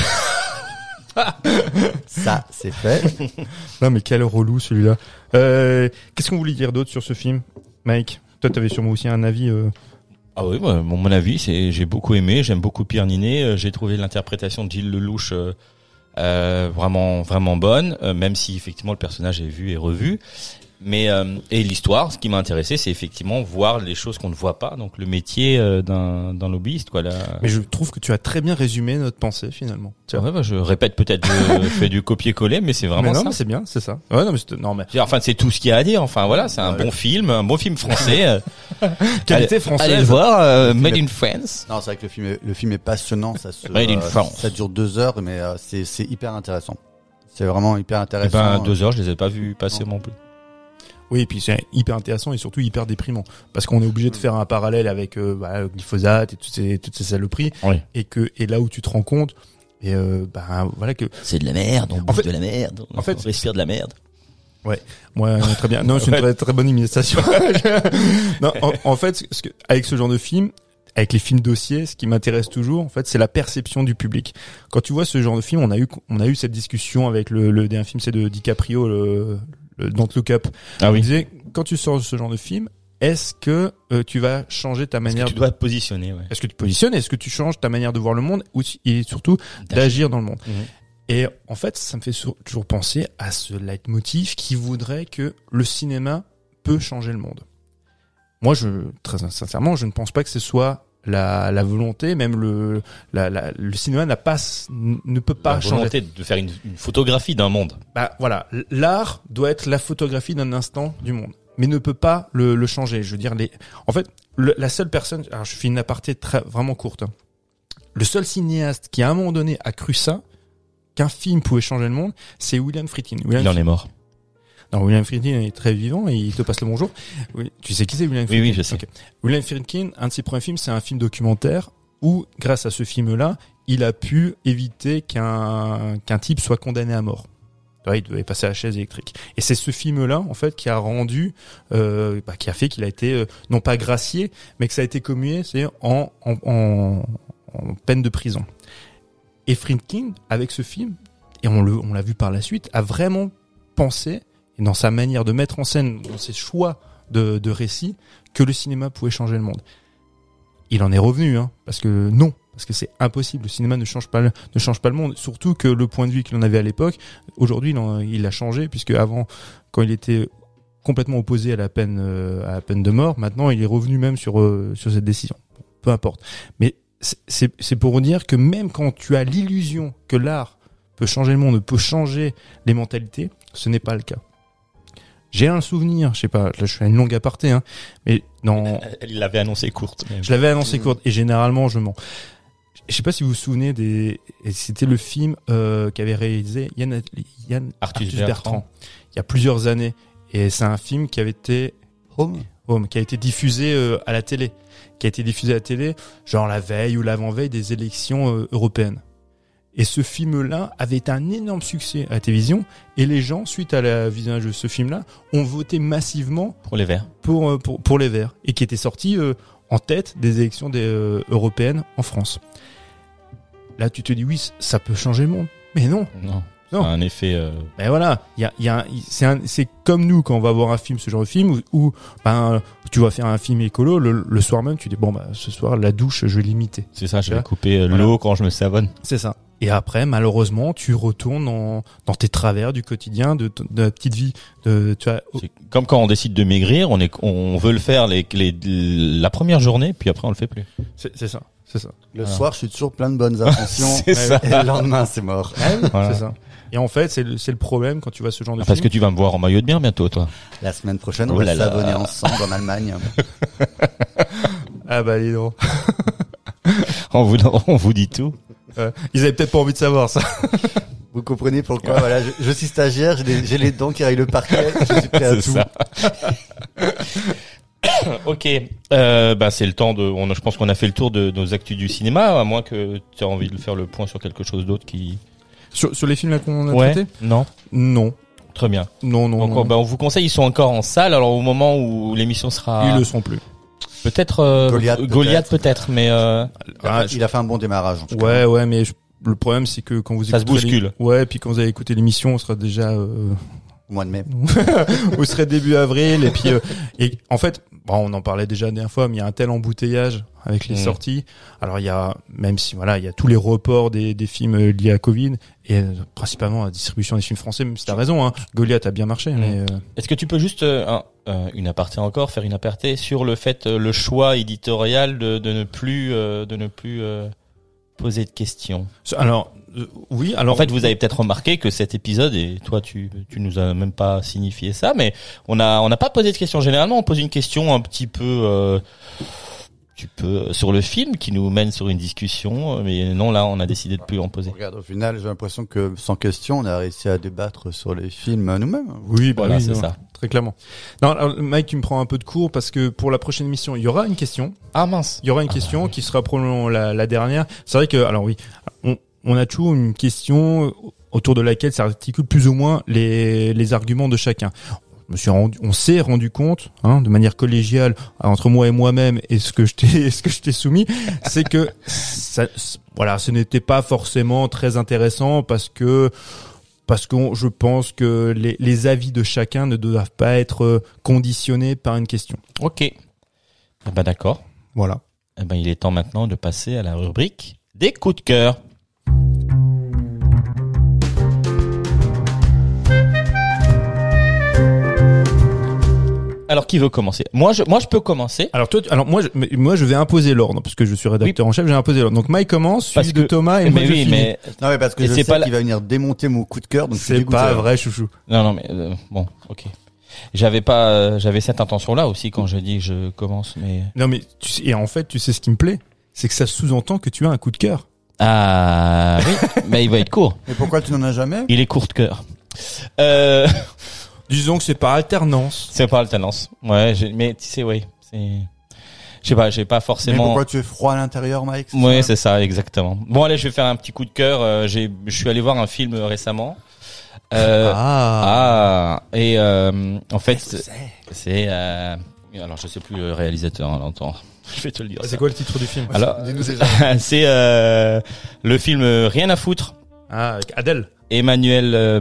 <laughs> Ça, c'est fait. Non, mais quel relou celui-là. Euh, Qu'est-ce qu'on voulait dire d'autre sur ce film, Mike? Toi, t'avais sûrement aussi un avis. euh, Ah oui, moi, mon, mon avis, c'est j'ai beaucoup aimé, j'aime beaucoup Pierre Ninet, euh, j'ai trouvé l'interprétation de Gilles Lelouch euh, euh, vraiment vraiment bonne, euh, même si effectivement le personnage est vu et revu. Mais euh, et l'histoire, ce qui m'a intéressé, c'est effectivement voir les choses qu'on ne voit pas, donc le métier euh, d'un d'un lobbyiste, quoi. Là. Mais je trouve que tu as très bien résumé notre pensée finalement. Tu vois. Ouais, bah, je répète peut-être, je <laughs> fais du copier-coller, mais c'est mais vraiment non, ça. mais c'est bien, c'est ça. Ouais, non, mais c'est- non, mais Enfin, c'est tout ce qu'il y a à dire. Enfin, voilà, c'est un Ouais. bon film, un bon film français. euh, <laughs> qualité française. Allez le voir, euh, Made film in France. Non, c'est vrai que le film est, le film est passionnant. Ça se, Made in euh, France. ça dure deux heures, mais euh, c'est c'est hyper intéressant. C'est vraiment hyper Eh intéressant. ben, deux heures, je les ai pas vus passer non plus. Oui, et puis c'est hyper intéressant et surtout hyper déprimant. Parce qu'on est obligé de faire un parallèle avec euh, bah, le glyphosate et toutes ces toutes ces saloperies. Oui. et que et là où tu te rends compte et euh, bah voilà que C'est de la merde, on bouffe fait- de la merde, en fait- on respire de la merde. moi euh, très bien. Non <laughs> c'est une très très bonne imitation <laughs> non en, en fait ce que, avec ce genre de film avec les films dossiers, ce qui m'intéresse toujours, en fait, c'est la perception du public. Quand tu vois ce genre de film, on a eu, on a eu cette discussion avec le, le dernier film, c'est de DiCaprio, le Don't Look Up. Ah On disait, quand tu sors de ce genre de film, est-ce que euh, tu vas changer ta manière Tu de... dois te positionner, ouais. Est-ce que tu positionnes Est-ce que tu changes ta manière de voir le monde ou, et surtout d'agir dans le monde Mhm. Et en fait, ça me fait toujours penser à ce leitmotiv qui voudrait que le cinéma peut changer le monde. Moi, je très sincèrement, je ne pense pas que ce soit la, la volonté, même le la, la- le cinéma n'a pas ne peut pas La changer. volonté de faire une, une photographie d'un monde. Bah voilà, l'art doit être la photographie d'un instant du monde, mais ne peut pas le, le changer. Je veux dire, les, en fait, le- la seule personne, alors je fais une aparté très vraiment courte. hein. Le seul cinéaste qui à un moment donné a cru ça, qu'un film pouvait changer le monde, c'est William Friedkin. William Il en est mort. Non, William Friedkin est très vivant et il te passe le bonjour. Oui, tu sais qui c'est William Oui, Friedkin oui, je sais. William Friedkin, un de ses premiers films, c'est un film documentaire où, grâce à ce film-là, il a pu éviter qu'un qu'un type soit condamné à mort. Il devait passer à la chaise électrique. Et c'est ce film-là, en fait, qui a rendu, euh, bah, qui a fait qu'il a été euh, non pas gracié, mais que ça a été commué, c'est en, en, en, en peine de prison. Et Friedkin, avec ce film, et on le, on l'a vu par la suite, a vraiment pensé, dans sa manière de mettre en scène, dans ses choix de, de récit, que le cinéma pouvait changer le monde. Il en est revenu, hein, parce que non, parce que c'est impossible. Le cinéma ne change pas, ne change pas le monde. Surtout que le point de vue qu'il en avait à l'époque, aujourd'hui, il, en- il a changé, puisque avant, quand il était complètement opposé à la peine, euh, à la peine de mort, maintenant, il est revenu même sur euh, sur cette décision. Peu importe. Mais c'est pour dire que même quand tu as l'illusion que l'art peut changer le monde, peut changer les mentalités, ce n'est pas le cas. J'ai un souvenir, je sais pas, là je fais une longue aparté, hein, mais dans, Il l'avait annoncé courte. mais- je l'avais annoncé courte et généralement je mens. Je sais pas si vous vous souvenez des, et c'était le film euh, qu'avait réalisé Yann, Yann Arthus Arthus, Bertrand. Bertrand. il y a plusieurs années et c'est un film qui avait été Home. Home, qui a été diffusé euh, à la télé, qui a été diffusé à la télé, genre la veille ou l'avant-veille des élections euh, européennes. Et ce film-là avait un énorme succès à la télévision, et les gens, suite à la visionnage de ce film-là, ont voté massivement Pour les verts. pour, euh, pour, pour les Verts, et qui était sorti euh, en tête des élections des, euh, européennes en France. Là, tu te dis, oui, ça peut changer le monde. Mais non, Non. Non. Un effet. euh, mais voilà, il y a, il y a c'est un- c'est comme nous quand on va voir un film, ce genre de film, où, où, ben, tu vas faire un film écolo, le, le soir même, tu dis, bon, bah, ce soir, la douche, je vais l'imiter. C'est ça, je vais couper euh, Voilà. l'eau quand je me savonne. C'est ça. Et après, malheureusement, tu retournes dans, dans tes travers du quotidien, de, de la petite vie, de, tu vois, C'est comme quand on décide de maigrir, on est, on veut le faire les, les, la première journée, puis après on le fait plus. c'est c'est ça, c'est ça. Le Voilà. soir, je suis toujours plein de bonnes <laughs> intentions. C'est ça. Et le lendemain, c'est mort. Voilà. C'est ça. Et en fait, c'est le, c'est le problème quand tu vois ce genre de Parce que tu vas me voir en maillot de bain bientôt, toi. La semaine prochaine, Oh on va là là. s'abonner ensemble en Allemagne. <laughs> Ah bah, dis donc. On vous, on vous dit tout. Euh, ils avaient peut-être pas envie de savoir ça. <laughs> Vous comprenez pourquoi Voilà, je, je suis stagiaire, j'ai les dents qui rayent le parquet, je suis prêt à tout. ça. <laughs> ok, euh, bah c'est le temps de. On, je pense qu'on a fait le tour de nos actus du cinéma, à moins que tu aies envie de faire le point sur quelque chose d'autre qui. Sur, sur les films là qu'on a Ouais. traités? Non. Non. Très bien. Non, non, Donc non. on, bah, on vous conseille, ils sont encore en salle. Alors au moment où l'émission sera, Ils le sont plus. Peut-être euh, Goliath, peut-être. Goliath peut-être, mais euh, Il a, Ah, fait- il a fait un bon démarrage. en tout cas. Ouais, ouais, mais je- le problème c'est que quand vous Ça se bouscule. Ouais, puis quand vous allez écouter l'émission, on sera déjà, euh, Au mois de mai. <laughs> vous serez début avril, et puis, euh, et en fait, bon, on en parlait déjà la dernière fois, mais il y a un tel embouteillage avec les sorties. Alors il y a même si voilà il y a tous les reports des, des films euh, liés à Covid et euh, principalement la distribution des films français. Même si t'as raison, hein, Goliath a bien marché, mais euh, Est-ce que tu peux juste euh, un- euh, une aparté encore, faire une aparté sur le fait, euh, le choix éditorial de, de ne plus, euh, de ne plus euh, poser de questions? alors euh, oui alors En fait, vous avez peut-être remarqué que cet épisode, et toi, tu, tu nous as même pas signifié ça, mais on a, on n'a pas posé de questions. Généralement, on pose une question un petit peu, euh, tu peux, sur le film qui nous mène sur une discussion, mais non, là, on a décidé de plus en poser. Regarde, au final, j'ai l'impression que sans question, on a réussi à débattre sur les films nous-mêmes. oui bah Voilà, oui, c'est ça. très clairement. Non alors, Mike tu me prends un peu de cours parce que pour la prochaine émission il y aura une question. Ah mince. Il y aura une question qui sera probablement la, la dernière. C'est vrai que, alors oui, on, on a toujours une question autour de laquelle s'articule plus ou moins les, les arguments de chacun. Je me suis rendu, on s'est rendu compte, hein, de manière collégiale, entre moi et moi-même, et ce que je t'ai, <laughs> ce que je t'ai soumis, c'est que ça, voilà, ce n'était pas forcément très intéressant parce que parce que je pense que les, les avis de chacun ne doivent pas être euh, conditionnés par une question. Ok. Eh ben d'accord. Voilà. Eh ben, il est temps maintenant de passer à la rubrique des coups de cœur. Alors qui veut commencer? Moi je moi je peux commencer Alors toi, tu- alors moi, je, mais moi, je vais imposer l'ordre parce que je suis rédacteur en chef. J'ai imposé l'ordre. Donc Mike commence, Parce suivi de que- Thomas et moi mais je oui, finis. mais Non, mais parce que Et je c'est sais pas la- qu'il va venir démonter mon coup de cœur, donc je suis c'est dégoûté, pas vrai, chouchou. non non mais euh, bon, OK. J'avais pas euh, j'avais cette intention là aussi quand je dis que je commence mais Non mais tu sais, et en fait, tu sais ce qui me plaît, c'est que ça sous-entend que tu as un coup de cœur. Ah oui, mais il va être court. Mais pourquoi tu n'en as jamais? Il est court de cœur. Euh Disons que c'est par alternance. c'est pas alternance. Ouais, j'ai- mais tu sais c'est je sais pas, j'ai pas Mais forcément pourquoi tu es froid à l'intérieur, Mike c'est Oui, ça c'est ça, exactement. Bon, allez, je vais faire un petit coup de cœur. Euh, j'ai, je suis allé voir un film récemment. Euh, ah. et euh, en fait, c'est, euh, alors je sais plus le réalisateur, hein, l'entend. <laughs> Je vais te le dire. ça. C'est quoi le titre du film? Alors, Dis-nous déjà. <laughs> c'est euh, le film Rien à foutre. Ah, avec Adèle. Emmanuel, euh,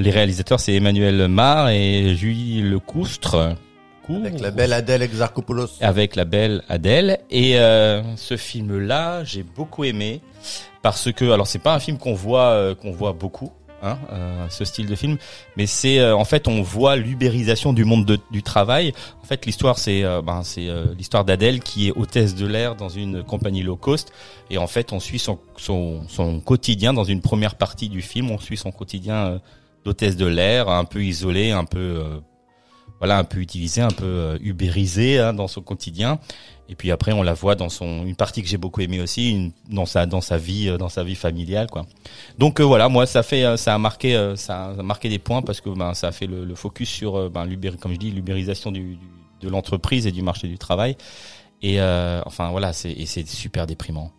les réalisateurs, c'est Emmanuel Mar et Julie Lecoustre. Avec la belle Adèle Exarchopoulos. avec la belle Adèle et euh, ce film là j'ai beaucoup aimé parce que alors c'est pas un film qu'on voit euh, qu'on voit beaucoup hein, euh, ce style de film. Mais c'est euh, en fait on voit l'ubérisation du monde de- du travail. En fait l'histoire c'est euh, ben, c'est euh, l'histoire d'Adèle qui est hôtesse de l'air dans une compagnie low cost. Et en fait on suit son, son son quotidien dans une première partie du film. On suit son quotidien euh, d'hôtesse de l'air un peu isolé un peu voilà un peu utilisé, un peu euh, ubérisé hein, dans son quotidien. Et puis après, on la voit dans son une partie que j'ai beaucoup aimé aussi, une, dans sa dans sa vie euh, dans sa vie familiale quoi. Donc euh, voilà, moi ça fait euh, ça a marqué ça a marqué des points parce que ben ça a fait le, le focus sur ben comme je dis l'ubérisation du, du- de l'entreprise et du marché du travail. Et euh, enfin voilà, c'est super déprimant.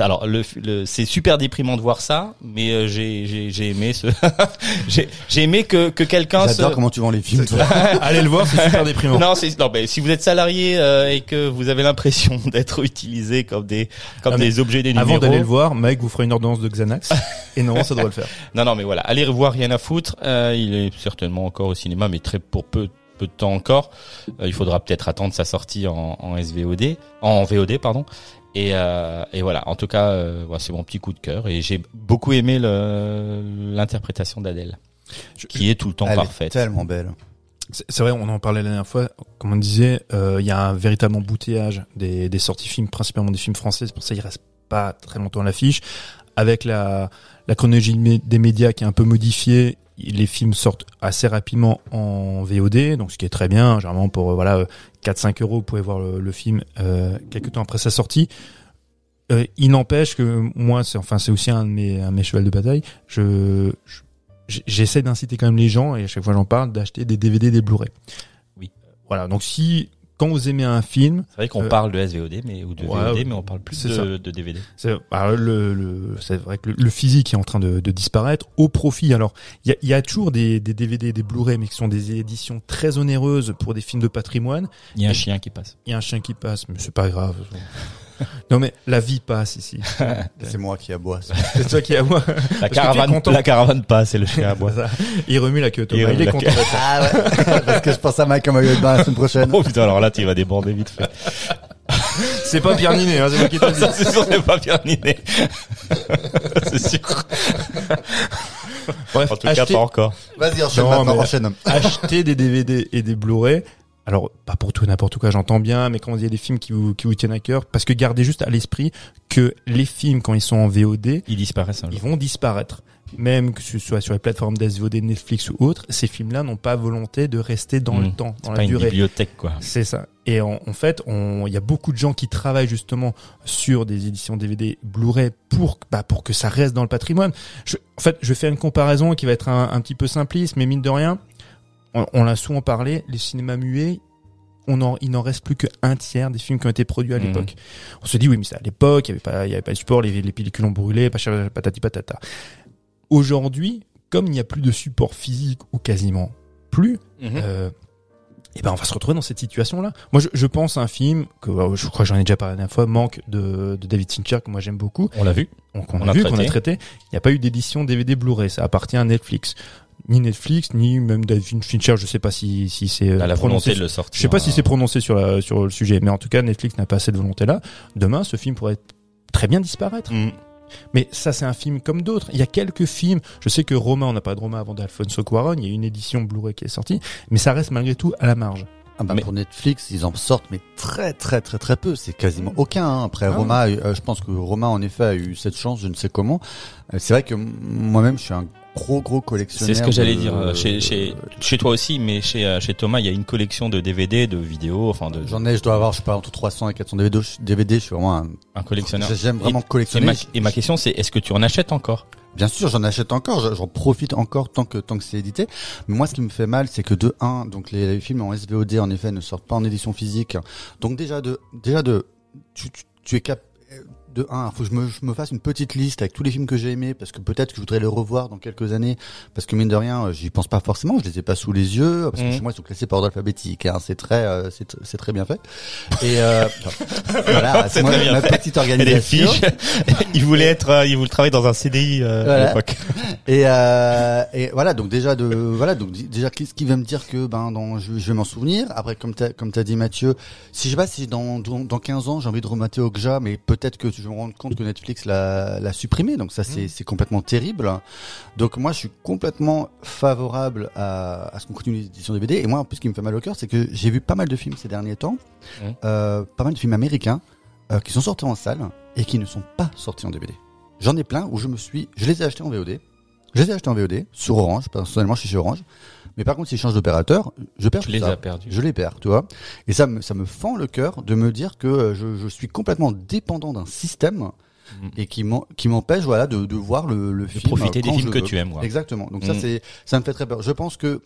Alors le, le c'est super déprimant de voir ça, mais euh, j'ai j'ai j'ai aimé ce <laughs> j'ai j'ai aimé que que quelqu'un se J'adore comment tu vends les films, toi. <laughs> Allez le voir, c'est super déprimant. non, c'est non, mais si vous êtes salarié euh, et que vous avez l'impression <laughs> d'être utilisé comme des comme Ah, des objets des Avant numéros. d'aller le voir, Mike vous fera une ordonnance de Xanax. et non, ça devrait le faire. Non, non, mais voilà, allez revoir rien à foutre. Euh, il est certainement encore au cinéma, mais très pour peu peu de temps encore. Euh, il faudra peut-être attendre sa sortie en, en SVOD, en VOD, pardon. Et, euh, et voilà, en tout cas, euh, voilà, c'est mon petit coup de cœur. Et j'ai beaucoup aimé l'interprétation d'Adèle, qui est tout le temps Elle est parfaite. tellement belle. C'est vrai, on en parlait la dernière fois. Comme on disait, euh, il y a un véritable embouteillage des, des sorties films, principalement des films français. C'est pour ça qu'il reste pas très longtemps à l'affiche. Avec la, la chronologie des médias qui est un peu modifiée, les films sortent assez rapidement en VOD, donc ce qui est très bien. Généralement pour euh, voilà 4-5 euros, vous pouvez voir le, le film euh, quelques temps après sa sortie. Euh, il n'empêche que moi, c'est enfin c'est aussi un de mes, un de mes chevals de bataille. Je, je- j'essaie d'inciter quand même les gens et à chaque fois j'en parle d'acheter des DVD, des Blu-ray. Oui. Voilà. Donc si quand vous aimez un film, C'est vrai qu'on Euh, parle de SVOD, mais ou de ouais, VOD, mais on parle plus de, DVD. c'est alors, le, le c'est vrai que le, le physique est en train de, de disparaître au profit. Alors il y a, il y a toujours des, des DVD, des Blu-ray, mais qui sont des éditions très onéreuses pour des films de patrimoine. Il y a un chien qui passe. Il y a un chien qui passe, mais c'est pas grave. <laughs> <laughs> non mais la vie passe ici. <laughs> C'est moi qui aboie. ça. <laughs> C'est toi qui moi. La caravane, la caravane passe et le chien aboie. Il remue la queue. Thomas. Il est content. Ah ouais. Parce que je pense à Mike en maillot de bain la semaine prochaine. Oh putain, alors là, tu vas déborder vite fait. C'est pas Pierre Ninet, hein, c'est moi qui te le dis. C'est sûr, c'est pas Pierre Ninet. c'est sûr. Bref, En tout cas, pas encore. Vas-y, enchaîne Non, maintenant, enchaîne. acheter des DVD et des Blu-ray. Alors, pas pour tout et n'importe quoi, j'entends bien, mais quand il y a des films qui vous, qui vous tiennent à cœur, parce que gardez juste à l'esprit que les films, quand ils sont en VOD, Ils disparaissent ils vont disparaître. Même que ce soit sur les plateformes d'SVOD, Netflix ou autres, ces films-là n'ont pas volonté de rester dans le Mmh. temps, dans Pas la une durée. bibliothèque, quoi. C'est ça. Et en, en fait, on- il y a beaucoup de gens qui travaillent justement sur des éditions DVD Blu-ray pour, bah, pour que ça reste dans le patrimoine. Je, en fait, je fais une comparaison qui va être un, un petit peu simpliste, mais mine de rien, on, on l'a souvent parlé, les cinémas muets, on en, il n'en reste plus qu'un tiers des films qui ont été produits à Mhm. l'époque. On se dit oui, mais c'est à l'époque, il y avait pas, il y avait pas de support, les, les pellicules ont brûlé, patati patata. Aujourd'hui, comme il n'y a plus de support physique ou quasiment plus, Mhm. euh, et ben on va se retrouver dans cette situation-là. Moi, je, je pense à un film que euh, je crois que j'en ai déjà parlé la dernière fois, Manque de, de David Fincher que moi j'aime beaucoup, On l'a vu. On a, a vu, qu'on a traité. Il n'y a pas eu d'édition DVD Blu-ray, ça appartient à Netflix. Ni Netflix, ni même David Fincher, je sais pas si si c'est euh, À la prononcé volonté de le sortir. je sais pas si euh, c'est prononcé sur la, sur le sujet, mais en tout cas Netflix n'a pas assez de volonté là. Demain, ce film pourrait très bien disparaître. Mhm. Mais ça, c'est un film comme d'autres. Il y a quelques films. Je sais que Romain, on n'a pas de Romain avant d'Alfonso Cuarón. Il y a une édition Blu-ray qui est sortie, mais ça reste malgré tout à la marge. Ah bah, Mais- Pour Netflix, ils en sortent, mais très très très très peu. C'est quasiment aucun. hein. Après, Ah Roma, euh, je pense que Roma en effet a eu cette chance, je ne sais comment. Euh, c'est vrai que moi-même, je suis un gros gros collectionneur. C'est ce que j'allais de- dire. euh, Chez, chez, chez toi aussi, mais chez, euh, chez Thomas, il y a une collection de DVD, de vidéos, enfin de, J'en ai, je dois avoir, je sais pas, entre 300 et 400 DVD. DVD, je suis vraiment un. un collectionneur. J'aime vraiment Et collectionner. ma, et ma question, c'est est-ce que tu en achètes encore? Bien sûr, j'en achète encore, je- j'en profite encore tant que tant que c'est édité. Mais moi, ce qui me fait mal, c'est que de 1, donc les, les films en SVOD en effet ne sortent pas en édition physique. Donc déjà de déjà de tu, tu, tu es cap de 1, faut que je me, je me fasse une petite liste avec tous les films que j'ai aimés parce que peut-être que je voudrais les revoir dans quelques années parce que mine de rien, euh, j'y pense pas forcément, je les ai pas sous les yeux parce que Mhm. chez moi ils sont classés par ordre alphabétique, hein, c'est très euh, c'est c'est très bien fait. Et euh, <laughs> voilà, C'est ma fait. petite organisation. fiches. <laughs> il voulait être, euh, il voulait travailler dans un CDI euh, à l'époque. <laughs> Et, euh, et voilà, donc déjà de voilà, donc déjà qu'est-ce qui va me dire que ben dans, je, je vais m'en souvenir? Après, comme t'as comme t'as dit Mathieu, si je sais pas si dans dans, dans 15 ans j'ai envie de remater Okja, mais peut-être que je vais me rendre compte que Netflix l'a supprimé, donc ça c'est c'est complètement terrible. Donc moi je suis complètement favorable à, à ce qu'on continue l'édition DVD. Et moi en plus ce qui me fait mal au cœur, c'est que j'ai vu pas mal de films ces derniers temps, Mhm. euh, pas mal de films américains euh, qui sont sortis en salle et qui ne sont pas sortis en DVD. J'en ai plein où je me suis, je les ai achetés en VOD. Je les ai achetés en VOD sur Orange. Personnellement, je suis chez Orange. Mais par contre, si je change d'opérateur, je perds Tu tout les ça. as perdus. Je les perds, tu vois. Et ça me, ça me fend le cœur de me dire que euh, je, je suis complètement dépendant d'un système Mhm. et qui m'empêche, voilà, de, de voir le, le De film. profiter des films que veux. tu aimes. quoi. Exactement. Donc ça Mm. c'est ça me fait très peur. Je pense que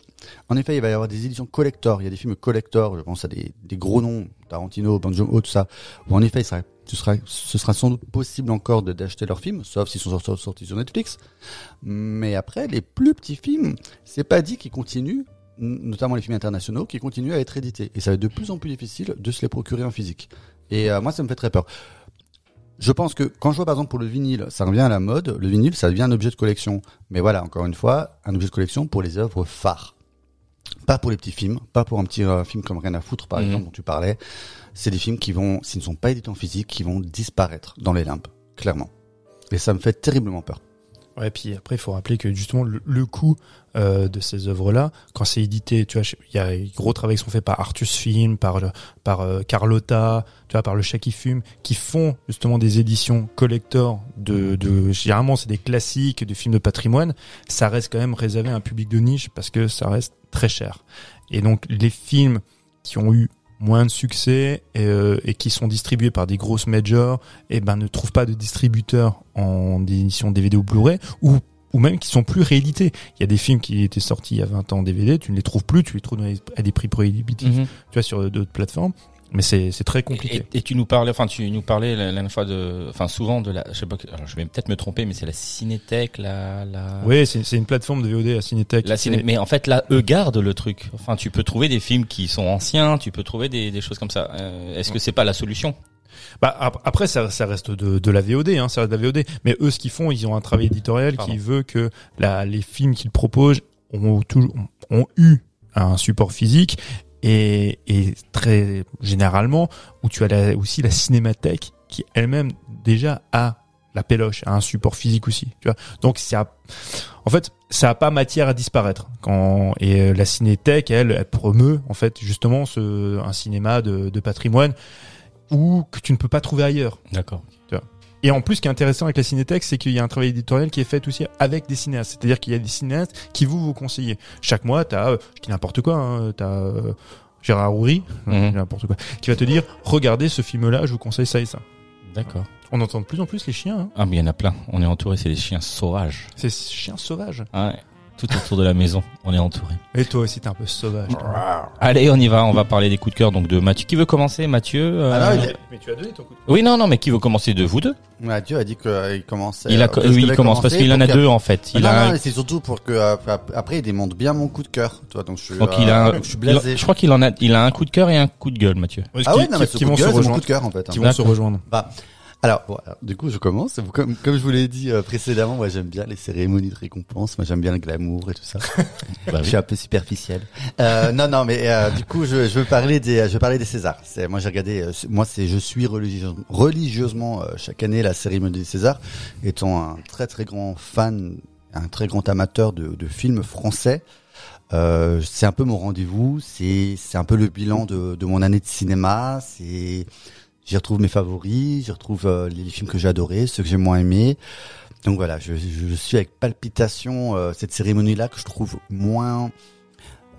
en effet il va y avoir des éditions collector. Il y a des films collector. Je pense à des, des gros noms, Tarantino, Joon-ho, tout ça. Où en effet il sera, ce sera ce sera sans doute possible encore d'acheter leurs films, sauf s'ils sont sortis, sur Netflix. Mais après les plus petits films, c'est pas dit qu'ils continuent notamment les films internationaux, qui continuent à être édités. Et ça va être de plus en plus difficile de se les procurer en physique. Et euh, moi, ça me fait très peur. Je pense que quand je vois par exemple pour le vinyle, ça revient à la mode. Le vinyle, ça devient un objet de collection. Mais voilà, encore une fois, un objet de collection pour les œuvres phares. Pas pour les petits films, pas pour un petit euh, film comme Rien à foutre par Mhm. exemple dont tu parlais. C'est des films qui vont, s'ils ne sont pas édités en physique, qui vont disparaître dans les limbes, clairement. Et ça me fait terriblement peur. Ouais, puis après, il faut rappeler que justement, le, coût euh, de ces œuvres-là, quand c'est édité, tu vois, il y a gros travaux qui sont faits par Artus Film, par par euh, Carlotta, tu vois, par le Chat qui fume, qui font justement des éditions collector de, de généralement c'est des classiques, des films de patrimoine. Ça reste quand même réservé à un public de niche parce que ça reste très cher. Et donc les films qui ont eu moins de succès et, euh, et qui sont distribués par des grosses majors, et ben ne trouvent pas de distributeurs en édition DVD ou Blu-ray ou ou même qui sont plus réédités. Il y a des films qui étaient sortis il y a 20 ans en DVD, tu ne les trouves plus, tu les trouves à des prix prohibitifs, Mhm. tu vois, sur d'autres plateformes. Mais c'est c'est très compliqué. Et, et tu nous parlais, enfin tu nous parlais la, la dernière fois de, enfin souvent de la, je sais pas, alors je vais peut-être me tromper, mais c'est la Cinétech, la, la. Oui, c'est une plateforme de VOD à Cinétech. La ciné- mais en fait là, eux gardent le truc. Enfin, tu peux trouver des films qui sont anciens, tu peux trouver des, des choses comme ça. Euh, Est-ce que c'est pas la solution? Bah, ap- après, ça, ça reste de, de la VOD, hein, ça reste de la VOD. Mais eux, ce qu'ils font, ils ont un travail éditorial Pardon. qui veut que la, les films qu'ils proposent ont, ont eu un support physique et, et très généralement où tu as la- aussi la cinémathèque qui elle-même déjà a la péloche, a un support physique aussi. Tu vois, donc ça, en fait, ça a pas matière à disparaître. Quand et euh, la cinéthèque, elle, elle promeut en fait justement ce un cinéma de, de patrimoine ou que tu ne peux pas trouver ailleurs. D'accord. Et en plus, ce qui est intéressant avec la Cinétech, c'est qu'il y a un travail éditorial qui est fait aussi avec des cinéastes. C'est-à-dire qu'il y a des cinéastes qui vous vous conseillez. Chaque mois, t'as, euh, je dis n'importe quoi, hein, t'as euh, Gérard Houry, Mhm. n'importe quoi, qui va te dire, regardez ce film-là, je vous conseille ça et ça. D'accord. On entend de plus en plus les chiens. Hein. Ah, mais il y en a plein. On est entouré, c'est des chiens sauvages. C'est ces chiens sauvages. Ouais. Tout autour de la maison, on est entouré. Et toi aussi, t'es un peu sauvage. Allez, on y va. On va parler des coups de cœur donc de Mathieu. Qui veut commencer, Mathieu euh, Ah non, il, Mais tu as donné ton coup de Oui, non, non, mais qui veut commencer de vous deux Mathieu a dit qu'il commençait. Il a, euh, je oui, il devais commence parce commencer qu'il en a deux en fait. Il non, a, non, un- mais c'est surtout pour que euh, ap- après il démonte bien mon coup de cœur. Toi, donc je suis. donc euh, il a, un- donc je suis il- blasé. je crois qu'il en a, il a un coup de cœur et un coup de gueule, Mathieu. Ah ouais, non, mais ce qui coup vont de se cœur, c'est mon rejoindre. coup de cœur en fait. hein. Qui vont se D'accord. rejoindre. Bah, alors, voilà. du coup, je commence. Comme, comme je vous l'ai dit euh, précédemment, moi j'aime bien les cérémonies de récompense. Moi j'aime bien le glamour et tout ça. <laughs> Bah Je suis un peu superficiel. Euh, non, non, mais euh, du coup, je, je veux parler des, je veux parler des Césars. C'est, moi, j'ai regardé. euh, moi, c'est, je suis religieusement, religieusement euh, chaque année la cérémonie des Césars, étant un très très grand fan, un très grand amateur de, de films français. Euh, c'est un peu mon rendez-vous. C'est, c'est un peu le bilan de, de mon année de cinéma. C'est, j'y retrouve mes favoris, j'y retrouve euh, les films que j'ai adorés, ceux que j'ai moins aimés. Donc voilà, je, je suis avec palpitation euh, cette cérémonie-là que je trouve moins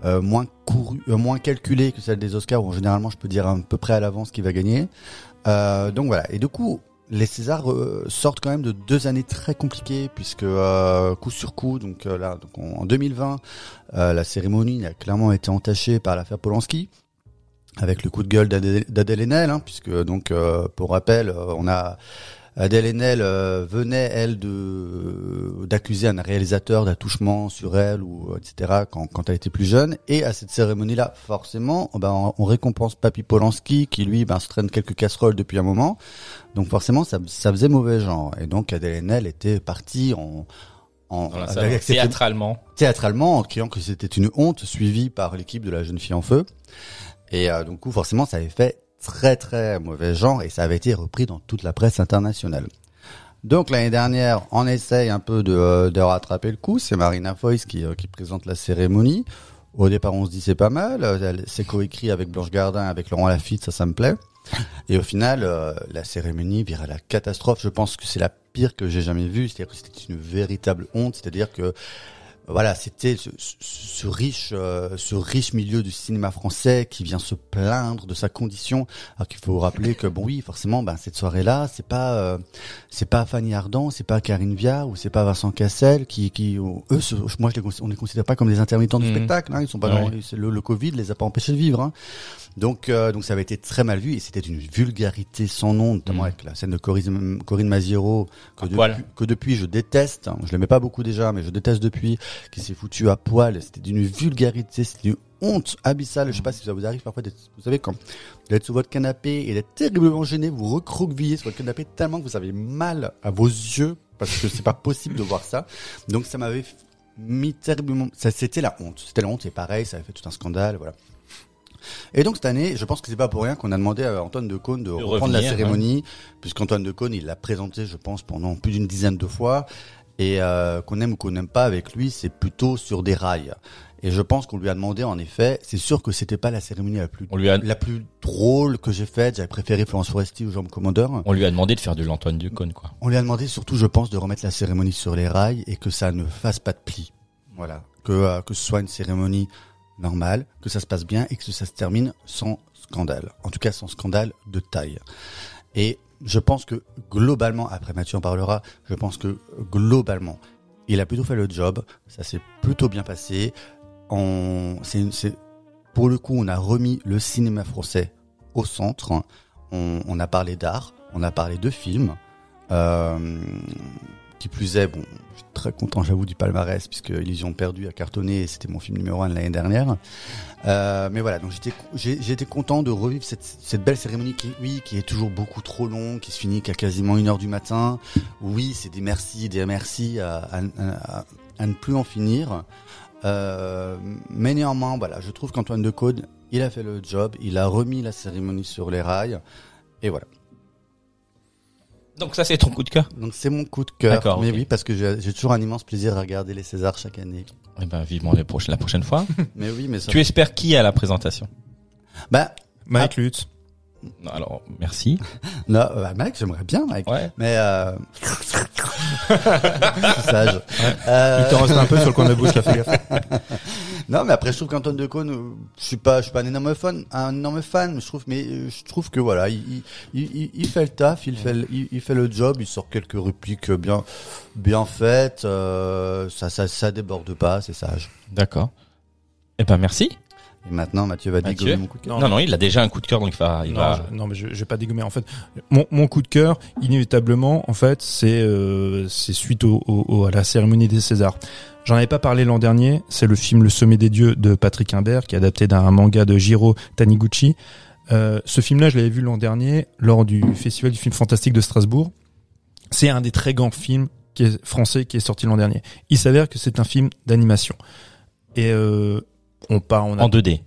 euh, moins couru, euh, moins calculée que celle des Oscars où généralement je peux dire à peu près à l'avance qui va gagner. Euh, donc voilà. Et du coup, les Césars sortent quand même de deux années très compliquées puisque euh, coup sur coup, donc là, donc en 2020, euh, la cérémonie a clairement été entachée par l'affaire Polanski avec le coup de gueule d'Adèle Haenel, hein, puisque donc euh, pour rappel, euh, on a Adèle Haenel euh, venait elle de d'accuser un réalisateur d'attouchement sur elle ou euh, etc quand, quand elle était plus jeune et à cette cérémonie là forcément ben on, on récompense Papy Polanski qui lui ben se traîne quelques casseroles depuis un moment donc forcément ça, ça faisait mauvais genre et donc Adèle Haenel était partie en en, avec- cette- théâtralement. théâtralement en criant que c'était une honte, suivi par l'équipe de la jeune fille en feu. Et euh, donc forcément, ça avait fait très très mauvais genre et ça avait été repris dans toute la presse internationale. Donc l'année dernière, on essaye un peu de, euh, de rattraper le coup. C'est Marina Foïs qui, euh, qui présente la cérémonie. Au départ, on se dit c'est pas mal. Euh, C'est coécrit avec Blanche Gardin, avec Laurent Lafitte, ça, ça me plaît. Et au final, euh, la cérémonie vire à la catastrophe. Je pense que c'est la pire que j'ai jamais vue. C'est-à-dire que c'était une véritable honte. C'est-à-dire que voilà, c'était ce, ce- riche, euh, ce riche milieu du cinéma français qui vient se plaindre de sa condition. Alors qu'il faut rappeler que bon, oui, forcément, ben cette soirée-là, c'est pas, euh, c'est pas Fanny Ardant, c'est pas Karine Viard ou c'est pas Vincent Cassel qui, qui, eux, ce- moi, je les, on les considère pas comme des intermittents du Mhm. spectacle. Hein, ils sont pas, Ouais. dans- le, le Covid les a pas empêchés de vivre. Hein. Donc, euh, donc ça avait été très mal vu et c'était une vulgarité sans nom, notamment Mhm. avec la scène de Corinne, Corinne Maziero que, depuis, que depuis je déteste. hein. Je l'aimais pas beaucoup déjà, mais je déteste depuis. Qui s'est foutu à poil. C'était d'une vulgarité, c'était une honte abyssale. Je sais pas si ça vous arrive parfois d'être, vous savez quand d'être sur votre canapé et d'être terriblement gêné, vous recroquevillez sur votre canapé tellement que vous avez mal à vos yeux parce que c'est pas possible de voir ça. Donc ça m'avait mis terriblement. Ça, c'était la honte. C'était la honte et pareil, ça avait fait tout un scandale, voilà. Et donc cette année, je pense que c'est pas pour rien qu'on a demandé à Antoine de Caunes de, reprendre la cérémonie, puisqu'Antoine de Caunes, il l'a présenté, je pense, pendant plus d'une dizaine de fois, et euh, qu'on aime ou qu'on n'aime pas avec lui, c'est plutôt sur des rails. Et je pense qu'on lui a demandé, en effet, c'est sûr que c'était pas la cérémonie la plus On lui a, la plus drôle que j'ai faite. J'avais préféré Florence Foresti ou Jean Commandeur. on lui a demandé de faire de l'Antoine Ducône, quoi. On lui a demandé surtout, je pense, de remettre la cérémonie sur les rails et que ça ne fasse pas de pli. Voilà. Que, euh, que ce soit une cérémonie normale, que ça se passe bien et que ça se termine sans scandale. En tout cas, sans scandale de taille. Et je pense que globalement, après Mathieu en parlera, je pense que globalement, il a plutôt fait le job. Ça s'est plutôt bien passé. On, pour le coup, on a remis le cinéma français au centre. On, on a parlé d'art, on a parlé de films. Euh, qui plus est, bon, je suis très content, j'avoue, du palmarès, puisque Illusion perdue a cartonné, c'était mon film numéro un de l'année dernière. Euh, mais voilà, donc j'étais, content de revivre cette, belle cérémonie qui, oui, qui est toujours beaucoup trop longue, qui se finit qu'à quasiment une heure du matin. Oui, c'est des merci, des merci à ne plus en finir. Euh, mais néanmoins, voilà, je trouve qu'Antoine Decaude Il a fait le job, il a remis la cérémonie sur les rails, et voilà. Donc ça c'est ton coup de cœur Donc c'est mon coup de cœur. D'accord, Mais oui, parce que j'ai toujours un immense plaisir à regarder les Césars chaque année. Eh ben vivement les la prochaine fois. <laughs> Mais oui, mais ça. tu espères qui à la présentation? Bah, Mike Lutz. Alors merci. <laughs> non, bah, Mike, j'aimerais bien, Mike. Ouais. Mais euh... <laughs> c'est sage. Euh, Il t'en reste un peu sur le coin de la bouche, gaffe. <laughs> Non, mais après, je trouve qu'Antoine Decaune, je suis pas, je suis pas un énorme fan, un énorme fan, mais je trouve, mais euh, je trouve que voilà, il, il, il, il fait le taf, il fait, il fait le job, il sort quelques répliques bien, bien faites, euh, ça, ça, ça déborde pas, c'est sage. D'accord. Eh ben merci. Et maintenant, Mathieu va Mathieu dégommer mon coup de cœur. Non, non, il a déjà un coup de cœur, donc il va, il non, va. je, non, mais je, je vais pas dégommer. En fait, mon, mon coup de cœur, inévitablement, en fait, c'est euh, c'est suite au, au- au- à la cérémonie des Césars. J'en avais pas parlé l'an dernier. C'est le film Le Sommet des Dieux de Patrick Imbert, qui est adapté d'un manga de Jiro Taniguchi. Euh, ce film-là, je l'avais vu l'an dernier lors du Festival du film fantastique de Strasbourg. C'est un des très grands films qui est français qui est sorti l'an dernier. Il s'avère que c'est un film d'animation. Et euh, on part, on a En 2D.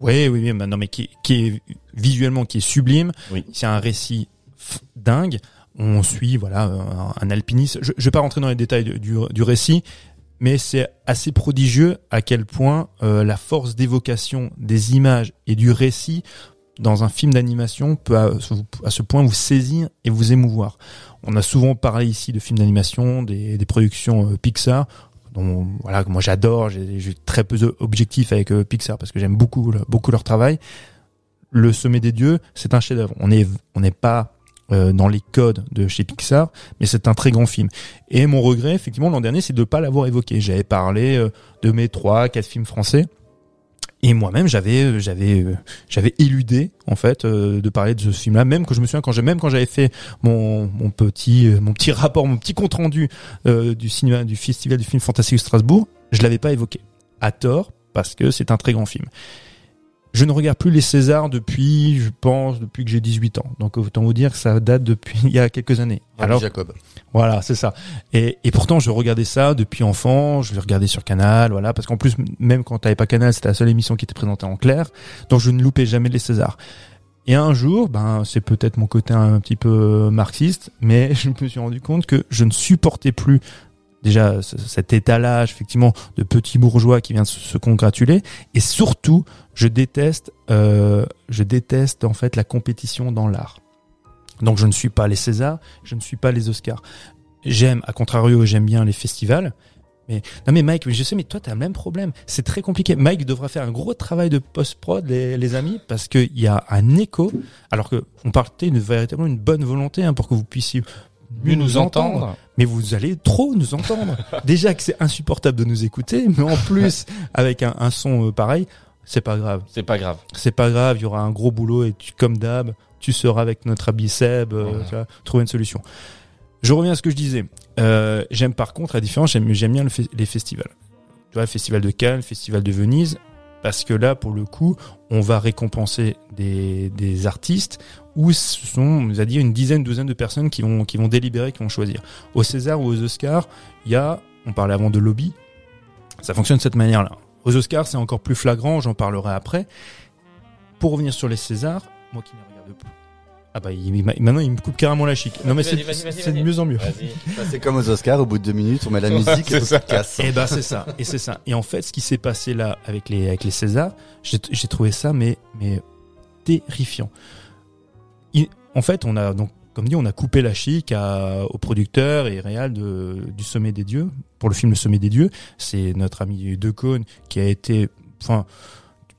oui, oui, oui, mais non, mais qui, qui est visuellement qui est sublime. Oui. C'est un récit dingue. On suit voilà un, alpiniste. Je, je vais pas rentrer dans les détails du, du, du récit, mais c'est assez prodigieux à quel point euh, la force d'évocation des images et du récit dans un film d'animation peut à, à ce point vous saisir et vous émouvoir. On a souvent parlé ici de films d'animation, des, des productions euh, Pixar dont voilà moi j'adore, j'ai très peu d'objectifs avec euh, Pixar parce que j'aime beaucoup beaucoup leur travail. Le sommet des dieux, c'est un chef-d'œuvre. On est on n'est pas euh, dans les codes de chez Pixar, mais c'est un très grand film. Et mon regret, effectivement, l'an dernier, c'est de ne pas l'avoir évoqué. J'avais parlé euh, de mes trois, quatre films français. Et moi-même, j'avais, euh, j'avais, euh, j'avais éludé en fait euh, de parler de ce film-là. Même que je me souviens quand j'ai, même quand j'avais fait mon, petit, mon petit rapport, mon petit compte rendu du cinéma, du festival du film fantastique de Strasbourg, je l'avais pas évoqué. À tort, parce que c'est un très grand film. Je ne regarde plus les Césars depuis, je pense, depuis que j'ai 18 ans. Donc autant vous dire que ça date depuis il y a quelques années. Alors, Jacob. Voilà, c'est ça. Et, et pourtant, je regardais ça depuis enfant. Je le regardais sur Canal, voilà, parce qu'en plus, même quand t'avais pas Canal, c'était la seule émission qui était présentée en clair. Donc, je ne loupais jamais les Césars. Et un jour, ben, c'est peut-être mon côté un petit peu marxiste, mais <laughs> je me suis rendu compte que je ne supportais plus déjà ce- cet étalage, effectivement, de petits bourgeois qui viennent se, se congratuler. Et surtout, je déteste, euh, je déteste en fait la compétition dans l'art. Donc je ne suis pas les Césars, je ne suis pas les Oscars. J'aime, à contrario, j'aime bien les festivals. Mais non mais Mike, je sais, mais toi t'as le même problème. C'est très compliqué. Mike devra faire un gros travail de post-prod, les, les amis, parce qu'il y a un écho. Alors que on partait de véritablement une bonne volonté hein, pour que vous puissiez Mieux nous entendre. Mais vous allez trop nous entendre. <laughs> Déjà que c'est insupportable de nous écouter, mais en plus avec un, un son euh, pareil, c'est pas grave. C'est pas grave. C'est pas grave, il y aura un gros boulot et tu, comme d'hab, tu seras avec notre ami Seb, euh, trouver une solution. Je reviens à ce que je disais. Euh, j'aime par contre, à différence, j'aime j'aime bien le fe- les festivals. Tu vois, le festival de Cannes, le festival de Venise, parce que là, pour le coup, on va récompenser des, artistes où ce sont, on va dire, une dizaine, douzaine de personnes qui vont, qui vont délibérer, qui vont choisir. Au César ou aux Oscars, il y a, on parlait avant de lobby, ça fonctionne de cette manière-là. Aux Oscars, c'est encore plus flagrant, j'en parlerai après. Pour revenir sur les Césars, moi qui ne regarde plus. Ah bah, il, il m'a- maintenant il me coupe carrément la chic. Non mais c'est de mieux en mieux. Vas-y. Bah, c'est comme aux Oscars, au bout de deux minutes, on met la musique et se casse. Et ben c'est ça, et c'est ça. Et en fait, ce qui s'est passé là avec les avec les Césars, j'ai j'ai trouvé ça mais mais terrifiant. Il- en fait, on a donc comme dit, on a coupé la chic à, au producteur et réal de, du Sommet des Dieux pour le film Le Sommet des Dieux. C'est notre ami Decaune qui a été, enfin,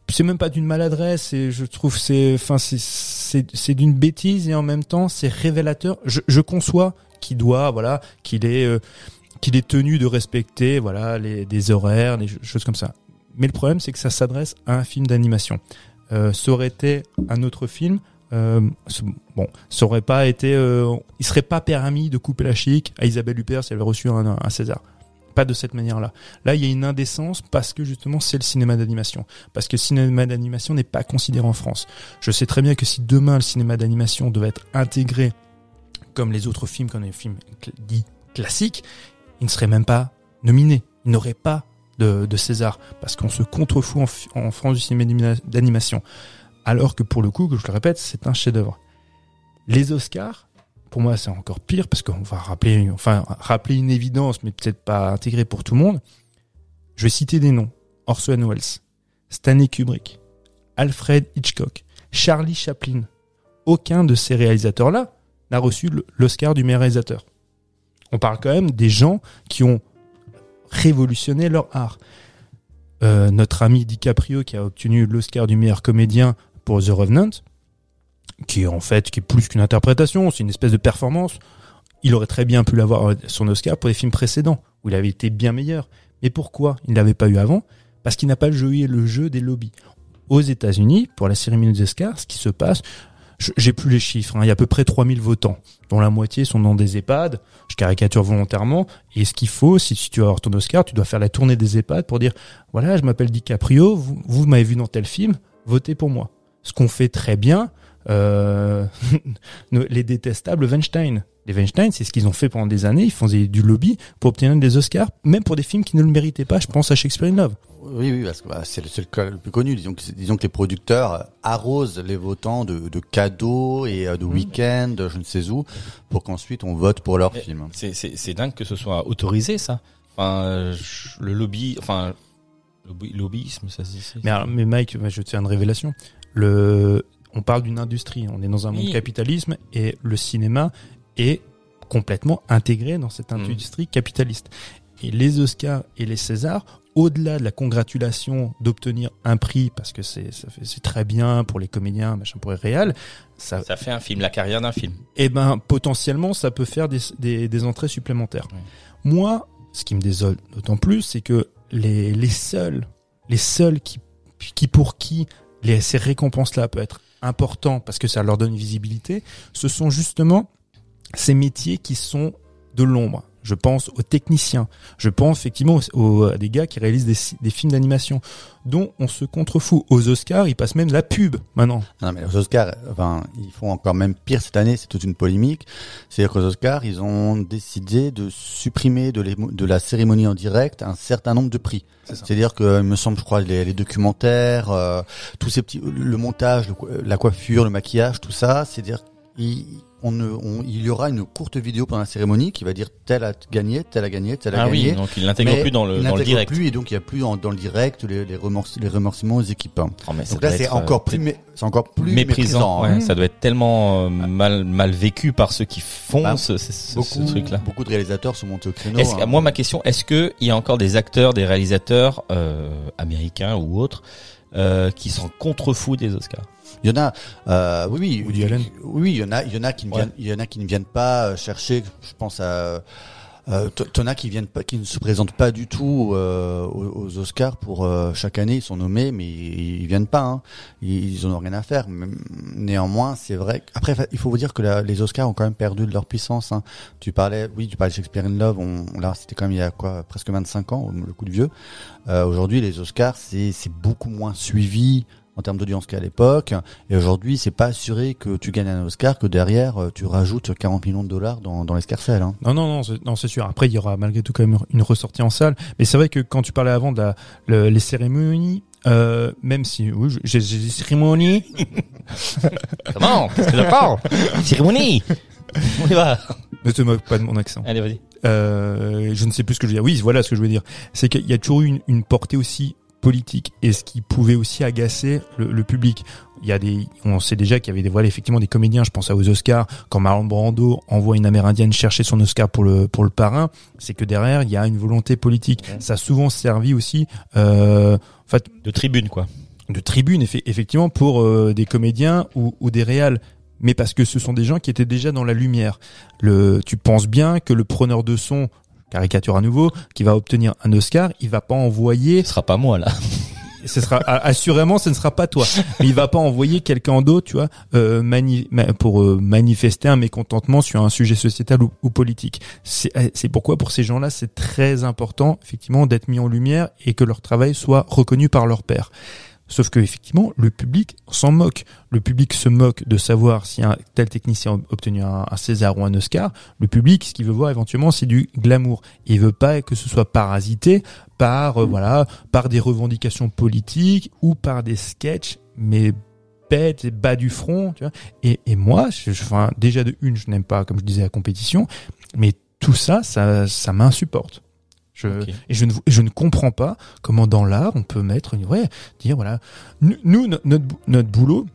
c'est même pas d'une maladresse. Et je trouve c'est, enfin, c'est c'est d'une bêtise et en même temps c'est révélateur. Je, je conçois qu'il doit, voilà, qu'il est euh, qu'il est tenu de respecter voilà les, des horaires, des choses comme ça. Mais le problème, c'est que ça s'adresse à un film d'animation. Euh, ça aurait été un autre film. Euh, bon, ça aurait pas été, euh, il serait pas permis de couper la chic à Isabelle Huppert si elle avait reçu un, un César. Pas de cette manière-là. Là, il y a une indécence parce que justement, c'est le cinéma d'animation. Parce que le cinéma d'animation n'est pas considéré en France. Je sais très bien que si demain le cinéma d'animation devait être intégré comme les autres films, comme les films dits classiques, il ne serait même pas nominé. Il n'aurait pas de, César, parce qu'on se contrefout en, en France du cinéma d'animation. Alors que pour le coup, que je le répète, c'est un chef-d'œuvre. Les Oscars, pour moi, c'est encore pire parce qu'on va rappeler, une évidence, mais peut-être pas intégrée pour tout le monde. Je vais citer des noms. Orson Welles, Stanley Kubrick, Alfred Hitchcock, Charlie Chaplin. Aucun de ces réalisateurs-là n'a reçu l'Oscar du meilleur réalisateur. On parle quand même des gens qui ont révolutionné leur art. Euh, notre ami DiCaprio qui a obtenu l'Oscar du meilleur comédien pour The Revenant, qui est en fait qui est plus qu'une interprétation, c'est une espèce de performance. Il aurait très bien pu l'avoir euh, son Oscar pour les films précédents où il avait été bien meilleur. Mais pourquoi il ne l'avait pas eu avant? Parce qu'il n'a pas joué le jeu des lobbies. Aux États-Unis, pour la cérémonie des Oscars, ce qui se passe, j'ai plus les chiffres, hein, il y a à peu près 3000 votants, dont la moitié sont dans des EHPAD, je caricature volontairement, et ce qu'il faut, si, tu avoir ton Oscar, tu dois faire la tournée des EHPAD pour dire, voilà, je m'appelle DiCaprio, vous m'avez vu dans tel film, votez pour moi. Ce qu'on fait très bien, euh, <laughs> les détestables Weinstein. Les Weinstein, c'est ce qu'ils ont fait pendant des années, ils faisaient du lobby pour obtenir des Oscars, même pour des films qui ne le méritaient pas, je pense à Shakespeare in Love. Oui, oui, parce que bah, c'est le, le cas le plus connu. Disons que, disons que les producteurs euh, arrosent les votants de, de cadeaux et euh, de week-ends, je ne sais où, pour qu'ensuite on vote pour leur Mais film. C'est, dingue que ce soit autorisé, ça. Enfin, je- le lobby, enfin, lobby- lobbyisme, ça se dit. Mais, alors, mais Mike, je vais te faire une révélation. Le, on parle d'une industrie, on est dans un monde Oui. capitalisme et le cinéma est complètement intégré dans cette Mhm. industrie capitaliste. Et les Oscars et les Césars, au-delà de la congratulation d'obtenir un prix, parce que c'est, très bien pour les comédiens, machin pour les réals, ça, Ça fait un film, la carrière d'un film. eh ben potentiellement ça peut faire des, des, des entrées supplémentaires. Moi, ce qui me désole d'autant plus, c'est que les, les seuls, les seuls qui, qui pour qui les, ces récompenses-là peuvent être importants parce que ça leur donne visibilité, ce sont justement ces métiers qui sont de l'ombre. Je pense aux techniciens. Je pense effectivement aux, aux- à des gars qui réalisent des, des films d'animation dont on se contrefout. Aux Oscars, ils passent même la pub maintenant. Non, mais les Oscars, enfin, ils font encore même pire cette année, c'est toute une polémique. C'est-à-dire qu'aux Oscars, ils ont décidé de supprimer de, la cérémonie en direct un certain nombre de prix. C'est-à-dire que, il me semble, je crois, les, les documentaires, euh, tous ces petits, le montage, le la coiffure, le maquillage, tout ça, c'est-à-dire, il, on il y aura une courte vidéo pendant la cérémonie qui va dire tel a gagné, tel a gagné, tel a Ah gagné. oui, donc il l'intègre plus dans le, il dans le direct. plus et donc il n'y a plus en- dans le direct les, les, les remerciements aux équipes. hein. Oh, mais Donc là, c'est encore euh, plus, c'est encore plus méprisant. méprisant. hein. Ça doit être tellement euh, mal, mal vécu par ceux qui font Bah, ce, Beaucoup, ce truc-là. beaucoup de réalisateurs sont montés au créneau. Hein. Moi, ma question, est-ce que il y a encore des acteurs, des réalisateurs euh, américains ou autres euh, qui sont contre-fous des Oscars? Il y en a, euh, oui, oui, Allen. oui, il y en a, il y en a qui ne Ouais. viennent, il y en a qui ne viennent pas euh, chercher. Je pense à, euh, t'en as qui viennent pas, qui ne se présentent pas du tout euh, aux, aux Oscars pour euh, chaque année. Ils sont nommés, mais ils, ils viennent pas. Hein. Ils, ils en ont rien à faire. Mais, néanmoins, c'est vrai. Après, il faut vous dire que la- les Oscars ont quand même perdu de leur puissance. Hein. Tu parlais, oui, tu parlais de Shakespeare in Love. On, là, c'était quand même il y a quoi, presque 25 ans, le coup de vieux. Euh, aujourd'hui, les Oscars, c'est c'est beaucoup moins suivi en termes d'audience qu'à l'époque. Et aujourd'hui, c'est pas assuré que tu gagnes un Oscar, que derrière, euh, tu rajoutes 40 millions de dollars dans, dans l'escarcelle. Hein. Non, non, non, c'est, non, c'est sûr. Après, il y aura malgré tout quand même une ressortie en salle. Mais c'est vrai que quand tu parlais avant de la, le- les cérémonies, euh, même si, oui, j'ai, j'ai des cérémonies. <laughs> Comment Qu'est-ce que j'apprends Cérémonie On y va. Ne te moque pas de mon accent. Allez, vas-y. Euh, je ne sais plus ce que je veux dire. Oui, voilà ce que je veux dire. C'est qu'il y a toujours eu une, une portée aussi politique et ce qui pouvait aussi agacer le, le public. Il y a des, on sait déjà qu'il y avait des, voilà, effectivement des comédiens. Je pense à aux Oscars quand Marlon Brando envoie une Amérindienne chercher son Oscar pour le pour le parrain. C'est que derrière il y a une volonté politique. Ouais. Ça a souvent servi aussi, euh, en fait, De tribune, quoi. de tribune effe- effectivement pour euh, des comédiens ou, ou des réals mais parce que ce sont des gens qui étaient déjà dans la lumière le tu penses bien que le preneur de son caricature à nouveau qui va obtenir un Oscar il va pas envoyer Ce sera pas moi, là. <laughs> ce sera assurément ce ne sera pas toi. Mais il va pas envoyer quelqu'un d'autre tu vois euh, mani- ma- pour euh, manifester un mécontentement sur un sujet sociétal ou, ou politique. C'est c'est pourquoi pour ces gens-là c'est très important effectivement d'être mis en lumière et que leur travail soit reconnu par leur père Sauf que effectivement, le public s'en moque. Le public se moque de savoir si un tel technicien a obtenu un, César ou un Oscar. Le public, ce qu'il veut voir éventuellement, c'est du glamour. Il veut pas que ce soit parasité par euh, voilà, par des revendications politiques ou par des sketchs, mais bêtes et bas du front. Tu vois. Et, et moi, je, je- enfin, déjà de une, je n'aime pas, comme je disais, la compétition, mais tout ça, ça, ça m'insupporte. Je. Et je ne, je ne comprends pas comment dans l'art on peut mettre une ouais dire voilà nous, nous, no- notre notre boulot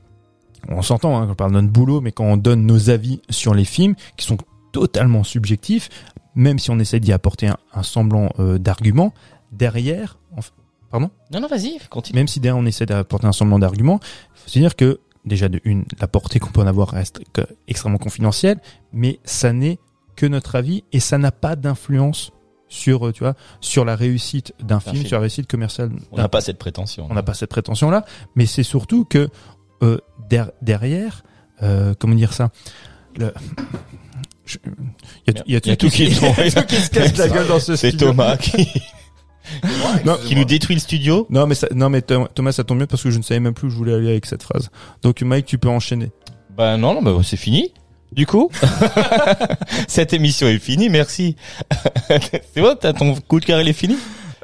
on s'entend hein, quand on parle de notre boulot mais quand on donne nos avis sur les films qui sont totalement subjectifs même si on essaie d'y apporter un, un semblant euh, d'argument derrière en f- pardon? Non, non, vas-y, continue. même si derrière on essaie d'apporter un semblant d'argument faut se dire que déjà de une la portée qu'on peut en avoir reste extrêmement confidentielle mais ça n'est que notre avis et ça n'a pas d'influence sur euh, tu vois sur la réussite d'un film, film. sur la réussite commerciale On n'a pas cette prétention. on n'a pas cette prétention là mais c'est surtout que euh, der- derrière euh, comment dire ça le je- il y a, il y a <laughs> Il y a tout qui se casse la gueule dans ce C'est studio. Thomas qui, <laughs> Non, qui nous détruit le studio. non mais ça, non mais Thomas, Thomas, ça tombe mieux parce que je ne savais même plus où je voulais aller avec cette phrase donc Mike tu peux enchaîner Bah non, non, bah c'est fini. Du coup, <laughs> cette émission est finie. Merci. <laughs> c'est bon, t'as ton coup de cœur, il est fini.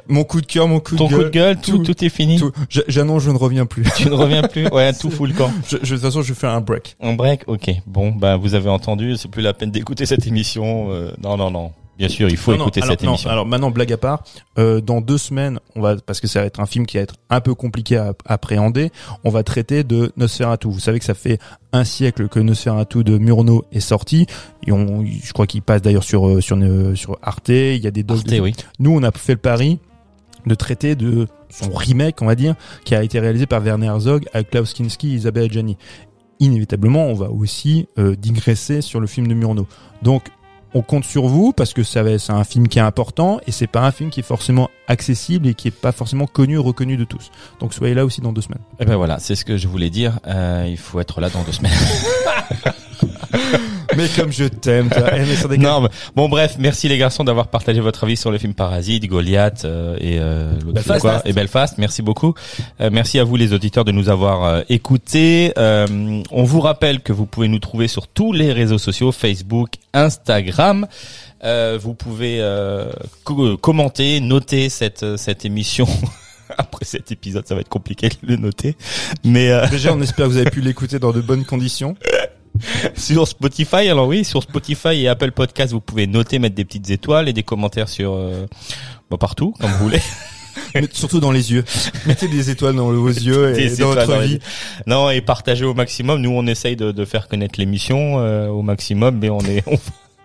mon coup de cœur mon coup Ton de coup gueule de gueule, tout, tout- tout est fini. j'annonce je ne reviens plus Tu ne reviens plus. Ouais, <laughs> tout fout le camp. je, je- de toute façon je fais un break Un break, ok. Bon, bah vous avez entendu, c'est plus la peine d'écouter cette émission. euh, non, non, non. Bien sûr, il faut Non, non, écouter alors, cette non, émission. alors maintenant, blague à part, euh, dans deux semaines, on va parce que ça va être un film qui va être un peu compliqué à, à appréhender. On va traiter de Nosferatu. Vous savez que ça fait un siècle que Nosferatu de Murnau est sorti. Et on, je crois qu'il passe d'ailleurs sur euh, sur Arte. Il y a des Arte, oui. Nous, on a fait le pari de traiter de son remake, on va dire, qui a été réalisé par Werner Herzog avec Klaus Kinski et Isabelle Adjani. Inévitablement, on va aussi euh, digresser sur le film de Murnau. Donc, on compte sur vous parce que ça va- c'est un film qui est important et c'est pas un film qui est forcément accessible et qui est pas forcément connu reconnu de tous. Donc soyez là aussi dans deux semaines. Eh ben voilà, c'est ce que je voulais dire. Euh, il faut être là dans deux semaines. <laughs> <laughs> Mais comme je t'aime, toi. Eh, non, mais- bon bref, merci les garçons d'avoir partagé votre avis sur le film Parasite, Goliath euh, et euh, l'autre Belfast. film, quoi, et Belfast. Merci beaucoup. Euh, merci à vous les auditeurs de nous avoir euh, écoutés. Euh, on vous rappelle que vous pouvez nous trouver sur tous les réseaux sociaux Facebook, Instagram. Euh, vous pouvez euh, co- commenter, noter cette cette émission. <laughs> Après cet épisode, ça va être compliqué de le noter, mais euh, Déjà, on espère que vous avez pu <laughs> l'écouter dans de bonnes conditions. <laughs> sur Spotify, alors oui, sur Spotify et Apple Podcast, vous pouvez noter, mettre des petites étoiles et des commentaires sur euh, bah, partout, comme vous voulez. <laughs> Mais surtout dans les yeux. Mettez des étoiles dans vos yeux et dans votre dans vie. Non, et partager au maximum. Nous, on essaye de, de faire connaître l'émission euh, au maximum, mais on est, on,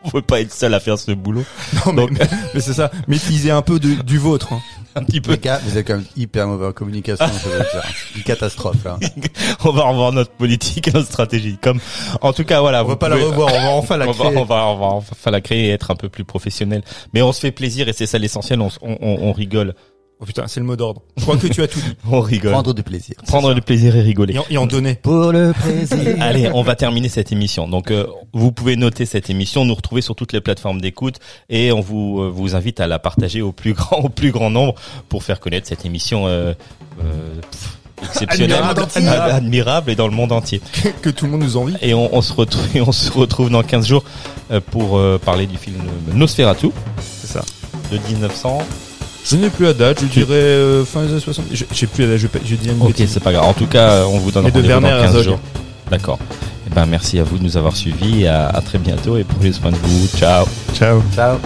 on veut pas être seul à faire ce boulot. Non, mais, Donc- <laughs> mais c'est ça. Maîtrisez un peu de- du vôtre. hein. Un petit peu. Les gars, vous êtes quand même hyper mauvais en communication, dire. Une catastrophe, là. <laughs> On va revoir notre politique et notre stratégie. Comme, en tout cas, voilà. On va pas la revoir, on va enfin la <laughs> on va, créer. on va, on va enfin la créer et être un peu plus professionnel. Mais on se fait plaisir et c'est ça l'essentiel. On, on, on rigole. Oh putain, c'est le mot d'ordre. Je crois que tu as tout dit. <laughs> On rigole. Prendre du plaisir. Prendre du plaisir et rigoler. Et en, et en donner. Pour le plaisir. <laughs> Allez, on va terminer cette émission. Donc, euh, vous pouvez noter cette émission, nous retrouver sur toutes les plateformes d'écoute, et on vous euh, vous invite à la partager au plus <laughs> grand au plus grand nombre pour faire connaître cette émission euh, euh, pff, exceptionnelle, Admirable. ad- admirable et dans le monde entier. que tout le monde nous envie. Et on, on se retrouve et on se retrouve dans 15 jours euh, pour euh, parler du film Nosferatu C'est ça. de 1900. Je n'ai plus la date, je dirais euh, fin des années 60. Je- J'ai plus la date, je, je dis une Ok, c'est pas grave. En tout cas, euh, on vous donne rendez-vous dans Werner 15 Herzog. jours. D'accord. Eh ben, merci à vous de nous avoir suivis. À, à très bientôt et prenez soin de vous. Ciao. Ciao. Ciao.